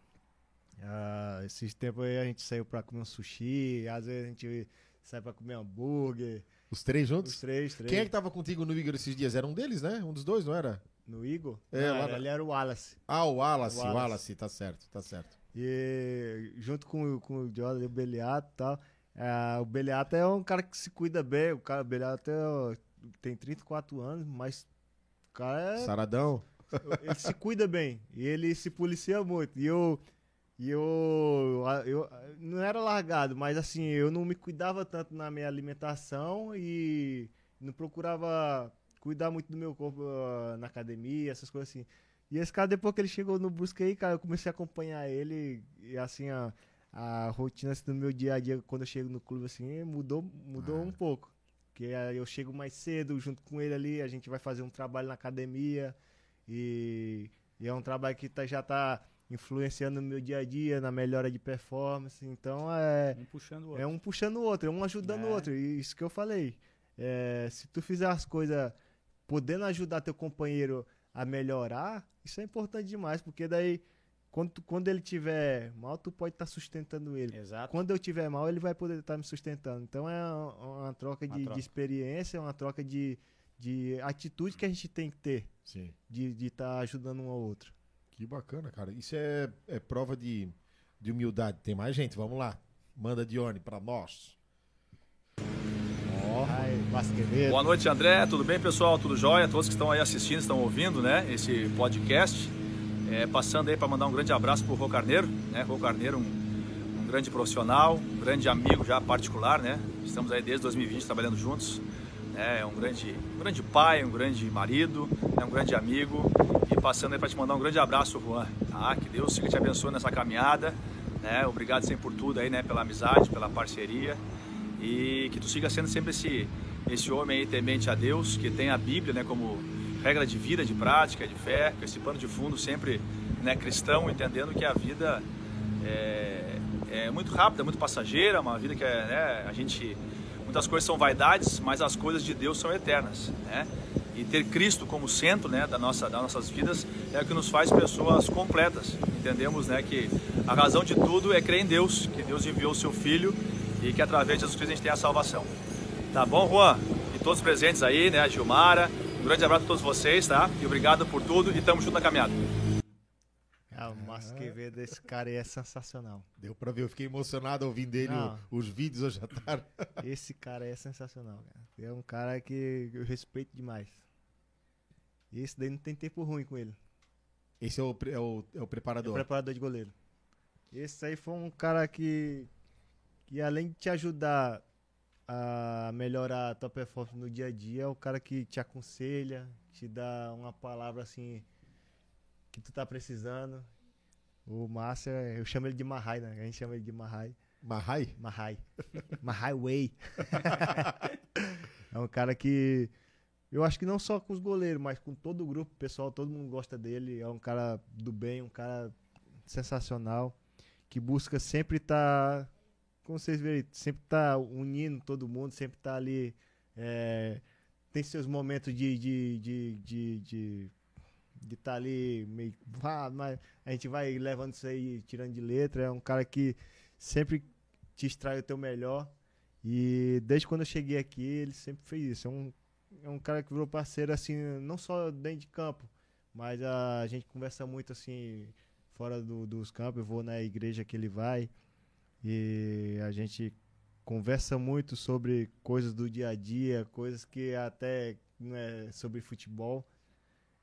Ah, esses tempos aí a gente saiu pra comer um sushi, às vezes a gente sai pra comer hambúrguer. Os três juntos? Os três, três. Quem é que tava contigo no Igor esses dias? Era um deles, né? Um dos dois, não era? No Igor? É, Não, lá era- na- ele era o Wallace. Ah, o Wallace, o Wallace. Wallace, tá certo, tá certo. E junto com, o- com o Jordan e o Beliato e tal. ah, o Beliato é um cara que se cuida bem. O cara, o Beliato é, tem 34 anos, mas o cara é, Saradão. ele se cuida bem. E ele se policia muito. E eu. E eu, eu. Não era largado, mas assim, eu não me cuidava tanto na minha alimentação e não procurava cuidar muito do meu corpo ah, na academia, essas coisas assim. E esse cara, depois que ele chegou no Brusque aí, cara, eu comecei a acompanhar ele e assim, a, a rotina assim, do meu dia a dia quando eu chego no clube, assim, mudou, mudou Ah. um pouco. Porque eu chego mais cedo junto com ele ali, a gente vai fazer um trabalho na academia e, e é um trabalho que tá, já tá influenciando no meu dia a dia, na melhora de performance. Então é, Um puxando o outro. é um puxando o outro, é um ajudando o É. outro. E isso que eu falei. É, se tu fizer as coisas podendo ajudar teu companheiro a melhorar, isso é importante demais, porque daí quando, tu- quando ele tiver mal, tu pode estar sustentando ele. Exato. Quando eu tiver mal, ele vai poder estar me sustentando. Então é uma, uma troca, Uma de, troca. de experiência, uma troca de, de atitude que a gente tem que ter, Sim. de estar ajudando um ao outro. Que bacana, cara. Isso é, é prova de, de humildade. Tem mais gente? Vamos lá. Manda Dione pra nós. Boa noite, André. Tudo bem, pessoal? Tudo jóia? Todos que estão aí assistindo, estão ouvindo, né? Esse podcast. É, passando aí para mandar um grande abraço pro Rô Carneiro, né? Rô Carneiro, um, um grande profissional, um grande amigo já particular, né? Estamos aí desde 2020 trabalhando juntos. É um grande, um grande pai, um grande marido, é um grande amigo. E passando aí para te mandar um grande abraço, Juan. Tá? Que Deus siga te abençoe nessa caminhada. Né? Obrigado sempre por tudo aí, né? Pela amizade, pela parceria. E que tu siga sendo sempre esse, esse homem aí temente a Deus, que tem a Bíblia né, como regra de vida, de prática, de fé, com esse pano de fundo sempre né, cristão, entendendo que a vida é, é muito rápida, muito passageira, uma vida que é, né, a gente muitas coisas são vaidades, mas as coisas de Deus são eternas, né? E ter Cristo como centro, né, da nossa, das nossas vidas é o que nos faz pessoas completas. Entendemos, né, que a razão de tudo é crer em Deus, que Deus enviou o seu Filho e que através de Jesus Cristo a gente tem a salvação. Tá bom, Juan? E todos presentes aí, né, a Gilmara, um grande abraço a todos vocês, tá? E obrigado por tudo e tamo junto na caminhada. Ah, o Márcio Quevedo, esse cara aí é sensacional. Deu pra ver, eu fiquei emocionado ouvindo dele Não. o- os vídeos hoje à tarde. [LAUGHS] Esse cara é sensacional, cara. É um cara que eu respeito demais. E esse daí não tem tempo ruim com ele. Esse é o, é o, é o É o preparador. preparador de goleiro. Esse aí foi um cara que, que além de te ajudar a melhorar a tua performance no dia a dia, é o cara que te aconselha, te dá uma palavra assim que tu tá precisando. O Márcio, eu chamo ele de Mahai, né? A gente chama ele de Mahai. Mahai? Mahai. [LAUGHS] Mahai Way. [LAUGHS] é um cara que eu acho que não só com os goleiros, mas com todo o grupo, pessoal, todo mundo gosta dele. É um cara do bem, um cara sensacional, que busca sempre estar, como vocês verem, sempre tá unindo todo mundo, sempre tá ali. é, tem seus momentos de de de de, de de estar ali meio ah, mas a gente vai levando isso aí tirando de letra. É um cara que sempre te extrai o teu melhor. E desde quando eu cheguei aqui ele sempre fez isso. É um é um cara que virou parceiro assim não só dentro de campo mas a gente conversa muito assim fora do- dos campos. Eu vou na igreja que ele vai e a gente conversa muito sobre coisas do dia a dia coisas que até não é sobre futebol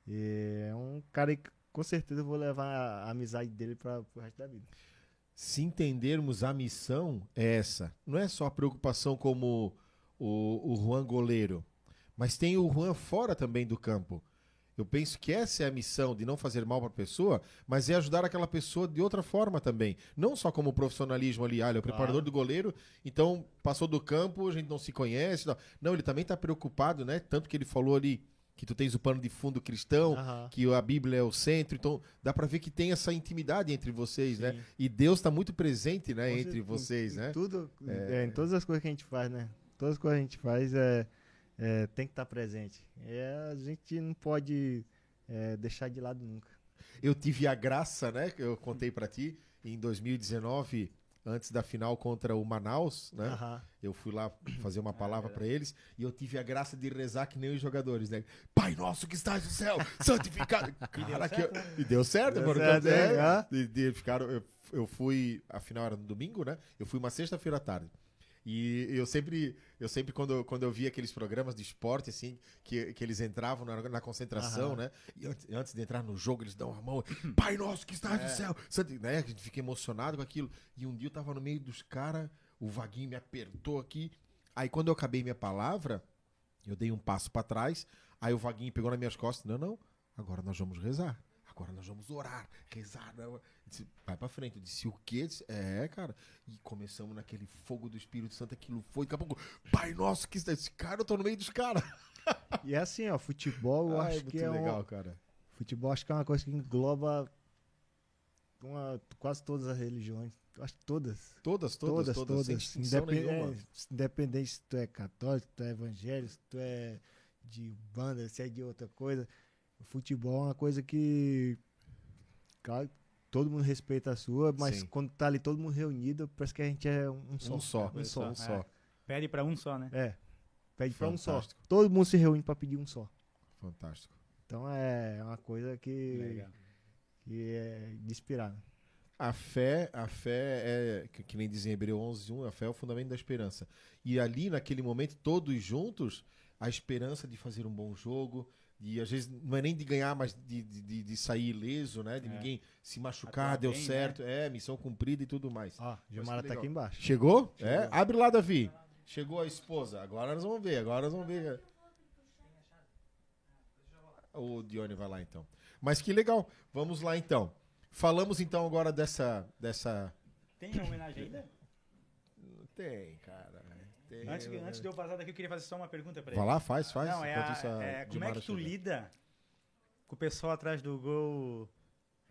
e é um cara que com certeza eu vou levar a amizade dele para o resto da vida Se entendermos a missão, é essa. Não é só a preocupação como o, o Juan goleiro, mas tem o Juan fora também do campo. Eu penso que essa é a missão de não fazer mal para a pessoa, mas é ajudar aquela pessoa de outra forma também. Não só como profissionalismo ali, ah, ele é o preparador do goleiro, então passou do campo, a gente não se conhece. Não, não ele também está preocupado, né? Tanto que ele falou ali que tu tens o pano de fundo cristão, Aham. que a Bíblia é o centro, então dá pra ver que tem essa intimidade entre vocês, né? Sim. E Deus tá muito presente, né, entre vocês, em né? Tudo, É. é, em todas as coisas que a gente faz, né? Todas as coisas que a gente faz é, é, tem que estar presente. É, a gente não pode é, deixar de lado nunca. Eu tive a graça, né, que eu contei pra ti, em 2019, antes da final contra o Manaus, né? Eu fui lá fazer uma palavra pra eles e eu tive a graça de rezar que nem os jogadores, né? Pai nosso que estás no céu, santificado. [LAUGHS] Cara, que eu- E deu certo, Deu mano. certo, É, hein? Ah. de- ficaram, eu, eu fui, a final era no domingo, né? Eu fui uma sexta-feira à tarde. E eu sempre, eu sempre quando, quando eu via aqueles programas de esporte, assim, que, que eles entravam na, na concentração, Aham. né? E antes, antes de entrar no jogo, eles dão a mão, Pai nosso que estás no céu, santi-" né? A gente fica emocionado com aquilo. E um dia eu tava no meio dos caras, o Vaguinho me apertou aqui. Aí quando eu acabei minha palavra, eu dei um passo pra trás, aí o Vaguinho pegou nas minhas costas, não, não, agora nós vamos rezar. Agora nós vamos orar, rezar. Não. Disse, vai pra frente. Eu disse, o quê? Disse, é, cara. E começamos naquele fogo do Espírito Santo, aquilo foi. Daqui a pouco, Pai Nosso, que esse cara, eu tô no meio dos caras. E é assim, ó, futebol eu [LAUGHS] Ah, acho que é legal, um, cara. futebol acho que é uma coisa que engloba uma- quase todas as religiões. Acho que todas. Todas, todas, Todas, todas, todas. Independ- é, independente se tu é católico, se tu é evangélico, se tu é de banda, se é de outra coisa. O futebol é uma coisa que. Claro, todo mundo respeita a sua, mas Sim. quando tá ali todo mundo reunido, parece que a gente é um, só. Um só, Um só. um só. Pede pra um só, né? É. Pede pra um só. Todo mundo se reúne pra pedir um só. Fantástico. Então é uma coisa que, Legal. que é de inspirar. né? A fé, a fé é, que, que nem dizem em Hebreu 11, 1, a fé é o fundamento da esperança. E ali, naquele momento, todos juntos, a esperança de fazer um bom jogo, de às vezes não é nem de ganhar, mas de, de, de- sair ileso, né? De É. ninguém se machucar, Atuar deu bem, né? certo, é, missão cumprida e tudo mais. Ó, Gilmara que tá aqui embaixo. Chegou? É? Abre lá, Davi. Chegou a esposa. Agora nós vamos ver, agora nós vamos ver. O Dione vai lá então. Mas que legal. Vamos lá então. Falamos então agora dessa. dessa... Tem homenagem ainda? Tem, cara. Tem, Antes, que- né? antes de eu vazar daqui, eu queria fazer só uma pergunta pra ele. Vai lá, faz, faz. Não, é, a- isso a é, como é que tu chega. lida com o pessoal atrás do gol?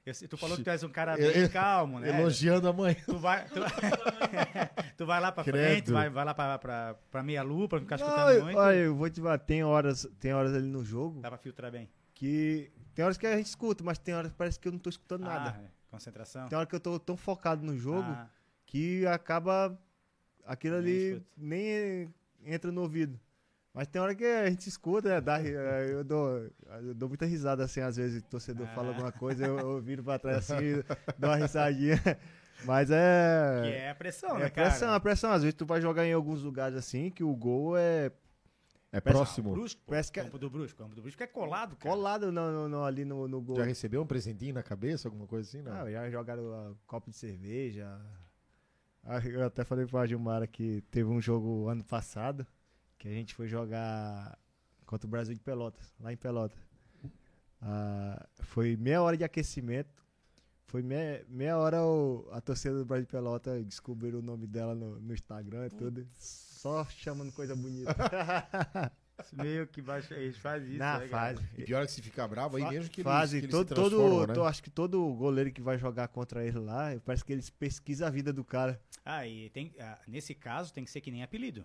Eu tu falou que tu és um cara [LAUGHS] Eu- bem eu- calmo, né? Elogiando a mãe. Tu vai, tu, [LAUGHS] tu vai lá pra Credo. frente, vai, vai lá pra, pra, pra meia lua, pra não ficar Não, escutando eu- muito. olha, eu vou te falar, tem horas, tem horas ali no jogo Dá pra filtrar bem. que. Tem horas que a gente escuta, mas tem horas que parece que eu não tô escutando nada. Ah, é. concentração. Tem hora que eu tô tão focado no jogo Ah, que acaba aquilo Nem ali escuta. nem entra no ouvido. Mas tem hora que a gente escuta, né? Dá, ri- eu, dou, eu dou muita risada assim, às vezes o torcedor fala Ah. alguma coisa, eu, eu viro pra trás assim, [LAUGHS] dou uma risadinha. Mas é. que é a pressão, é né, cara? pressão, é pressão. Às vezes tu vai jogar em alguns lugares assim que o gol é É Parece- próximo. Brusco, Parece que é- campo do Brusco. Campo do Brusco é colado, cara. colado no, no- no- ali no, no gol. Já recebeu um presentinho na cabeça, alguma coisa assim? Não. Ah, já jogaram a copo de cerveja. Ah, Eu até falei pra Gilmara que teve um jogo ano passado que a gente foi jogar contra o Brasil de Pelotas, lá em Pelotas. Ah, foi meia hora de aquecimento. Foi meia, meia hora o- a torcida do Brasil de Pelotas descobriram o nome dela no, no Instagram e tudo. Só chamando coisa bonita. [LAUGHS] [LAUGHS] Meio que vai, eles fazem isso. Na né, cara? fase. E pior é que se ficar bravo, aí Fa- mesmo que eles, fazem. que eles todo, todo, né? acho que todo goleiro que vai jogar contra ele lá, parece que eles pesquisam a vida do cara. Ah, e tem, ah, nesse caso tem que ser que nem apelido.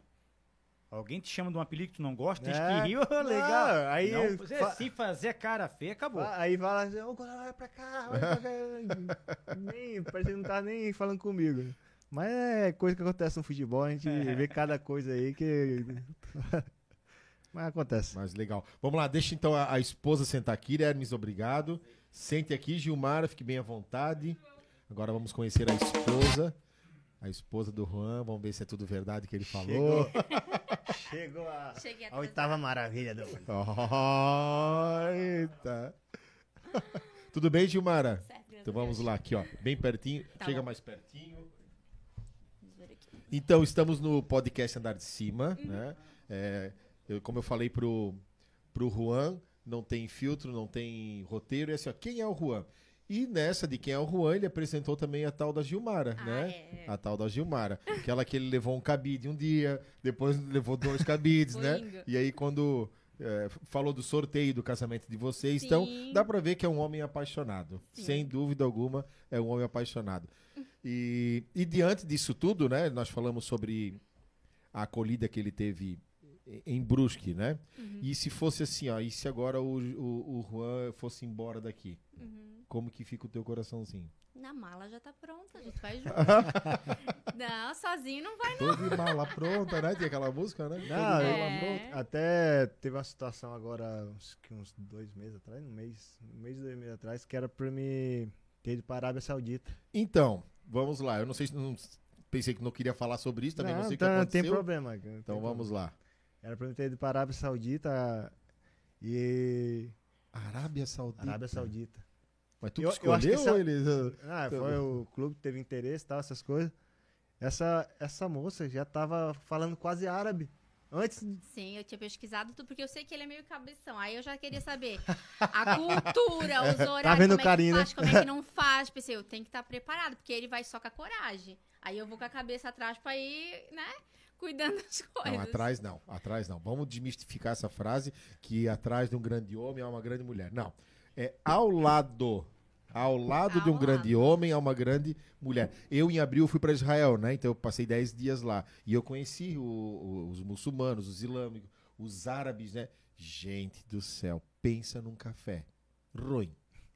Alguém te chama de um apelido que tu não gosta, tem É. que rir, ô, legal. Não, aí Não, fa- se fazer cara feia, acabou. Aí fala assim, ô, goleiro, vai pra cá, vai pra cá. [LAUGHS] nem, parece que não tá nem falando comigo. Mas é coisa que acontece no futebol, a gente É. vê cada coisa aí que. [LAUGHS] Mas acontece. Mas legal. Vamos lá, deixa então a, a esposa sentar aqui. Hermes, obrigado. Sente aqui, Gilmara, fique bem à vontade. Agora vamos conhecer a esposa. A esposa do Juan. Vamos ver se é tudo verdade que ele falou. Chegou [LAUGHS] a, Cheguei a oitava maravilha do mundo. Eita. [LAUGHS] Tudo bem, Gilmara? Certo, Então vamos lá, aqui, ó. Bem pertinho. Tá Chega bom. mais pertinho. Então, estamos no podcast Andar de Cima, Uhum. né? É, eu- como eu falei pro, pro Juan, não tem filtro, não tem roteiro. É assim, ó, quem é o Juan? E nessa de quem é o Juan, ele apresentou também a tal da Gilmara, Ah, né? é. A tal da Gilmara. Aquela que ele levou um cabide um dia, depois levou dois cabides, [LAUGHS] né? E aí quando é, falou do sorteio do casamento de vocês, então Sim. dá pra ver que é um homem apaixonado. Sim. Sem dúvida alguma, é um homem apaixonado. E, e diante disso tudo, né? Nós falamos sobre a acolhida que ele teve em Brusque, né? Uhum. E se fosse assim, ó, e se agora o, o, o Juan fosse embora daqui? Uhum. Como que fica o teu coraçãozinho? Na mala já tá pronta, a gente vai [LAUGHS] junto. não, sozinho não vai. Tô de mala pronta, né? Tem aquela música, né? Tô Não, É. pronta. Até teve uma situação agora, uns, que uns dois meses atrás, um mês, um mês, dois meses atrás, que era pra me ter ido pra Arábia Saudita. Então, vamos lá. Eu não sei se não pensei que não queria falar sobre isso, também não, sei o que tá- aconteceu. tem problema. não tem Então vamos problema. lá. Era pra me ter ido pra Arábia Saudita e. Arábia Saudita. Arábia Saudita. Mas tu Eu- eu escolheu ou essa- eles? Ah, Tá foi o clube que teve interesse e tal, essas coisas. Essa, essa moça já tava falando quase árabe. Antes. Sim, eu tinha pesquisado tudo, porque eu sei que ele é meio cabeção. Aí eu já queria saber a cultura, os [LAUGHS] horários, Tá vendo como o é carinho, que né? faz, como é que [LAUGHS] não faz. Pensei, eu tenho que estar preparado, porque ele vai só com a coragem. Aí eu vou com a cabeça atrás pra ir, né, cuidando das coisas. Não, atrás não, atrás não. Vamos desmistificar essa frase que atrás de um grande homem há uma grande mulher. Não. É ao lado. Ao lado de um Ao grande lado. homem há uma grande mulher. Eu, em abril, fui para Israel, né? Então eu passei 10 dias lá. E eu conheci o- o- os muçulmanos, os islâmicos, os árabes, né? Gente do céu, pensa num café ruim.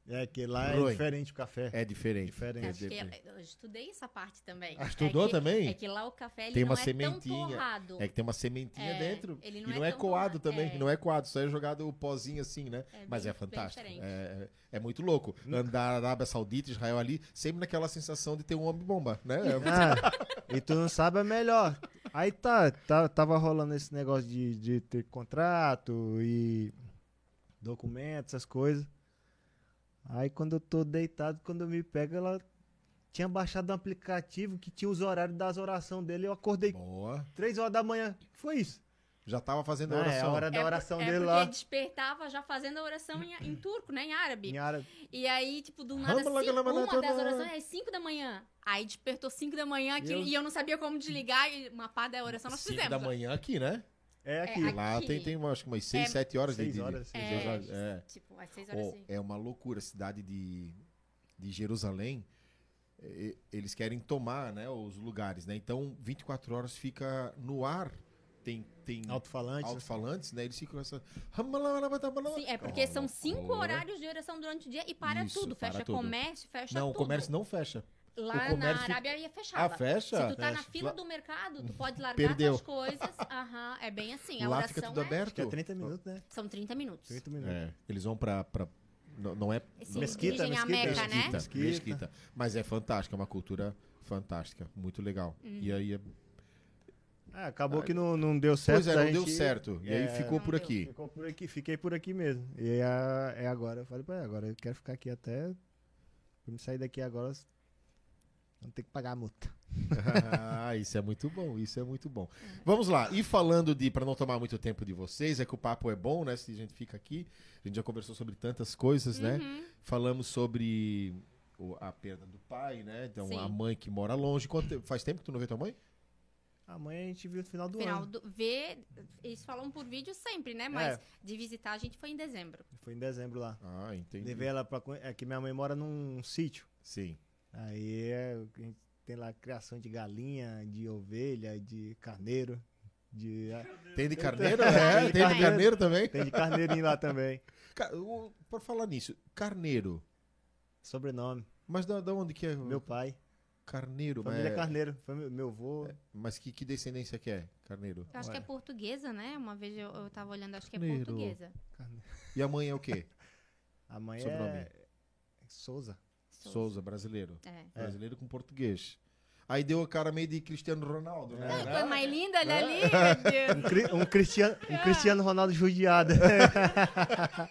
É que lá é diferente o café. É diferente. Diferente. Acho que depende. eu estudei essa parte também. Ah, estudou é que, também? É que lá o café ele Tem não uma é sementinha. tão torrado. É que tem uma sementinha É, dentro. ele e não não é é coado torrado, também. é. Não é coado, só é jogado o pozinho assim, né? É Mas bem- é fantástico. É, é muito louco. Andar na Arábia Saudita, Israel ali, sempre naquela sensação de ter um homem-bomba, né? Ah, [LAUGHS] e tu não sabe é melhor. Aí tá, tá- tava rolando esse negócio de, de ter contrato e documentos, essas coisas. Aí quando eu tô deitado, quando eu me pego, ela tinha baixado um aplicativo que tinha os horários das orações dele. Eu acordei Boa. três horas da manhã. Que foi isso? Já tava fazendo a Ah, é a oração. hora da por- oração é dele porque lá. despertava já fazendo a oração em, em turco, né? Em árabe. Em árabe. E aí, tipo, do nada, cinco, uma das orações é 5 da manhã. Aí despertou 5 da manhã aquilo, Eu- e eu não sabia como desligar. E uma pá da oração nós Cinco fizemos. da manhã aqui, né? É aqui. É, Lá aqui. tem, tem uma- acho que umas 6, É, 7 horas de- seis de. de- horas, seis seis É, horas, é. tipo, às 6 horas Oh, sim. é uma loucura. A cidade de, de Jerusalém, e- eles querem tomar né, os lugares, né? Então, 24 horas fica no ar. Tem, tem Alto-falante. alto-falantes, né? Eles ficam essa... Sim, é porque Oh, são cinco loucura. horários de oração durante o dia e para Isso, tudo. para Fecha tudo. comércio, fecha Não, o tudo. comércio não fecha. Lá o comércio- na Arábia ia fechar. Ah, fecha? Se tu tá na Fecha. fila Lá- do mercado, tu pode largar Perdeu. tuas coisas. [LAUGHS] Aham, é bem assim. A Lá oração fica tudo é- aberto. Que é 30 minutos, né? São 30 minutos. 30 minutos. É, eles vão pra... pra não, não é... Se Mesquita, mesquita, Meca, né? Mesquita, Mesquita. mesquita. Mas é fantástico, é uma cultura fantástica, muito legal. Uhum. E aí, é- Ah, acabou que não, não deu certo. pois é, não deu gente- certo. E aí É, ficou por deu. aqui. Ficou por aqui, fiquei por aqui mesmo. E é, é agora. Eu falei pra agora eu quero ficar aqui até. Pra me sair daqui agora, não ter que pagar a multa. [LAUGHS] ah, isso é muito bom, isso é muito bom. Vamos lá, e falando de, para não tomar muito tempo de vocês, é que o papo é bom, né? Se a gente fica aqui, a gente já conversou sobre tantas coisas, né? Uhum. Falamos sobre o- a perda do pai, né? Então, Sim. a mãe que mora longe. Quanto faz tempo que tu não vê tua mãe? Amanhã a gente viu no final do Final ano. do, ver, eles falam por vídeo sempre, né? Mas É. de visitar a gente foi em dezembro. Foi em dezembro lá. Ah, entendi. Levei ela pra. É que minha mãe mora num sítio. Sim. Aí é, a gente tem lá criação de galinha, de ovelha, de carneiro. De, é, Tem de [LAUGHS] carneiro? é, tem de carneiro. carneiro também? tem de carneirinho lá também. Por falar nisso, carneiro. Sobrenome. Mas da, da onde que é? Meu pai. Carneiro, Família mas, Carneiro. Foi meu, meu avô. mas que, que descendência que é? Carneiro. Eu acho que é portuguesa, né? Uma vez eu, eu tava olhando, acho que é Carneiro. portuguesa. Carneiro. E a mãe é o quê? [LAUGHS] A mãe Sobrenome. é. Souza. Souza, brasileiro. É. Brasileiro com português. Aí deu a cara meio de Cristiano Ronaldo, né? Ah, coisa mais linda olha ali, É. meu Deus. [LAUGHS] Um, cri- um Cristiano, um Cristiano Ronaldo judiado. [LAUGHS]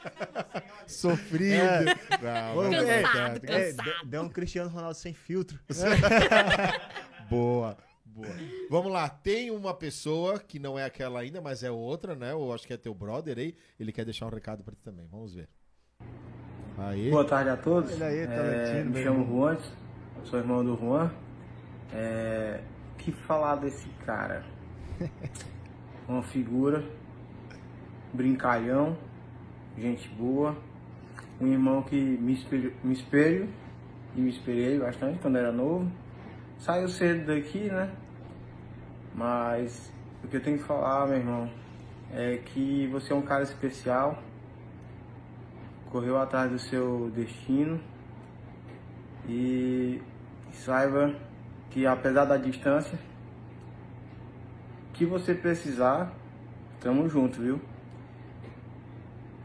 Sofrido. É. Não, é, é, Cansado, é, é, cansado. deu- Deu um Cristiano Ronaldo sem filtro. [LAUGHS] Boa, boa. Vamos lá, tem uma pessoa que não é aquela ainda, mas é outra, né? Eu acho que é teu brother aí. Ele quer deixar um recado pra ti também. Vamos ver. Aí. Boa tarde a todos. Aí, É, Talentino, me chamo. Juan, sou irmão do Juan. É, que falar desse cara? [LAUGHS] Uma figura, brincalhão, gente boa, um irmão que me espelho, me espelho e me espelhei bastante quando era novo. Saiu cedo daqui, né? Mas o que eu tenho que falar, meu irmão, é que você é um cara especial, correu atrás do seu destino e saiba que apesar da distância, que você precisar, tamo junto, viu?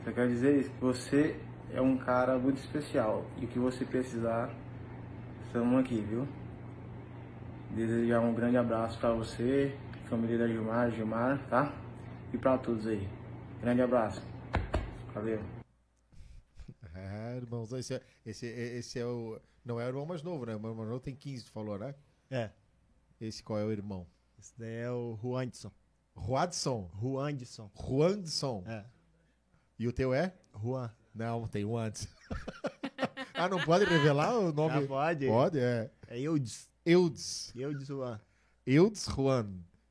Você quer dizer isso? Você é um cara muito especial e o que você precisar, estamos aqui, viu? Desejar um grande abraço pra você, família da Gilmar, Gilmar, tá? E pra todos aí. Grande abraço. Valeu. É, irmãos, esse é, esse, esse é o. Não é o irmão mais novo, né? O irmão mais novo tem 15, tu falou, né? É. Esse qual é o irmão? Esse daí é o Juandson. Ruadson. Juandson. Juandson. É. E o teu é? Juan. Não, tem um antes. [LAUGHS] ah, não pode revelar o nome? Ah, pode? Pode, é. É Eudes. Eudes. Eudes Juan. Eudes Juan.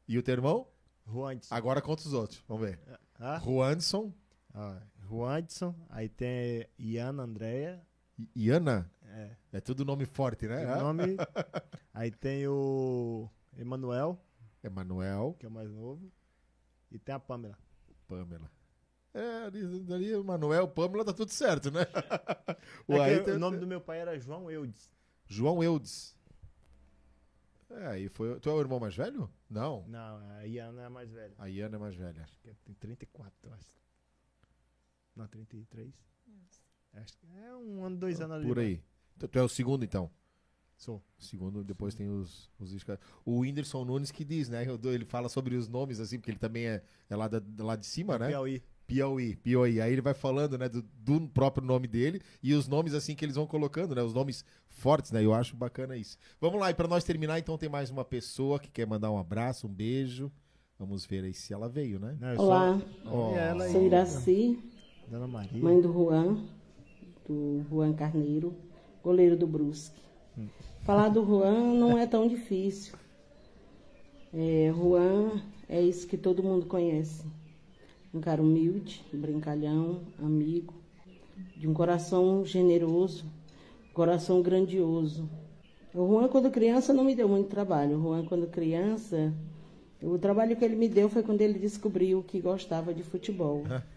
E o teu irmão? Juandson. Agora conta os outros. Vamos ver. Ah, Juanson. ó, Juandson. Aí tem Iana Andréia. Iana. É. É tudo nome forte, né? Tem o nome. [LAUGHS] Aí tem o Emanuel, Emanuel. que é o mais novo. E tem a Pamela. Pamela. É, ali, ali Manuel, Pâmela, tá tudo certo, né? [LAUGHS] É que Ayrton- o nome do meu pai era João Eudes. João Eudes. É, aí foi. Tu é o irmão mais velho? Não. Não, a Iana é a mais velha. A Iana é mais velha. Acho que tem 34, eu acho. Não, 33. Acho que é um ano, dois anos ali. Por aí. Tu, tu é o segundo, então? Sou. Segundo, depois tem os, os O Whindersson Nunes que diz, né? Ele fala sobre os nomes, assim, porque ele também é, é lá, da, lá de cima, né? Piauí. Piauí, Piauí. Aí ele vai falando, né, do, do próprio nome dele e os nomes assim que eles vão colocando, né, os nomes fortes, né? Eu acho bacana isso. Vamos lá, e para nós terminar, então tem mais uma pessoa que quer mandar um abraço, um beijo. Vamos ver aí se ela veio, né? Não, Olá, E ela sou aí, Iraci, Dona Maria. mãe do Juan, do Juan Carneiro, goleiro do Brusque. Falar do Juan não é tão difícil. É, Juan é isso que todo mundo conhece. Um cara humilde, brincalhão, amigo, de um coração generoso, coração grandioso. O Juan, quando criança, não me deu muito trabalho. O Juan, quando criança, o trabalho que ele me deu foi quando ele descobriu que gostava de futebol. [LAUGHS]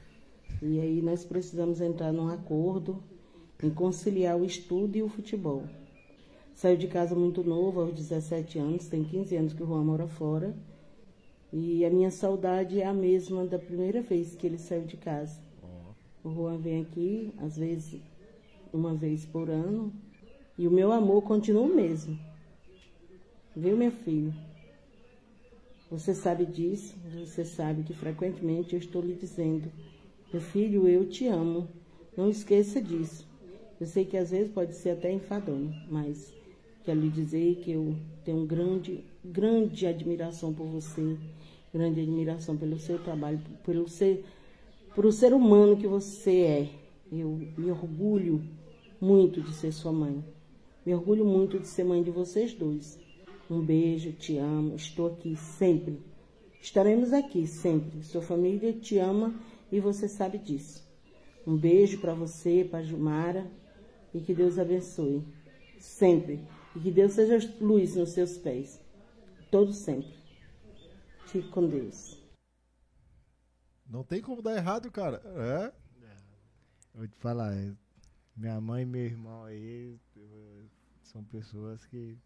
E aí nós precisamos entrar num acordo em conciliar o estudo e o futebol. Saiu de casa muito novo, aos 17 anos, tem 15 anos que o Juan mora fora. E a minha saudade é a mesma da primeira vez que ele saiu de casa. O Juan vem aqui, às vezes, uma vez por ano, e o meu amor continua o mesmo. Viu, meu filho? Você sabe disso, você sabe que frequentemente eu estou lhe dizendo: meu filho, eu te amo. Não esqueça disso. Eu sei que às vezes pode ser até enfadonho, mas quero lhe dizer que eu tenho grande, grande admiração por você, grande admiração pelo seu trabalho, pelo ser, por o ser humano que você é. Eu me orgulho muito de ser sua mãe. Me orgulho muito de ser mãe de vocês dois. Um beijo, te amo, estou aqui sempre. Estaremos aqui sempre. Sua família te ama e você sabe disso. Um beijo para você, para Jumara, e que Deus abençoe. Sempre. E que Deus seja luz nos seus pés. Todo sempre. Fique com Deus. Não tem como dar errado, cara. É? Vou te falar, é, minha mãe e meu irmão aí eu- são pessoas que.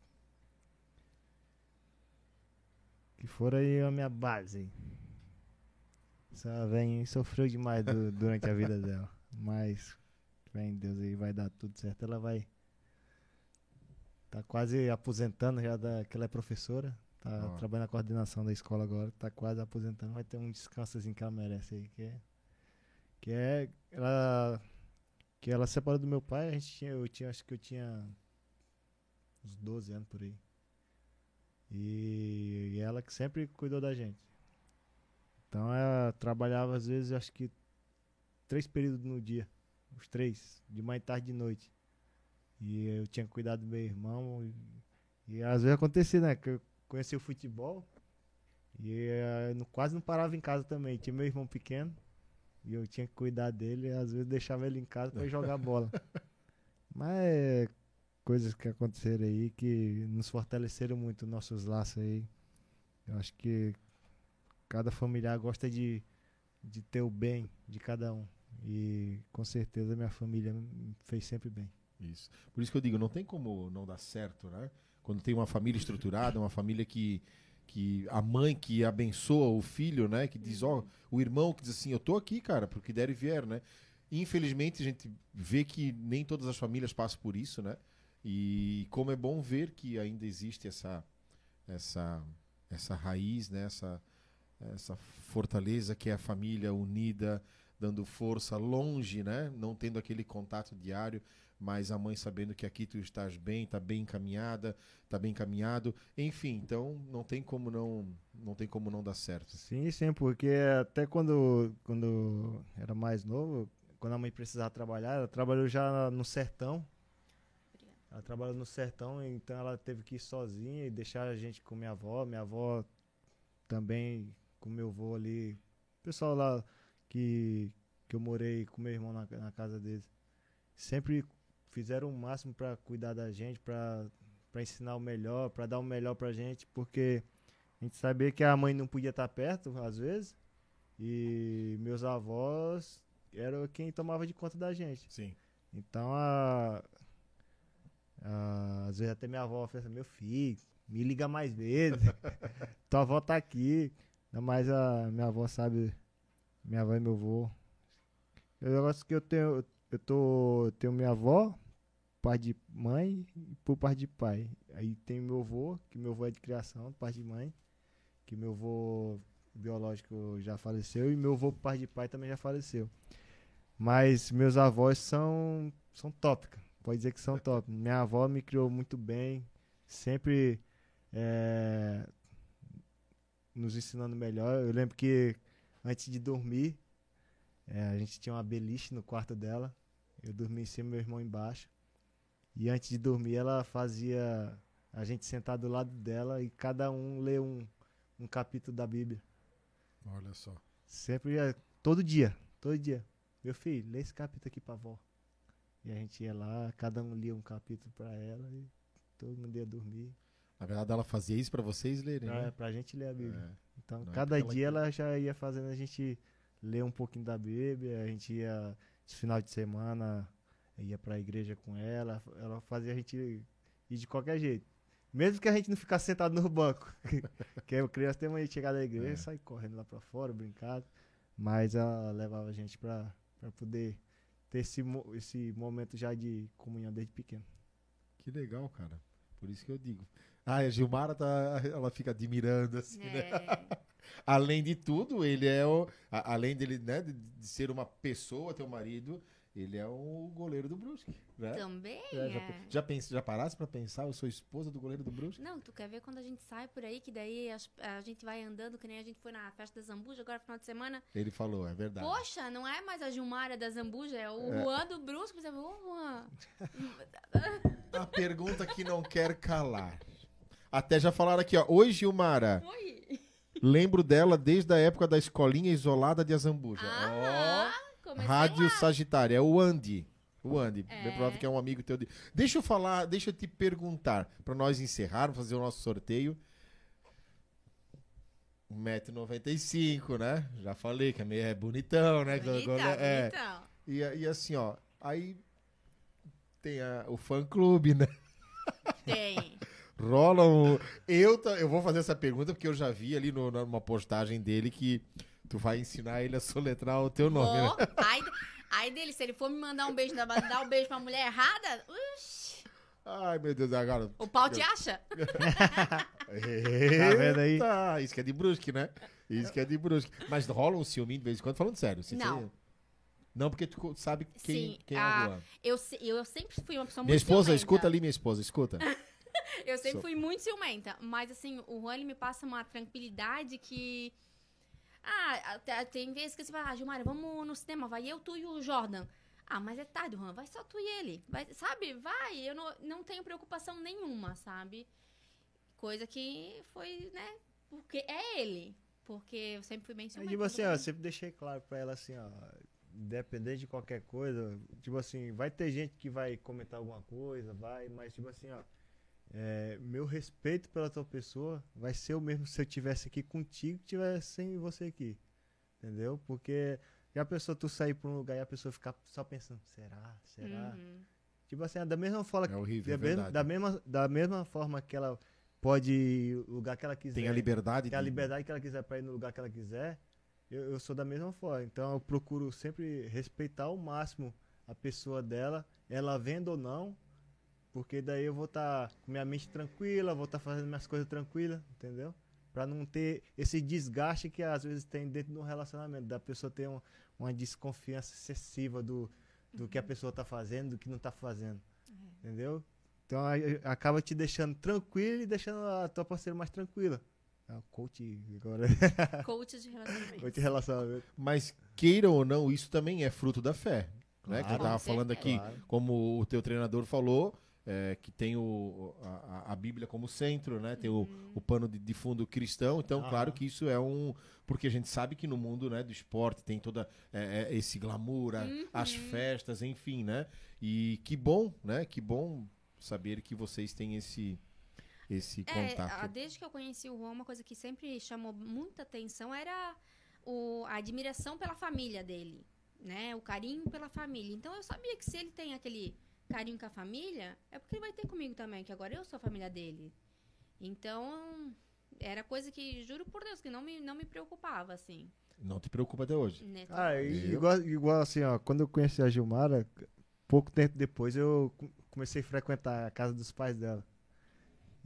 que foram aí a minha base. Essa velha sofreu demais du- durante a vida dela. Mas, vem Deus aí, vai dar tudo certo. Ela vai. Tá quase aposentando já da, que ela é professora. Tá trabalhando na coordenação da escola agora. Tá quase aposentando. Vai ter um descansozinho que ela merece aí. Que é. Que é. Ela. Que ela separou do meu pai, a gente tinha, eu tinha, acho que eu tinha uns 12 anos por aí. E, e ela que sempre cuidou da gente. Então ela trabalhava às vezes, acho que três períodos no dia. Os três, de manhã, tarde e noite. E eu tinha cuidado do meu irmão. E, e às vezes acontecia, né? Que eu conheci o futebol. E eh, eu não- quase não parava em casa também. Tinha meu irmão pequeno. E eu tinha que cuidar dele. E às vezes deixava ele em casa pra ir jogar bola. [LAUGHS] Mas é coisas que aconteceram aí que nos fortaleceram muito nossos laços aí. Eu acho que cada familiar gosta de, de ter o bem de cada um. E com certeza minha família fez sempre bem. Isso. Por isso que eu digo, não tem como não dar certo, né? Quando tem uma família estruturada, uma família que, que a mãe que abençoa o filho, né? Que diz, ó, o irmão que diz assim, eu tô aqui, cara, porque der e vier, né? Infelizmente a gente vê que nem todas as famílias passam por isso, né? E como é bom ver que ainda existe essa essa essa raiz, né? Essa essa fortaleza que é a família unida, dando força longe, né? Não tendo aquele contato diário, mas a mãe sabendo que aqui tu estás bem, tá bem encaminhada, tá bem encaminhado, enfim, então não tem como não não tem como não dar certo. Sim, sim, porque até quando, quando era mais novo, quando a mãe precisava trabalhar, ela trabalhou já no sertão. Ela trabalhou no sertão, então ela teve que ir sozinha e deixar a gente com minha avó. Minha avó também com meu avô ali. O pessoal lá que, que eu morei com meu irmão na, na casa deles. Sempre fizeram o máximo para cuidar da gente, para ensinar o melhor, para dar o melhor pra gente, porque a gente sabia que a mãe não podia estar perto, às vezes, E meus avós eram quem tomava de conta da gente. Sim. Então, a, a- às vezes até minha avó fala assim, meu filho, me liga mais vezes. [LAUGHS] Tua avó tá aqui. Ainda mais a minha avó sabe, minha avó e meu avô. O negócio que eu tenho, eu tô, eu tenho minha avó, pai de mãe e por parte de pai. Aí tem meu avô, que meu avô é de criação, pai de mãe, que meu avô biológico já faleceu e meu avô por parte de pai também já faleceu. Mas meus avós são são top. Pode dizer que são [LAUGHS] top. Minha avó me criou muito bem, sempre é, nos ensinando melhor. Eu lembro que antes de dormir, é, a gente tinha uma beliche no quarto dela. Eu dormia em cima, meu irmão embaixo. E antes de dormir, ela fazia a gente sentar do lado dela e cada um ler um, um capítulo da Bíblia. Olha só. Sempre, ia- todo dia, todo dia. Meu filho, lê esse capítulo aqui pra avó. E a gente ia lá, cada um lia um capítulo pra ela e todo mundo ia dormir. Na verdade, ela fazia isso pra vocês lerem, Pra, né? pra gente ler a Bíblia. É. Então, Não é cada ela dia quer. ela já ia fazendo a gente ler um pouquinho da Bíblia, a gente ia, esse final de semana, ia pra igreja com ela, ela fazia a gente ir de qualquer jeito. Mesmo que a gente não ficasse sentado no banco. [LAUGHS] que a criança tem mania de chegar da igreja, É. sair correndo lá pra fora, brincar. Mas ela levava a gente pra, pra poder ter esse, esse momento já de comunhão desde pequeno. Que legal, cara. Por isso que eu digo. Ah, a Gilmara tá, ela fica admirando assim, né? É. [LAUGHS] Além de tudo, ele é o a- além dele, né, de, de ser uma pessoa, teu marido, ele é o goleiro do Brusque, né? Também É, já, é. já, pens, já parasse pra pensar, eu sou esposa do goleiro do Brusque? Não, tu quer ver quando a gente sai por aí, que daí as- a, gente vai andando, que nem a gente foi na festa da Zambuja agora final de semana. Ele falou, é verdade. Poxa, não é mais a Gilmara da Zambuja, é o É. Juan do Brusco. Você ô Juan. [LAUGHS] A pergunta que não quer calar. Até já falaram aqui, ó. Oi, Gilmara. Oi. Lembro dela desde a época da escolinha isolada de Azambuja. Ah, Ó, Rádio lá. Sagitário, é o Andy. O Andy, É. bem provável que é um amigo teu. De... Deixa eu falar, deixa eu te perguntar, pra nós encerrarmos, fazer o nosso sorteio. 1,95m, né? Já falei que é meio é bonitão, né? Bonita, é. bonitão. E, e assim, ó, aí tem a- o fã clube, né? Tem. Rola um. Eu, eu vou fazer essa pergunta porque eu já vi ali no, numa postagem dele que tu vai ensinar ele a soletrar o teu nome, né? Aí, aí dele, se ele for me mandar um beijo, dar um beijo pra mulher errada, uxi, Ai, meu Deus, agora. o pau te acha? Tá vendo aí? Eita, isso que é de Brusque, né? Isso que é de Brusque. Mas rola um ciúminho de vez em quando, falando sério. se Não. você- Não, porque tu sabe quem, Sim, quem é a- o Juan. Eu, eu sempre fui uma pessoa Minha muito esposa, ciumenta. escuta ali, minha esposa, escuta. [LAUGHS] Eu sempre Sou- fui muito ciumenta, mas assim, o Juan ele me passa uma tranquilidade que. Ah, tem vezes que você fala, ah, Gilmar, vamos no cinema, vai eu, tu e o Jordan. Ah, mas é tarde, Juan, vai só tu e ele. Vai, sabe, vai, eu não, não tenho preocupação nenhuma, sabe? Coisa que foi, né? Porque é ele. Porque eu sempre fui bem Aí, ciumenta. tipo assim, ó, sempre deixei claro pra ela assim, ó, independente de qualquer coisa, tipo assim, vai ter gente que vai comentar alguma coisa, vai, mas tipo assim, ó, é, meu respeito pela tua pessoa vai ser o mesmo se eu tivesse aqui contigo que tivesse sem você aqui. Entendeu? Porque já a pessoa tu sair pra um lugar e a pessoa ficar só pensando, será? Será? Uhum. Tipo assim, é da mesma forma É horrível, da, é mesma, da, mesma, da mesma forma que ela pode ir no lugar que ela quiser. Tem a liberdade Tem a de- liberdade que ela quiser pra ir no lugar que ela quiser. Eu, eu sou da mesma forma. Então eu procuro sempre respeitar ao máximo a pessoa dela, ela vendo ou não. Porque daí eu vou estar com minha mente tranquila, vou estar fazendo minhas coisas tranquilas, entendeu? Pra não ter esse desgaste que às vezes tem dentro do relacionamento, da pessoa ter um- uma desconfiança excessiva do, do que a pessoa tá fazendo, do que não tá fazendo. Entendeu? Então aí, acaba te deixando tranquilo e deixando a tua parceira mais tranquila. É o coach agora. [LAUGHS] Coach de relacionamento. coach de relacionamento. Mas queiram ou não, isso também é fruto da fé. Né? Que eu Claro. tava falando aqui, certeza. como o teu treinador falou, é, que tem o, a, a- Bíblia como centro, né? Tem o, o pano de, de fundo cristão. Então, Aham. claro que isso é um. Porque a gente sabe que no mundo né, do esporte tem toda é, é, esse glamour, a- as festas, enfim, né? E que bom, né? Que bom saber que vocês têm esse, esse É, contato. desde que eu conheci o Juan, uma coisa que sempre chamou muita atenção era o, a admiração pela família dele, né? O carinho pela família. Então eu sabia que se ele tem aquele carinho com a família, é porque ele vai ter comigo também, que agora eu sou a família dele. Então, era coisa que, juro por Deus, que não me, não me preocupava, assim. Não te preocupa até hoje. Né? Ah, e- igual, igual assim, ó, quando eu conheci a Gilmara, pouco tempo depois eu co- comecei a frequentar a casa dos pais dela.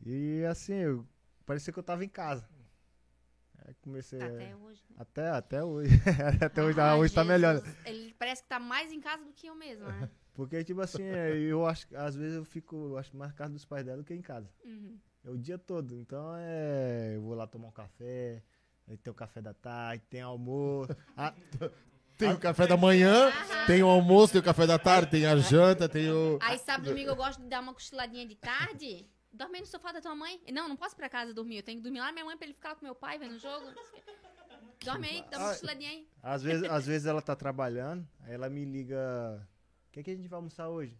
E assim, eu, parecia que eu tava em casa. Aí comecei. Até hoje, né? até, até hoje. [LAUGHS] até hoje, Ah, tá, hoje tá melhor. Ele parece que tá mais em casa do que eu mesma, né? [LAUGHS] Porque, tipo assim, é, eu acho que às vezes eu fico, eu acho mais casa dos pais dela do que em casa. Uhum. É o dia todo. Então é. Eu vou lá tomar um café, tem o café da tarde, tem almoço. [LAUGHS] Ah, Tem o café da manhã, tem o almoço, tem o café da tarde, tem a janta, tem o. Aí sábado e domingo eu gosto de dar uma cochiladinha de tarde. Dorme no sofá da tua mãe. Não, não posso ir pra casa dormir. Eu tenho que dormir lá na minha mãe pra ele ficar lá com meu pai vendo o jogo. Dorme aí, dá uma Ah, cochiladinha aí. Às vezes, às vezes ela tá trabalhando, aí ela me liga. O que, que a gente vai almoçar hoje?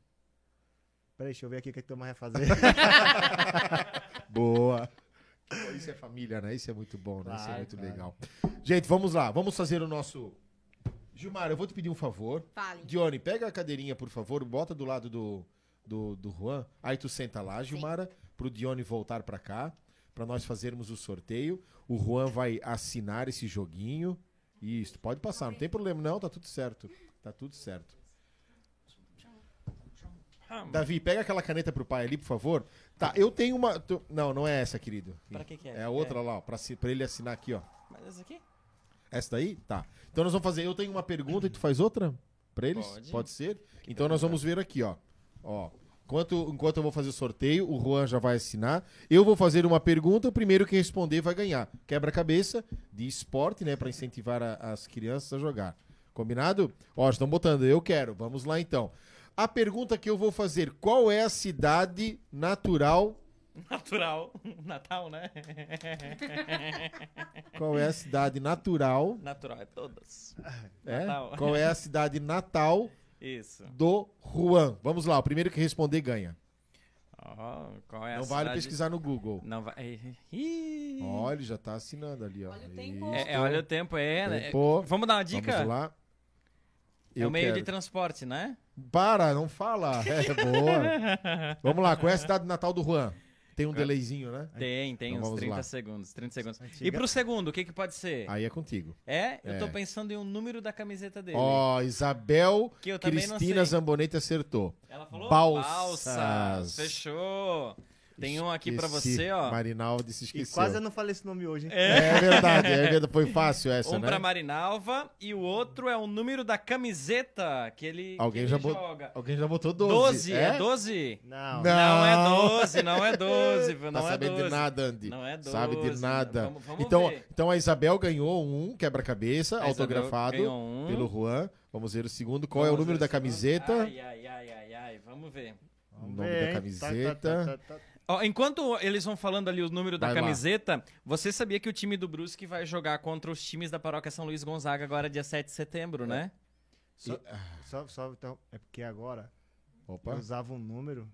Peraí, deixa eu ver aqui o que, que tua mãe vai fazer. [LAUGHS] Boa. Isso é família, né? Isso é muito bom, né? Isso é Claro, muito claro. legal. Gente, vamos lá. Vamos fazer o nosso. Gilmar, eu vou te pedir um favor. Fale. Dione, pega a cadeirinha, por favor, bota do lado do, do, do Juan. Aí tu senta lá, Gilmara, pro Dione voltar pra cá, pra nós fazermos o sorteio. O Juan vai assinar esse joguinho. Isso, pode passar, não tem problema não, tá tudo certo. Tá tudo certo. Davi, pega aquela caneta pro pai ali, por favor. Tá, eu tenho uma. tu- Não, não é essa, querido. Pra que que é? É a outra lá, ó, pra, se- pra ele assinar aqui, ó. Mas esse aqui? Essa daí? Tá. Então nós vamos fazer. Eu tenho uma pergunta e tu faz outra pra eles? Pode. ser? Então nós vamos ver aqui, ó. Ó. Enquanto, enquanto eu vou fazer o sorteio, o Juan já vai assinar. Eu vou fazer uma pergunta, o primeiro que responder vai ganhar. Quebra-cabeça de esporte, né? Pra incentivar a- as crianças a jogar. Combinado? Ó, estão botando, eu quero. Vamos lá então. A pergunta que eu vou fazer: qual é a cidade natural? Natural. [LAUGHS] Natal, né? Qual é a cidade natural? Natural, é todas. É? Natal. Qual é a cidade natal Isso. do Juan. Vamos lá, o primeiro que responder ganha. Ó, qual é a Não vale cidade- pesquisar no Google. Não vai. Ó, ele já tá assinando ali, ó. Olha o tempo. É, é, olha o tempo, é. né? Tempo. Vamos dar uma dica? Vamos lá. É o meio quero. de transporte, né? Para, não fala. É boa. [LAUGHS] Vamos lá, qual é a cidade natal do Juan? Tem um delayzinho, né? Tem, tem Então uns vamos 30 lá. segundos. 30 segundos. E pro segundo, o que, que pode ser? Aí é contigo. É? Eu tô É. pensando em um número da camiseta dele. Ó, Isabel Que Cristina sei. Zambonete acertou. Ela falou? Balsas. Fechou. Tem um aqui pra Esqueci. você, ó. Marinaldi se E esqueceu. quase eu não falei esse nome hoje, hein? É verdade, é verdade. Foi fácil essa, Um né? pra Marinalva e o outro é o número da camiseta que ele, Alguém que já ele bot- joga. Alguém já botou 12. 12, é 12? Não. Não. Não é 12, não é 12, viu? Tá não é sabendo 12. de nada, Andy. Não é 12. Sabe de nada. Vamos, vamos então, ver. então a Isabel ganhou um quebra-cabeça autografado um. pelo Juan. Vamos ver o segundo. Qual é o Vamos número da camiseta? Ai, ai, ai, ai, ai. Vamos ver. O Vamos nome ver, da camiseta. Tá, tá, tá, tá, tá. Ó, enquanto eles vão falando ali o número da Vai lá. camiseta, você sabia que o time do Brusque vai jogar contra os times da Paróquia São Luís Gonzaga agora dia 7 de setembro, né? Só, só, só então, é porque agora Opa. eu usava um número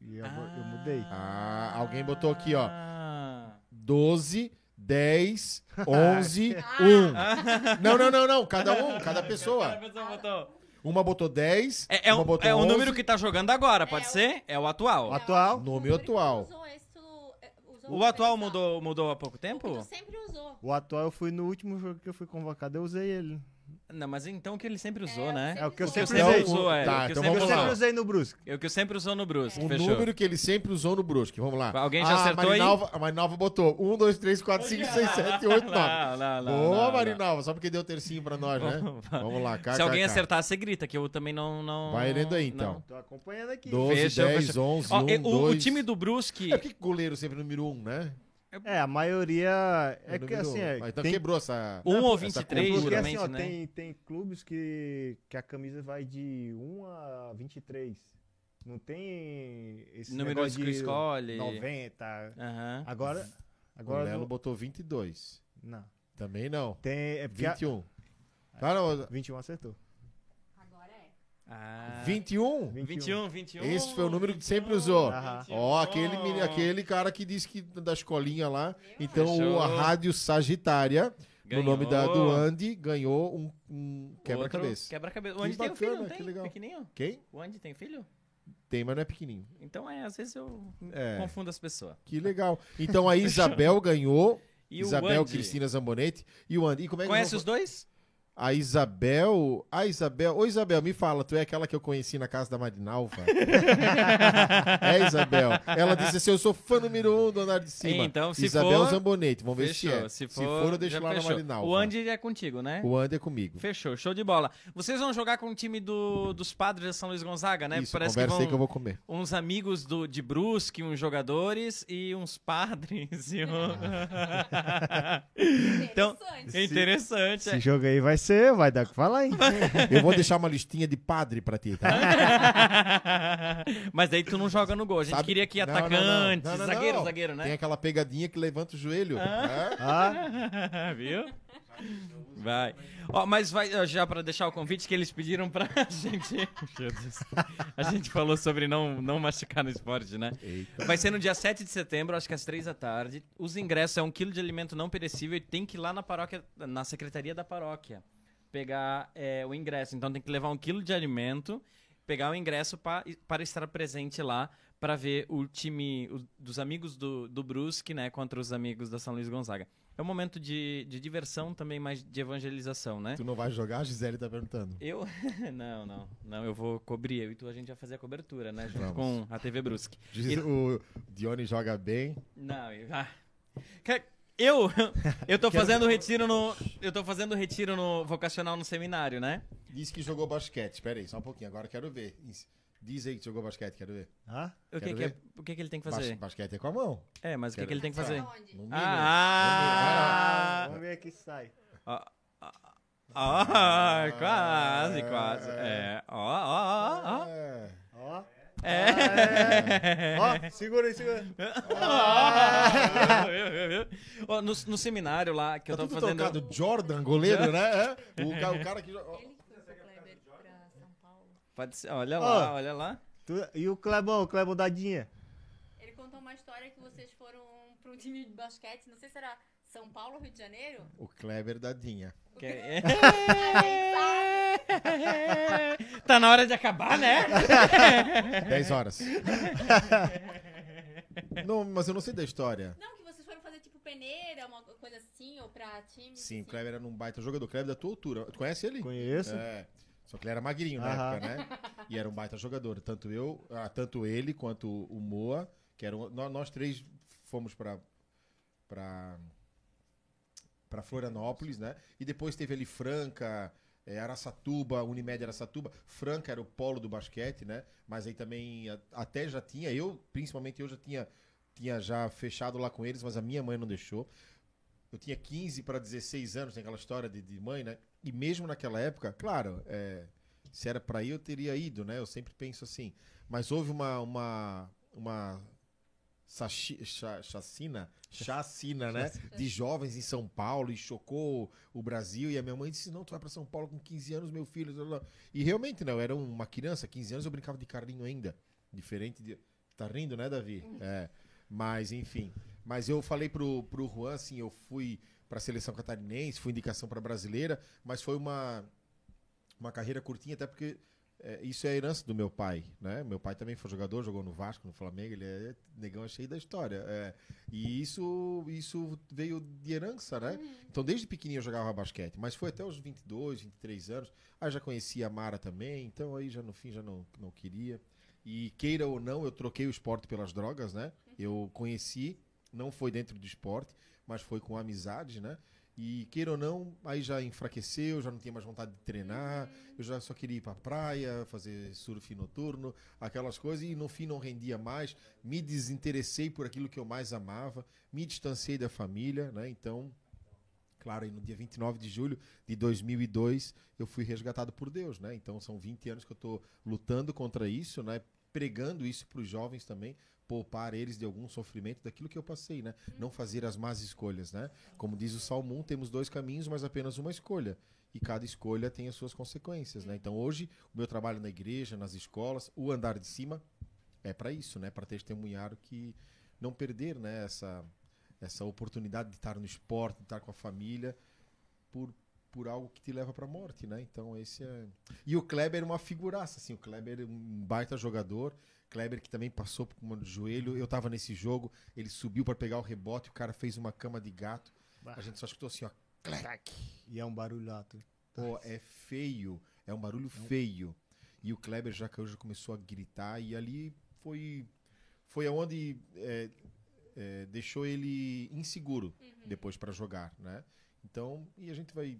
e eu, eu mudei. Ah, alguém botou aqui, ó. Ah. 12, 10, 11, Ah. 1. Não, não, não, não. Cada um, cada [LAUGHS] Cada pessoa. pessoa botou. Uma botou 10, É, é, uma um, botou é o 11. número que tá jogando agora, pode É, o- ser? É o atual. Atual? Atual. Usou esse, tu- é, O atual mudou, mudou há pouco O tempo? tu sempre usou. O atual eu fui no último jogo que eu fui convocado, eu usei ele. Não, mas então o que ele sempre usou, É, né? É o que eu sempre usei. usou, é. Tá, o que eu sempre Eu vamos usou. lá. sempre usei no Brusque. É o que eu sempre usou no Brusque, O fechou. número que ele sempre usou no Brusque. Vamos lá. Alguém já Ah, acertou aí? Marinalva, A Marinalva botou 1, 2, 3, 4, 5, 6, 7, 8, 9. Não, não, não, Boa, não, não. Marinalva. Só porque deu tercinho pra nós, né? Vamos lá. Se alguém KKK. acertar, você grita, que eu também não... não Vai lendo aí, não. então. Tô acompanhando aqui. 12, Fechou, 10, fechou. 11, Ó, 1, e- o, o 2. time do Brusque... É porque goleiro sempre é número 1, né? É, a maioria é, o que número assim, é, Ah, Então tem, quebrou essa. Um ou essa 23, cultura. porque assim, ó, né? tem, tem clubes que, que a camisa vai de 1 a 23. Não tem esse Números negócio que de escolhe. 90. Aham. Agora, O agora Lelo não, botou 22. não. Também não. Tem, é porque a- 21. Tá, não, 21 acertou. Ah. 21? 21, 21. Esse foi o número que sempre usou. Ó, aquele, meni- aquele cara que disse que da escolinha lá. Então, Fechou. o- a Rádio Sagitária no nome da, do Ganhou. Andy, ganhou um, um quebra-cabeça. Quebra-cabeça. O Que Andy tem um filho, bacana, não que tem? legal. Pequenininho? Quem? O Andy tem filho? Tem, mas não é pequenininho. Então é, às vezes eu É. confundo as pessoas. Que legal. Então a Isabel [LAUGHS] ganhou. E o Isabel Andy? Cristina Zambonetti e o Andy. E como é que Conhece os dois? A Isabel. A Isabel. Ô, Isabel, me fala, tu é aquela que eu conheci na casa da Marinalva? [LAUGHS] é, Isabel. Ela disse assim: eu sou fã número um do andar de cima. Então, se Isabel for- Zambonetti, vamos ver Fechou. se é. Se for, eu deixo lá fechou. na Marinalva. O Andy é contigo, né? O Andy é comigo. Fechou, show de bola. Vocês vão jogar com o time do- dos padres de São Luís Gonzaga, né? Isso, Parece conversa que vão aí que eu vou comer. uns amigos do, de Brusque, uns jogadores e uns padres. E um... [LAUGHS] então, é interessante. Esse jogo aí vai ser, vai dar o que falar, hein? Eu vou deixar uma listinha de padre pra ti, tá? [LAUGHS] Mas daí tu não joga no gol. A gente Sabe- queria que Não, não, não. atacante, Não, não, zagueiro, não. zagueiro, né? Tem aquela pegadinha que levanta o joelho. É? Ah, [LAUGHS] Viu? Vai. Ó, mas vai, já pra deixar o convite que eles pediram pra [LAUGHS] gente. A gente falou sobre não, não machucar no esporte, né? Eita. Vai ser no dia 7 de setembro, acho que às 3 da tarde. Os ingressos é um quilo de alimento não perecível e tem que ir lá na paróquia, na secretaria da paróquia, pegar é, o ingresso. Então tem que levar um quilo de alimento, pegar o ingresso pa, para estar presente lá para ver o time o- dos amigos do, do Brusque, né, contra os amigos da São Luís Gonzaga. É um momento de, de diversão também, mais de evangelização, né? Tu não vai jogar? A Gisele tá perguntando. Eu? [LAUGHS] não, não. Não, eu vou cobrir. Eu e tu a gente vai fazer a cobertura, né? Junto com a TV Brusque. Diz- O Dione joga bem. Não, eu- ah. Eu [LAUGHS] eu tô fazendo retiro no eu tô fazendo retiro no vocacional no seminário, né? Diz que jogou basquete. Espera aí, só um pouquinho. Agora quero ver. Diz aí que jogou basquete, quero ver. ah, O que Quero que, é, o que que ele tem que Bas- fazer? basquete é com a mão. É, mas o que Quero que ele tem que fazer? No. Ah! vamos ver aqui se sai. Ah, ah, quase, quase. É. Ó, ó, ó, ó. É. Ó, É. ó, segura aí, segura. Ó, no, no seminário lá que eu Tá tô tudo fazendo. trocado. Jordan, goleiro, né? É. O, o cara que ó. Pode ser, olha lá, olha lá. Tu- e o Clebão, o Clebão Dadinha? Ele contou uma história que vocês foram pra um time de basquete, não sei se era São Paulo ou Rio de Janeiro. O Kleber Dadinha. Que- [LAUGHS] tá na hora de acabar, né? [LAUGHS] 10 horas. [LAUGHS] não, mas eu não sei da história. Não, que vocês foram fazer tipo peneira, uma coisa assim, ou pra time. Sim, o assim. Kleber era um baita jogador. O Kleber da tua altura. Tu conhece ele? Conheço. É. Só que ele era magrinho na Aham. época, né? E era um baita jogador. Tanto eu, ah, tanto ele quanto o Moa, que eram. Nós, nós três fomos pra. pra. pra Florianópolis, né? E depois teve ali Franca. Eh, Araçatuba, Unimed Araçatuba, Franca era o polo do basquete, né? Mas aí também até já tinha, eu, principalmente eu já tinha, tinha já fechado lá com eles, mas a minha mãe não deixou. Eu tinha 15 para 16 anos, tem aquela história de, de mãe, né? E mesmo naquela época, claro, é, se era para ir, eu teria ido, né? Eu sempre penso assim. Mas houve uma, uma, uma sachi- cha- chacina, chacina, né? De jovens em São Paulo e chocou o Brasil. E a minha mãe disse: Não, tu vai para São Paulo com 15 anos, meu filho. blá, blá." E realmente, não, eu era uma criança, 15 anos, eu brincava de carrinho ainda. Diferente de. Tá rindo, né, Davi? É. Mas, enfim. Mas eu falei pro, pro Juan, assim, eu fui pra seleção catarinense, fui indicação pra brasileira, mas foi uma, uma carreira curtinha, até porque é, isso é a herança do meu pai, né? Meu pai também foi jogador, jogou no Vasco, no Flamengo, ele é negão é cheio da história. é. e isso, isso veio de herança, né? Então desde pequenininho eu jogava basquete, mas foi até os 22, 23 anos. Aí já conhecia a Mara também, então aí já no fim já não, não queria. E queira ou não, eu troquei o esporte pelas drogas, né? Eu conheci, não foi dentro do esporte, mas foi com amizade, né? E queira ou não, aí já enfraqueceu, já não tinha mais vontade de treinar, eu já só queria ir pra praia, fazer surf noturno, aquelas coisas, e no fim não rendia mais. Me desinteressei por aquilo que eu mais amava, me distanciei da família, né? Então, claro, aí no dia 29 de julho de 2002, eu fui resgatado por Deus, né? Então são 20 anos que eu tô lutando contra isso, né? Pregando isso para os jovens também, poupar eles de algum sofrimento daquilo que eu passei, né? Não fazer as más escolhas, né? Como diz o Salmo 1, temos dois caminhos, mas apenas uma escolha. E cada escolha tem as suas consequências, né? Então hoje, o meu trabalho na igreja, nas escolas, o andar de cima é para isso, né? Para testemunhar o que não perder, né? Essa essa oportunidade de estar no esporte, de estar com a família, por, por algo que te leva pra morte, né? Então esse é. E o Kleber é uma figuraça, assim. O Kleber é um baita jogador. Kleber que também passou por uma do joelho. Eu tava nesse jogo, ele subiu pra pegar o rebote, o cara fez uma cama de gato. A gente só escutou assim, ó. Clac. E é um barulhato. Pô, é feio. É um barulho feio. E o Kleber já que hoje começou a gritar e ali foi foi aonde é, é, deixou ele inseguro depois pra jogar, né? Então, e a gente vai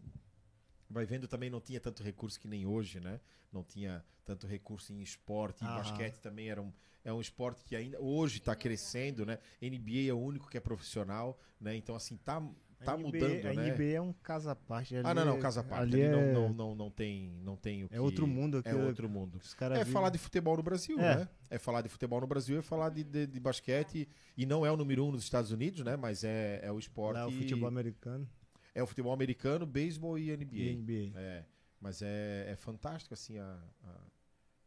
vai vendo também não tinha tanto recurso que nem hoje, né? Não tinha tanto recurso em esporte, Aham. basquete também era um é um esporte que ainda hoje está crescendo, né? NBA é o único que é profissional, né? Então assim tá tá NBA mudando, a né? NBA é um caso à parte. Ah, ali não, não, é- casa à parte. Ali Ali é, não, não, não, não tem, não tem o que... é outro mundo. É outro mundo. É falar de futebol no Brasil, É. né? É falar de futebol no Brasil, é falar de, de, de basquete. E não é o número um nos Estados Unidos, né? Mas é, é o esporte... lá é o futebol americano É o futebol americano, beisebol e NBA. e NBA. É, mas é, é fantástico, assim, a, a-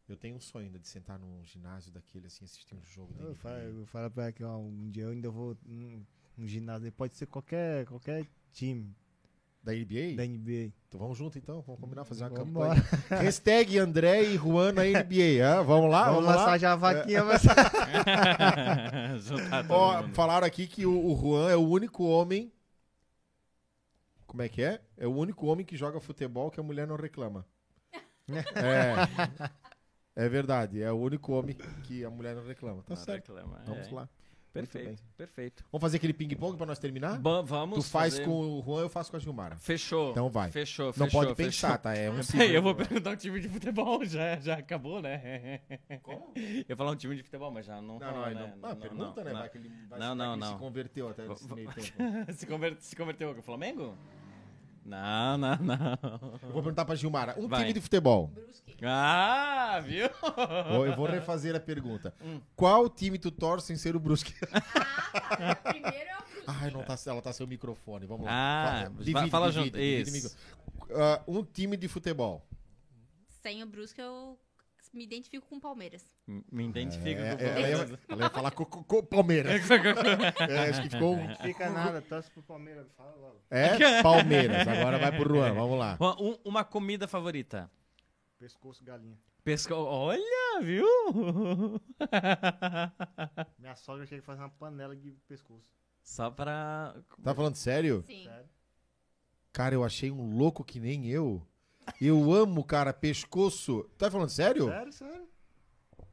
Eu tenho um sonho ainda de sentar num ginásio daquele, assim, assistir um jogo da Eu NBA. falo, eu falo pra ela que ó, um dia eu ainda vou num, num ginásio. Pode ser qualquer, qualquer time Da NBA? da NBA. Então vamos junto, então. Vamos combinar, fazer uma Vambora. campanha. Hashtag André e Juan na NBA. ah, Vamos lá? Vamos Vamos, lá? massagear a vaquinha. mas- [LAUGHS] [LAUGHS] Juntar todo Ó, falaram aqui que o, o Juan é o único homem. Como é que é? É o único homem que joga futebol que a mulher não reclama. [LAUGHS] é. É verdade, é o único homem que a mulher não reclama. Tá Não certo. reclama, Vamos é. lá. Perfeito, perfeito. Vamos fazer aquele ping-pong pra nós terminar? Ba- vamos tu faz fazer- com o Juan, eu faço com a Gilmara. Fechou. Então vai. Fechou, Não fechou, pode pensar, fechou. tá? É um [LAUGHS] eu vou perguntar um time de futebol, [LAUGHS] já, já acabou, né? Como? Eu ia falar um time de futebol, mas já não Não, não, né? não. Ah, pergunta, né? não. Vai que ele, vai Não, não, que ele não. se converteu até nesse meio tempo. se, conver- se converteu com o Flamengo? Não, não, não. Eu vou perguntar pra Gilmara. Um Vai. time de futebol. Ah, viu? Eu vou refazer a pergunta. Hum. Qual time tu torce sem ser o Brusque? [LAUGHS] Primeiro é o Brusque. Ai, não tá, ela tá sem o microfone. Vamos lá. Ah, Fa- vai- fala junto. Isso. micro- Ah, um time de futebol. Sem o Brusque, eu me identifico com o Palmeiras. Me identifico É, com o é, ela, ia, Palmeiras. ela ia falar com, o Palmeiras. [LAUGHS] É, acho que ficou. um- Fica nada, torce pro Palmeiras. Fala logo. É, Palmeiras. Agora vai pro Juan. Vamos lá. Uma, um- uma comida favorita? Pescoço galinha. Pesco... Olha, viu? [LAUGHS] Minha sogra chega a fazer uma panela de pescoço. Só pra... Tá falando sério? Sim. Sério? Cara, eu achei um louco que nem eu. Eu amo, cara, pescoço. Tá falando sério? Sério, sério.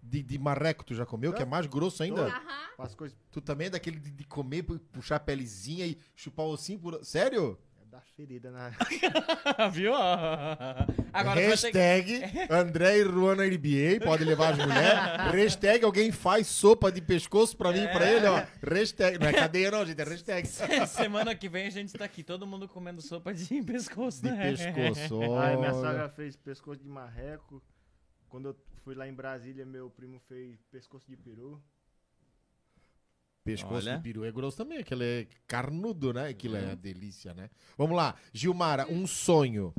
De, de marreco tu já comeu, que é mais grosso ainda? Aham. As coisas Tu também é daquele de, de comer, pu- puxar a pelezinha e chupar o ossinho por... Sério? É da ferida na. [LAUGHS] viu? Agora ter Hashtag André e Juan na NBA, pode levar as mulheres. Hashtag alguém faz sopa de pescoço pra mim e pra ele, ó. Hashtag, não é cadeia não, gente, é hashtag. [LAUGHS] Semana que vem a gente tá aqui, todo mundo comendo sopa de [LAUGHS] pescoço, De né? pescoço, Ai, minha sogra fez pescoço de marreco. Quando eu fui lá em Brasília, meu primo fez pescoço de peru. Pescoço Olha. de peru é grosso também, aquele é carnudo, né? Aquilo é uma delícia, né? Vamos lá, Gilmara, um sonho.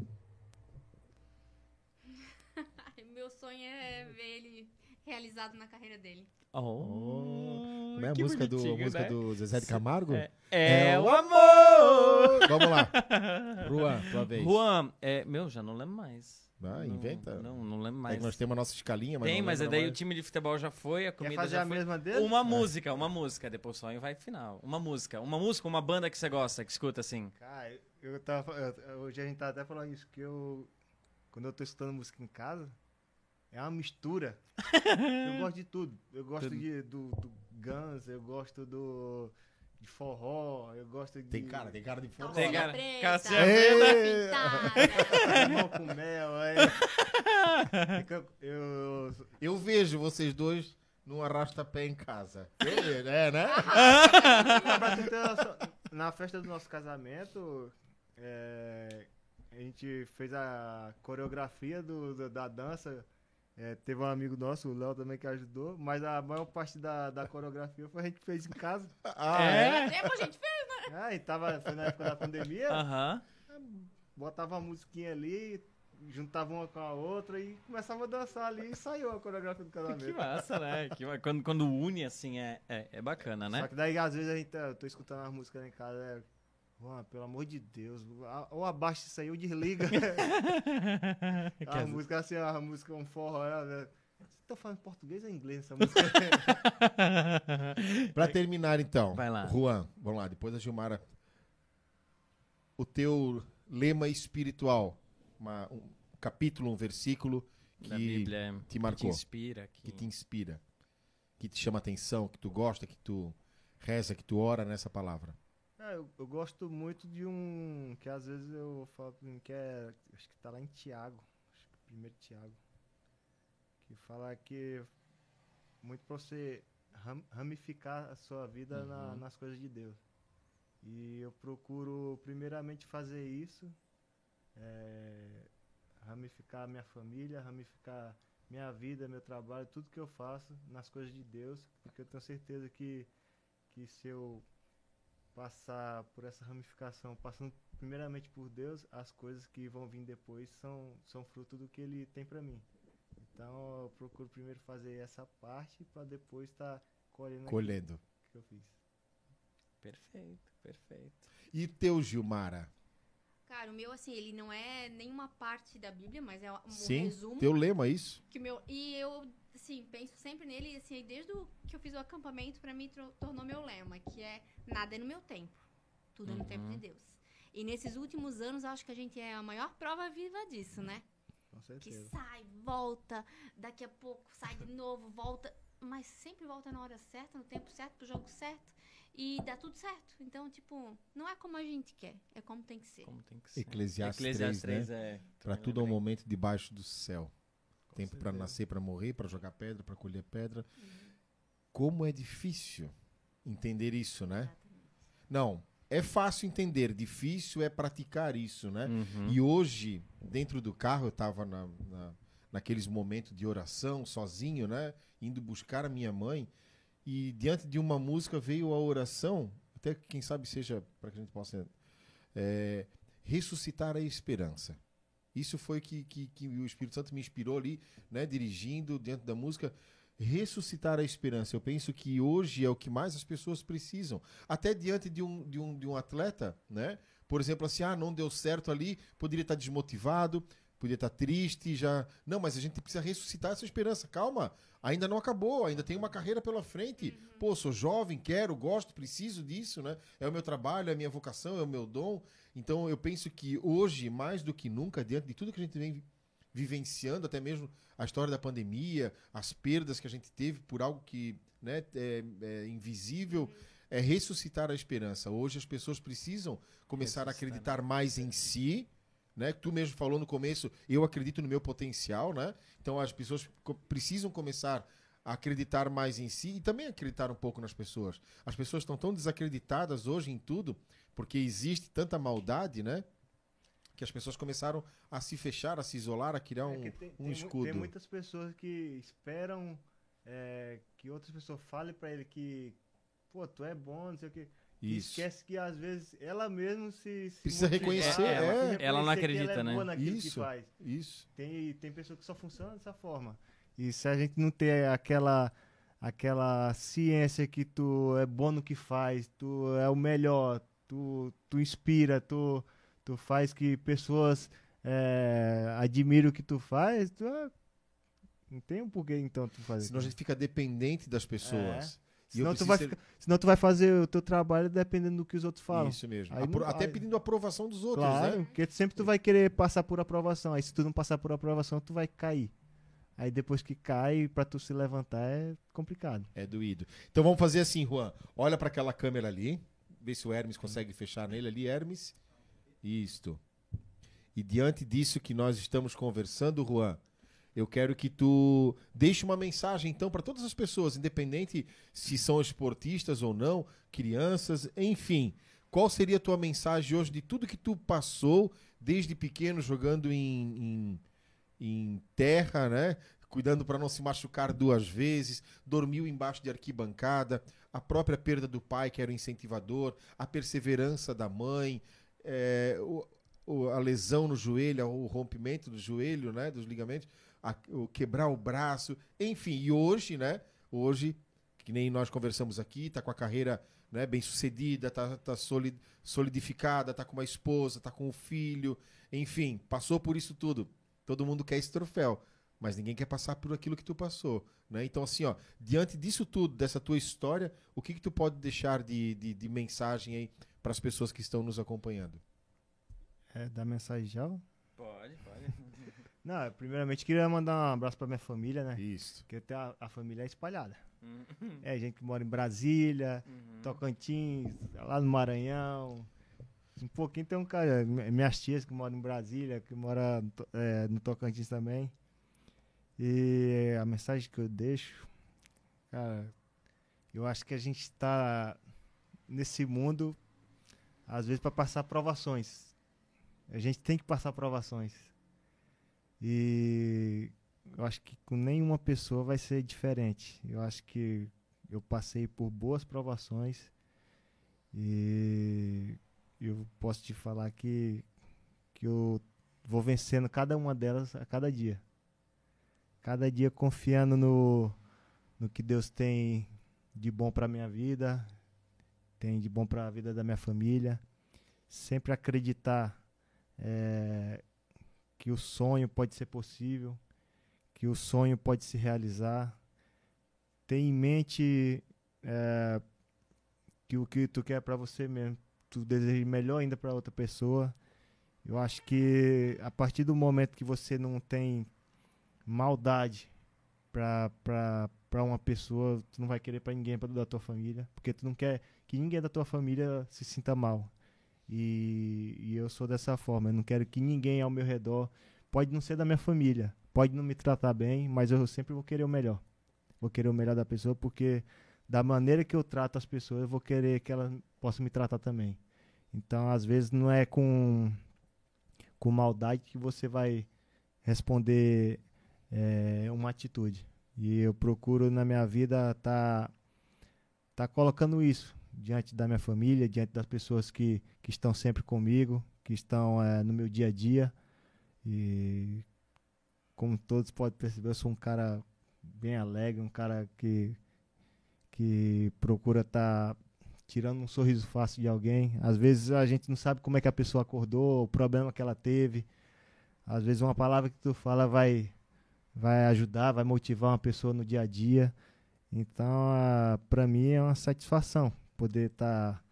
[LAUGHS] Meu sonho é ver ele realizado na carreira dele. Oh, Como é a que música, do, a música né? do Zezé de Camargo? É, é É o o amor! Vamos lá. [LAUGHS] Juan, tua vez. Juan, é, meu, já não lembro mais. Ah, Não- inventa. Não, não lembro É mais. que nós temos a nossa escalinha, mas Tem, não mas é daí o mais. time de futebol já foi, a Quer comida fazer já a foi. mesma dele? Uma música, uma música, depois o sonho vai final. Uma música, uma música, uma banda que você gosta, que escuta assim. Cara, eu, tava. eu- hoje a gente tá até falando isso, que eu. Quando eu tô escutando música em casa, é uma mistura. [LAUGHS] eu gosto de tudo. Eu gosto Tudo. de, do, do Guns, eu gosto do. De forró, eu gosto de. Tem cara, tem cara de forró. Tem cara- preta, preta. pintada. [LAUGHS] Limão com mel. Fica- [LAUGHS] eu, Eu vejo vocês dois num arrasta-pé em casa. É, né? [LAUGHS] Na festa do nosso casamento, é, a gente fez a coreografia do, do- da dança. É, teve um amigo nosso, o Léo também, que ajudou, mas a maior parte da, da coreografia foi a gente fez em casa. [LAUGHS] Ah, É? Tempo, a gente fez. É, e tava, foi na época da pandemia, Aham. botava a musiquinha ali, juntava uma com a outra e começava a dançar ali e saiu a coreografia do Que casamento. massa, né? Que quando, quando une assim é, é, é bacana, Só né? que daí às vezes a gente tá, eu tô escutando as músicas lá em casa, é, Juan, pelo amor de Deus, ou abaixa isso aí ou desliga. [LAUGHS] [LAUGHS] a música assim, a música um forró. é- Você tá falando português ou inglês essa música? [LAUGHS] Pra terminar, então. Vai lá. Juan, vamos lá, depois a Gilmara. O teu lema espiritual. uma- um capítulo, um versículo que Bíblia te que marcou, te inspira. Que... que te inspira, que te chama atenção, que tu gosta, que tu reza, que tu ora nessa palavra. É, eu, eu gosto muito de um que às vezes eu falo que é. Acho que tá lá em Tiago. Acho que primeiro Tiago. Que fala que muito pra você ram- ramificar a sua vida na- Uhum. nas coisas de Deus. E eu procuro primeiramente fazer isso. é, ramificar a minha família, ramificar minha vida, meu trabalho, tudo que eu faço nas coisas de Deus. Porque eu tenho certeza que, que se eu passar por essa ramificação, passando primeiramente por Deus, as coisas que vão vir depois são, são fruto do que Ele tem para mim. Então eu procuro primeiro fazer essa parte para depois estar colhendo aquilo Colhendo. que eu fiz. Perfeito, perfeito. E teu Gilmara? Cara, o meu, assim, ele não é nenhuma parte da Bíblia, mas é um Sim, resumo. teu lema é isso? Que meu, e eu, assim, penso sempre nele, e, assim, desde o que eu fiz o acampamento, pra mim, tornou meu lema, que é nada é no meu tempo, tudo é no tempo de Deus. E nesses últimos anos, eu acho que a gente é a maior prova viva disso, né? Com Que certeza. sai, volta, daqui a pouco sai de novo, volta, mas sempre volta na hora certa, no tempo certo, pro jogo certo, e dá tudo certo. Então, tipo, não é como a gente quer, é como tem que ser. Como tem que ser. Eclesiastes Eclesiastes 3, 3 é. Para tudo um lembrei. momento debaixo do céu. Tempo para nascer, para morrer, para jogar pedra, para colher pedra. Como é difícil entender isso, né? Não, é fácil entender, difícil é praticar isso, né? Uhum. E hoje, dentro do carro, eu estava na, na- naqueles momentos de oração, sozinho, né? Indo buscar a minha mãe. E diante de uma música veio a oração, até que quem sabe seja para que a gente possa é, ressuscitar a esperança. Isso foi que, que, que o Espírito Santo me inspirou ali, né? Dirigindo diante da música. Ressuscitar a esperança. Eu penso que hoje é o que mais as pessoas precisam. Até diante de um, de um, de um atleta, né? Por exemplo, assim, ah, não deu certo ali, poderia estar desmotivado, poderia estar triste, já. Não, mas a gente precisa ressuscitar essa esperança. Calma, ainda não acabou, ainda tem uma carreira pela frente. Pô, sou jovem, quero, gosto, preciso disso, né? É o meu trabalho, é a minha vocação, é o meu dom. Então eu penso que hoje, mais do que nunca, diante de tudo que a gente vem vi- vivenciando, até mesmo a história da pandemia, as perdas que a gente teve por algo que né, é, é invisível, é ressuscitar a esperança. Hoje as pessoas precisam começar a acreditar mais em si, né? Tu mesmo falou no começo, eu acredito no meu potencial, né? Então as pessoas precisam começar a acreditar mais em si e também acreditar um pouco nas pessoas. As pessoas estão tão desacreditadas hoje em tudo porque existe tanta maldade, né? Que as pessoas começaram a se fechar, a se isolar, a criar um, É que tem, um tem escudo. Tem muitas pessoas que esperam é, que outras pessoas falem pra ele que, pô, tu é bom, não sei o quê. Isso. esquece que às vezes ela mesmo se. se Precisa reconhecer, se é. reconhecer Ela não que acredita, é né? boa naquilo que Isso. faz. Isso. Tem, tem pessoa que só funciona dessa forma. E se a gente não ter aquela, aquela ciência que tu é bom no que faz, tu é o melhor, tu, tu inspira, tu, tu faz que pessoas é, admiram o que tu faz, tu é- não tem um porquê então tu fazer. Senão a gente fica dependente das pessoas. Senão tu, vai ser- ficar- senão tu vai fazer o teu trabalho dependendo do que os outros falam. Isso mesmo. Aí Apro- não- Até pedindo aprovação dos outros, Claro, né? porque sempre tu vai querer passar por aprovação. Aí se tu não passar por aprovação, tu vai cair. Aí depois que cai, pra tu se levantar é complicado. É doído. Então vamos fazer assim, Juan. Olha para aquela câmera ali. Vê se o Hermes consegue fechar nele ali, Hermes. Isto. E diante disso que nós estamos conversando, Juan, eu quero que tu deixe uma mensagem então para todas as pessoas, independente se são esportistas ou não, crianças, enfim. Qual seria a tua mensagem hoje de tudo que tu passou desde pequeno jogando em, em, em terra, né? Cuidando para não se machucar duas vezes, dormiu embaixo de arquibancada, a própria perda do pai, que era o incentivador, a perseverança da mãe, é, o- a lesão no joelho, o rompimento do joelho, né? Dos ligamentos, a- o quebrar o braço, enfim. E hoje, né? Hoje, que nem nós conversamos aqui, tá com a carreira né, bem sucedida, tá, tá soli- solidificada, tá com uma esposa, tá com um filho, enfim, passou por isso tudo. Todo mundo quer esse troféu, mas ninguém quer passar por aquilo que tu passou, né? Então assim, ó, diante disso tudo, dessa tua história, o que que tu pode deixar de, de, de mensagem aí para as pessoas que estão nos acompanhando? É, dá mensagem já? Pode. Não, primeiramente queria mandar um abraço pra minha família, né? Isso. Porque tem a, a família é espalhada. Uhum. É, gente que mora em Brasília, Uhum. Tocantins, lá no Maranhão. Um pouquinho tem um cara, mi- minhas tias que moram em Brasília, que mora é, no Tocantins também. E a mensagem que eu deixo, cara, eu acho que a gente está nesse mundo, às vezes, para passar provações. A gente tem que passar provações. E eu acho que com nenhuma pessoa vai ser diferente. Eu acho que eu passei por boas provações e eu posso te falar que, que eu vou vencendo cada uma delas a cada dia. Cada dia confiando no, no que Deus tem de bom para minha vida, tem de bom para a vida da minha família. Sempre acreditar eh, que o sonho pode ser possível, que o sonho pode se realizar. Ter em mente eh, que o que tu quer para você mesmo, tu deseja melhor ainda para outra pessoa. Eu acho que a partir do momento que você não tem maldade para uma pessoa, tu não vai querer para ninguém pra, da tua família, porque tu não quer que ninguém da tua família se sinta mal. E, e eu sou dessa forma, eu não quero que ninguém ao meu redor, pode não ser da minha família, pode não me tratar bem, mas eu sempre vou querer o melhor. Vou querer o melhor da pessoa porque da maneira que eu trato as pessoas, eu vou querer que elas possam me tratar também. Então, às vezes não é com com maldade que você vai responder é, uma atitude. E eu procuro na minha vida tá tá colocando isso diante da minha família, diante das pessoas que, que estão sempre comigo, que estão é, no meu dia a dia. E como todos podem perceber, eu sou um cara bem alegre, um cara que que procura estar tirando um sorriso fácil de alguém. Às vezes a gente não sabe como é que a pessoa acordou, o problema que ela teve. Às vezes uma palavra que tu fala vai vai ajudar, vai motivar uma pessoa no dia a dia. Então, para mim é uma satisfação poder estar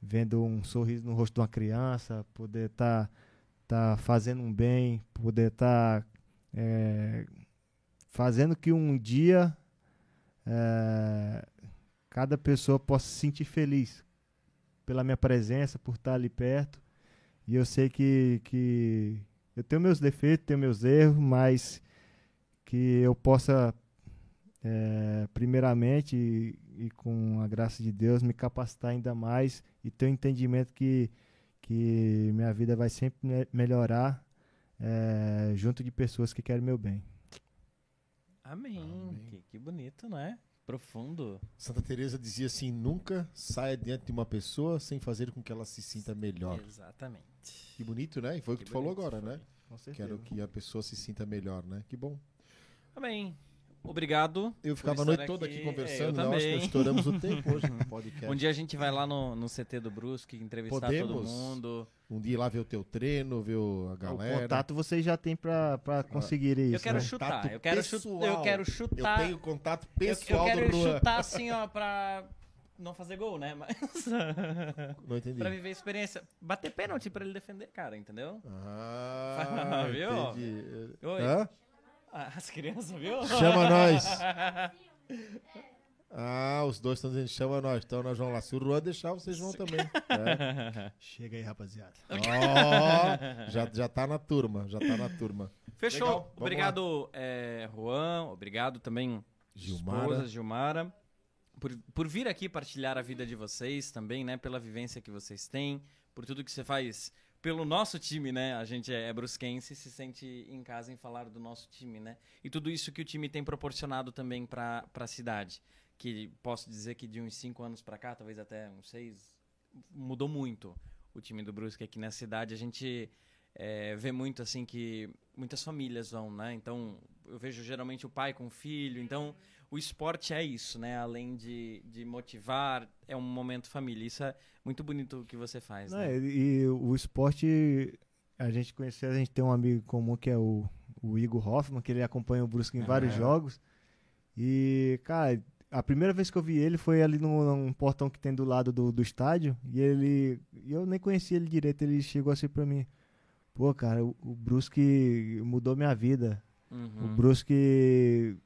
vendo um sorriso no rosto de uma criança, poder estar tá fazendo um bem, poder estar é, fazendo que um dia é, cada pessoa possa se sentir feliz pela minha presença, por estar ali perto. E eu sei que, que eu tenho meus defeitos, tenho meus erros, mas que eu possa, é, primeiramente, e, com a graça de Deus, me capacitar ainda mais e ter o um entendimento que, que minha vida vai sempre me melhorar é, junto de pessoas que querem meu bem. Amém. Amém. Que, que bonito, né? Profundo. Santa Teresa dizia assim: nunca saia diante de uma pessoa sem fazer com que ela se sinta melhor. Exatamente. Que bonito, né? E foi o que, que tu falou agora, foi. né? Com certeza. Quero que a pessoa se sinta melhor, né? Que bom. Amém. Obrigado. Eu ficava a noite toda aqui, aqui conversando, é, eu também. Acho que estouramos o tempo hoje [LAUGHS] no podcast. Um dia a gente vai lá no, no CT do Brusque entrevistar Podemos. todo mundo. Um dia ir lá ver o teu treino, ver a galera. O contato vocês já tem pra, pra conseguir isso. Eu quero né? chutar, eu quero, pessoal. eu quero chutar. Eu tenho contato pessoal eu, eu quero chutar [LAUGHS] assim, ó, pra não fazer gol, né? Mas. [LAUGHS] Não entendi. pra viver a experiência. Bater pênalti pra ele defender, cara, entendeu? Ah, viu? entendi. Oi. Hã? As crianças, viu? Chama nós. [LAUGHS] Ah, os dois estão dizendo chama nós. Então nós vamos lá. Se o Juan deixar, vocês vão também. É. [LAUGHS] Chega aí, rapaziada. Oh, já, já tá na turma, já tá na turma. Fechou. Legal, obrigado, é, Juan. Obrigado também, Gilmara. esposa, Gilmara. Por, por vir aqui partilhar a vida de vocês também, né? Pela vivência que vocês têm, por tudo que você faz pelo nosso time, né? A gente é brusquense e se sente em casa em falar do nosso time, né? E tudo isso que o time tem proporcionado também para a cidade. Que posso dizer que de uns cinco anos para cá, talvez até uns seis, mudou muito o time do Brusque aqui na cidade. A gente é, vê muito assim que muitas famílias vão, né? Então eu vejo geralmente o pai com o filho. Então o esporte é isso, né? Além de, de motivar, é um momento família. Isso é muito bonito o que você faz, Não, né? e, o esporte, a gente conheceu, a gente tem um amigo comum que é o, o Igor Hoffman, que ele acompanha o Brusque em vários Ah. jogos. E, cara, a primeira vez que eu vi ele foi ali no, num portão que tem do lado do, do estádio. E ele. Eu nem conhecia ele direito, ele chegou assim pra mim. Pô, cara, o, o Brusque mudou minha vida. O Uhum. Brusque.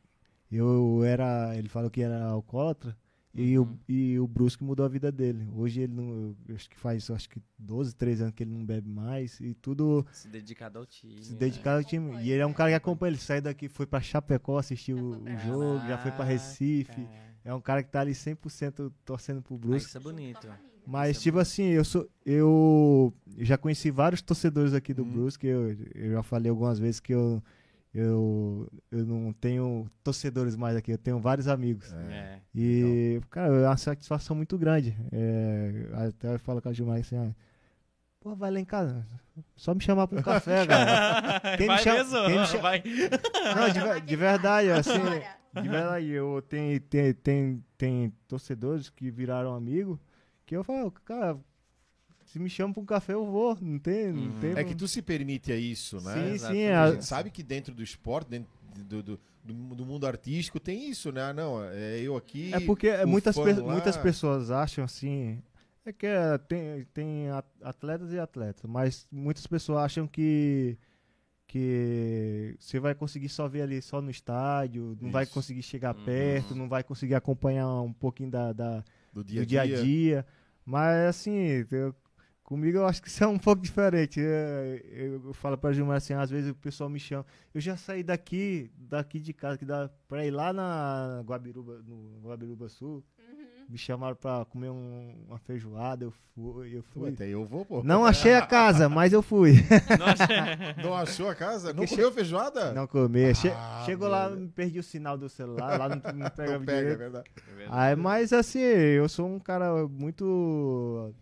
Eu era. Ele falou que era alcoólatra. E, Uhum. o, e o Brusque mudou a vida dele. Hoje ele não. acho que faz acho que 12, 13 anos que ele não bebe mais. E tudo Se dedicado ao time. se né? dedicado ao time. E ele é um cara que acompanha. Ele sai daqui, foi pra Chapecó assistir o, o jogo, já foi pra Recife. Caraca. É um cara que tá ali 100% torcendo pro Ah, Brusque. isso é bonito. Mas, Isso é tipo assim, eu sou. Eu já conheci vários torcedores aqui do Hum. Brusque. Eu, eu já falei algumas vezes que eu, eu, eu não tenho torcedores mais aqui, eu tenho vários amigos. É. E, cara, é uma satisfação muito grande. É, até eu falo com a Gilmar assim, ah, pô, vai lá em casa. Só me chamar pra um café, [LAUGHS] cara. Quem me vai chama- mesmo? quem me [LAUGHS] chama- Vai. Não, de, de verdade, assim, de verdade, eu tenho, tem, tem, tem torcedores que viraram amigo que eu falo, cara, se me chama pra um café eu vou, não tem, não Uhum. tem. É que tu se permite a isso, né? Sim, Exato. sim, A a- gente sabe que dentro do esporte, dentro do, do, do, do mundo artístico, tem isso, né? Ah, Não, é eu aqui. É porque é, muitas, pe- lá. muitas pessoas acham assim. É que é, tem, tem a- atletas e atletas, mas muitas pessoas acham que que você vai conseguir só ver ali só no estádio, não vai Isso. conseguir chegar Uhum. perto, não vai conseguir acompanhar um pouquinho da, da- do dia a do dia a dia. dia. Mas assim, eu- comigo eu acho que isso é um pouco diferente. É, Eu, eu falo pra Gilmar assim, às vezes o pessoal me chama. Eu já saí daqui, daqui de casa, que dá pra ir lá na Guabiruba, no Guabiruba Sul. Uhum. Me chamaram pra comer um- uma feijoada, eu fui, eu fui. Até eu vou, pô. Não achei a casa, [LAUGHS] mas eu fui. [LAUGHS] Nossa. Não achou a casa? Não Porque comeu feijoada? Não. Che Ah, chegou lá, meu. perdi o sinal do celular, lá não, não [LAUGHS] pegava Não pega, é direito. verdade. Aí, mas assim, eu sou um cara muito.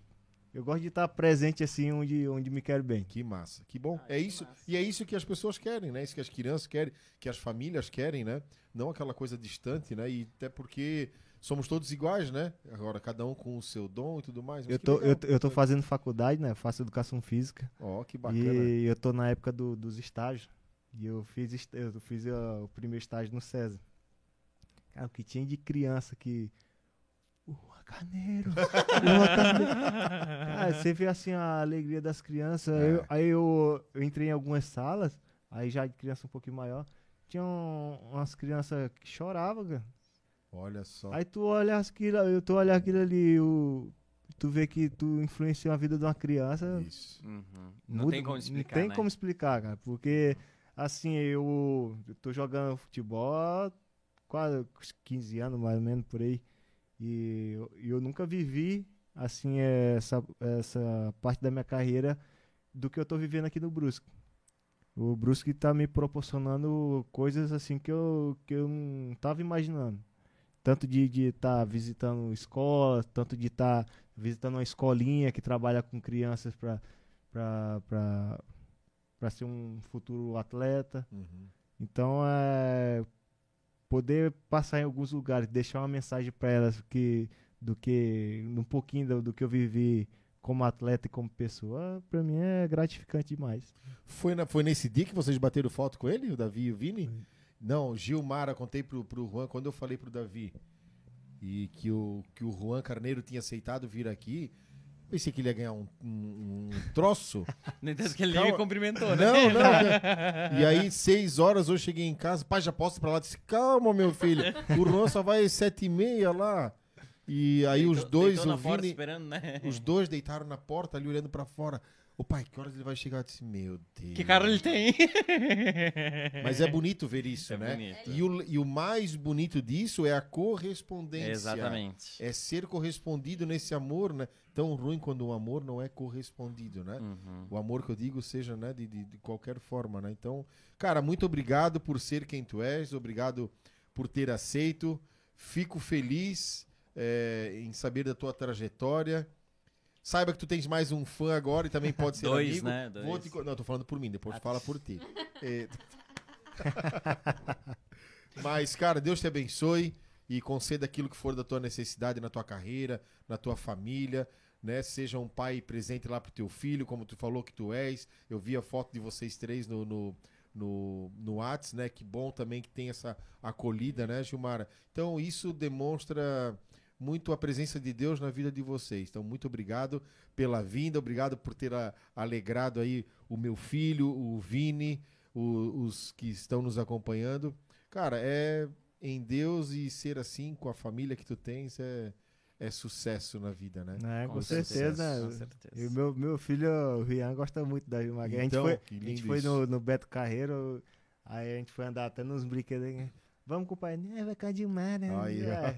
Eu gosto de estar presente assim onde, onde me quero bem. Que massa, que bom. é isso, e é isso que as pessoas querem, né? Isso que as crianças querem, que as famílias querem, né? Não aquela coisa distante, né? E até porque somos todos iguais, né? Agora, cada um com o seu dom e tudo mais. Eu que tô, eu, tô- eu tô fazendo faculdade, né? Eu faço educação física. Ó, que bacana. E eu tô na época do- dos estágios. E eu fiz, eu fiz ah, o primeiro estágio no César. Cara, o que tinha de criança que. O Juan Carneiro! o Juan Carneiro! Cara, você vê assim a alegria das crianças. É. Eu- aí eu, eu entrei em algumas salas, aí já de criança um pouquinho maior. Tinha um- umas crianças que choravam, cara. Olha só. Aí tu olha aquilo, eu tu olha aquilo ali, o, tu vê que tu influenciou a vida de uma criança. Isso. Uhum. Não Muda- tem como explicar, Não tem né? como explicar, cara. Porque, assim, eu, eu tô jogando futebol há quase uns 15 anos, mais ou menos, por aí. E eu, eu nunca vivi, assim, essa, essa parte da minha carreira do que eu tô vivendo aqui no Brusque. O Brusque tá me proporcionando coisas, assim, que eu, que eu não tava imaginando. Tanto de estar visitando escolas, tanto de estar visitando uma escolinha que trabalha com crianças para para ser um futuro atleta. Uhum. Então, é poder passar em alguns lugares, deixar uma mensagem para elas que do que um pouquinho do, do que eu vivi como atleta e como pessoa, para mim é gratificante demais. Foi, na- foi nesse dia que vocês bateram foto com ele, o Davi e o Vini? Não, Gilmara, contei pro, pro Juan quando eu falei pro Davi e que o, que o Juan Carneiro tinha aceitado vir aqui. Pensei que ele ia ganhar um, um- um troço. [LAUGHS] No entanto que ele Calma. me cumprimentou, né? Não, não. [LAUGHS] E aí, seis horas, eu cheguei em casa, pai, já posso ir pra lá. Disse, calma, meu filho. O Juan só vai às sete e meia lá. E aí os Deitou- dois, deitou o Vini, né? os dois deitaram na porta ali olhando pra fora. Ô pai, que horas ele vai chegar? Eu disse, meu Deus. Que cara ele tem? Mas é bonito ver isso, É né? bonito. E o, e o mais bonito disso é a correspondência. Exatamente. É ser correspondido nesse amor, né? Tão ruim quando o amor não é correspondido, né? Uhum. O amor que eu digo seja, né, de, de, de qualquer forma, né? Então, cara, muito obrigado por ser quem tu és, obrigado por ter aceito. Fico feliz é, em saber da tua trajetória. Saiba que tu tens mais um fã agora e também pode ser Dois, amigo. né? Vou Dois. te co- Não, tô falando por mim, depois Ah, fala por ti. [LAUGHS] É. [LAUGHS] Mas, cara, Deus te abençoe e conceda aquilo que for da tua necessidade na tua carreira, na tua família, né? Seja um pai presente lá pro teu filho, como tu falou que tu és. Eu vi a foto de vocês três no, no, no, no Whats, né? Que bom também que tem essa acolhida, né, Gilmara? Então, isso demonstra muito a presença de Deus na vida de vocês. Então, muito obrigado pela vinda, obrigado por ter a- alegrado aí o meu filho, o Vini, o- os que estão nos acompanhando. Cara, é em Deus e ser assim com a família que tu tens é, é sucesso na vida, né? É, com, Com certeza. certeza, com E certeza. o meu, meu filho, o Rian, gosta muito da Gilmar. a gente Então, foi, a gente foi no, no Beto Carreiro, aí a gente foi andar até nos brinquedos. Vamos com o pai. É, vai a Gilmar, né? Aí. É.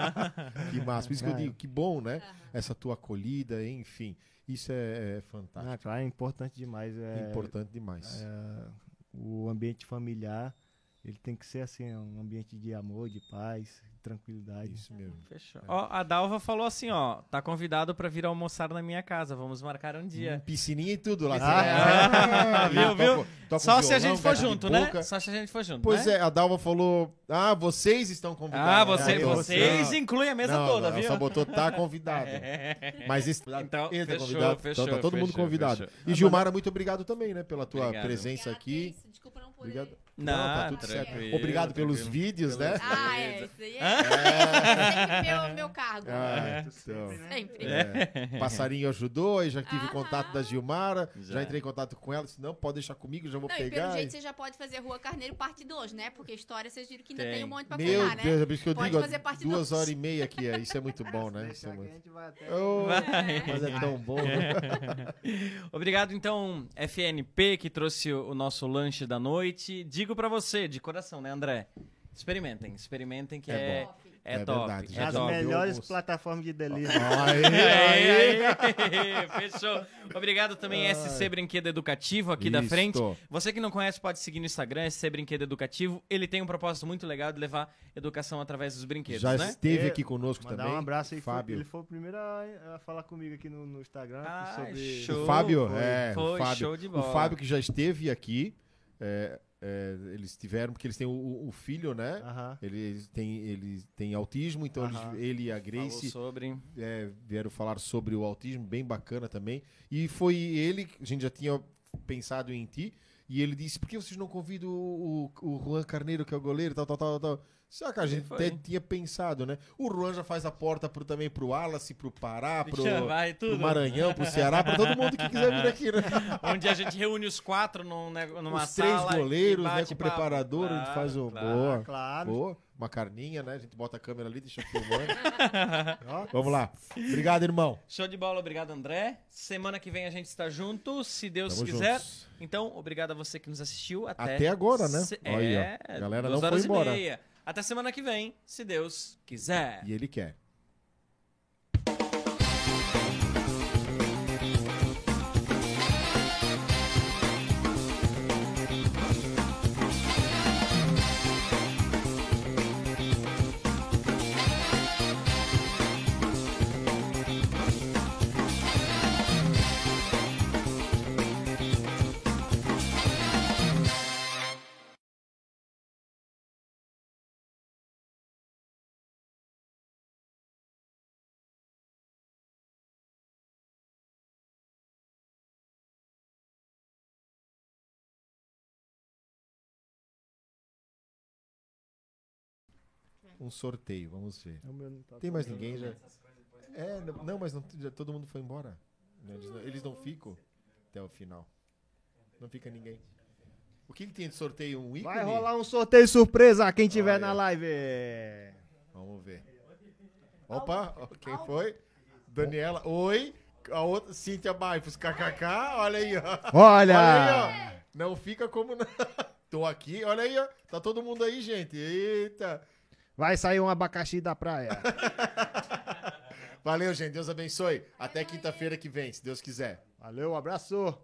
[LAUGHS] Que massa. Por isso que eu digo, que bom, né? Essa tua acolhida, enfim. Isso é, é fantástico. Ah, claro, é importante demais. É, Importante demais. é, o ambiente familiar, ele tem que ser assim, é um ambiente de amor, de paz, de tranquilidade. Isso mesmo. Fechou. Ó, a Dalva falou assim, ó, tá convidado pra vir almoçar na minha casa, vamos marcar um Hum, dia. Piscininha e tudo lá. Ah, [LAUGHS] Você- viu, viu? Toca- toca Só um se a violão, gente for junto, né? Só se a gente for junto, Pois né? é, a Dalva falou: Ah, vocês estão convidados. Ah, você, vocês Não, incluem a mesa não, toda, ela viu? Só botou tá convidado. [LAUGHS] Mas esse Então, ele tá fechou, convidado. fechou, então tá todo mundo fechou, convidado. fechou. E Gilmara, muito obrigado também, né, pela tua Obrigado. presença aqui. Desculpa não poder. Obrigado. Não, tá tudo certo. tranquilo, Obrigado pelos tranquilo. vídeos, né? Ah, é. Isso aí é, É. sempre meu, meu cargo. Ah, então. Sempre. É. Passarinho ajudou, aí já tive Aham. contato da Gilmara, já. Já. entrei em contato com ela, disse, não, pode deixar comigo, já vou Não, e pegar. pelo jeito e- você já pode fazer Rua Carneiro parte 2, né? Porque história vocês viram que ainda Tem. tem, um monte pra Meu contar, né? Deus, é que eu Pode digo, fazer parte duas dois. horas e meia aqui, é, isso é muito bom, né? Isso é muito... gente vai até... Oh, Vai. mas é tão bom, né? [LAUGHS] Obrigado, então, FNP, que trouxe o o nosso lanche da noite. Digo pra você, de coração, né, André? Experimentem, experimentem que É é, bom. é, É top. verdade, é As top. melhores alguns? plataformas de delivery. [LAUGHS] Aí, Aí, aí. aí, fechou. Obrigado também, SC Brinquedo Educativo, aqui da Isto. frente. Você que não conhece, pode seguir no Instagram, SC Brinquedo Educativo. Ele tem um propósito muito legal de levar educação através dos brinquedos, Já né? esteve É, aqui conosco Mandar também. um abraço aí. foi- Fábio. ele foi o primeiro a, falar comigo aqui no, no Instagram Ah, sobre... show. O Fábio, Foi, é, foi, o Fábio, show de o bola. Fábio que já esteve aqui, é, é, eles tiveram, porque eles têm o, o filho, né? Aham. Eles têm, eles têm autismo, então eles- Aham. ele e a Grace sobre... é, vieram falar sobre o autismo, bem bacana também. E foi ele, a gente já tinha pensado em ti, e ele disse, por que vocês não convidam o, o, o Juan Carneiro, que é o goleiro, tal, tal, tal, tal. Saca, a gente até tinha pensado, né? O Juan já faz a porta pro, também pro Wallace, pro Pará, pro, vai pro. Maranhão, pro Ceará, pra todo mundo que quiser vir aqui, né? [LAUGHS] Onde a gente reúne os quatro num, né, numa Os três sala e goleiros, né? Com o preparador, a gente Claro, faz o... claro. Boa, Claro. boa. Uma carninha, né? A gente bota a câmera ali, deixa filmando. [LAUGHS] Ó, Vamos lá. Obrigado, irmão. Show de bola, obrigado André. Semana que vem a gente está junto, se Deus Tamo quiser. juntos. Então, obrigado a você que nos assistiu. Até, Até agora, né? Se- Olha aí, ó. é, A galera duas não foi e embora. Até semana que vem, se Deus quiser. E ele quer. Um sorteio, vamos ver. Não tá Tem mais ninguém já? É, não, não, mas não- já todo mundo foi embora. Eles não, eles não ficam até o final. Não fica ninguém. O que, que tem de sorteio? Um ícone? Vai rolar um sorteio surpresa quem tiver Olha. na live. Vamos ver. Opa, quem foi? Daniela. Oi. A outra, Cíntia Baifos, kkk. Olha aí, ó. Olha! Olha aí, ó. Não fica como. não. [LAUGHS] Tô aqui, olha aí, ó. Tá todo mundo aí, gente. Eita. Vai sair um abacaxi da praia. [LAUGHS] Valeu, gente. Deus abençoe. Até quinta-feira que vem, se Deus quiser. Valeu, um abraço.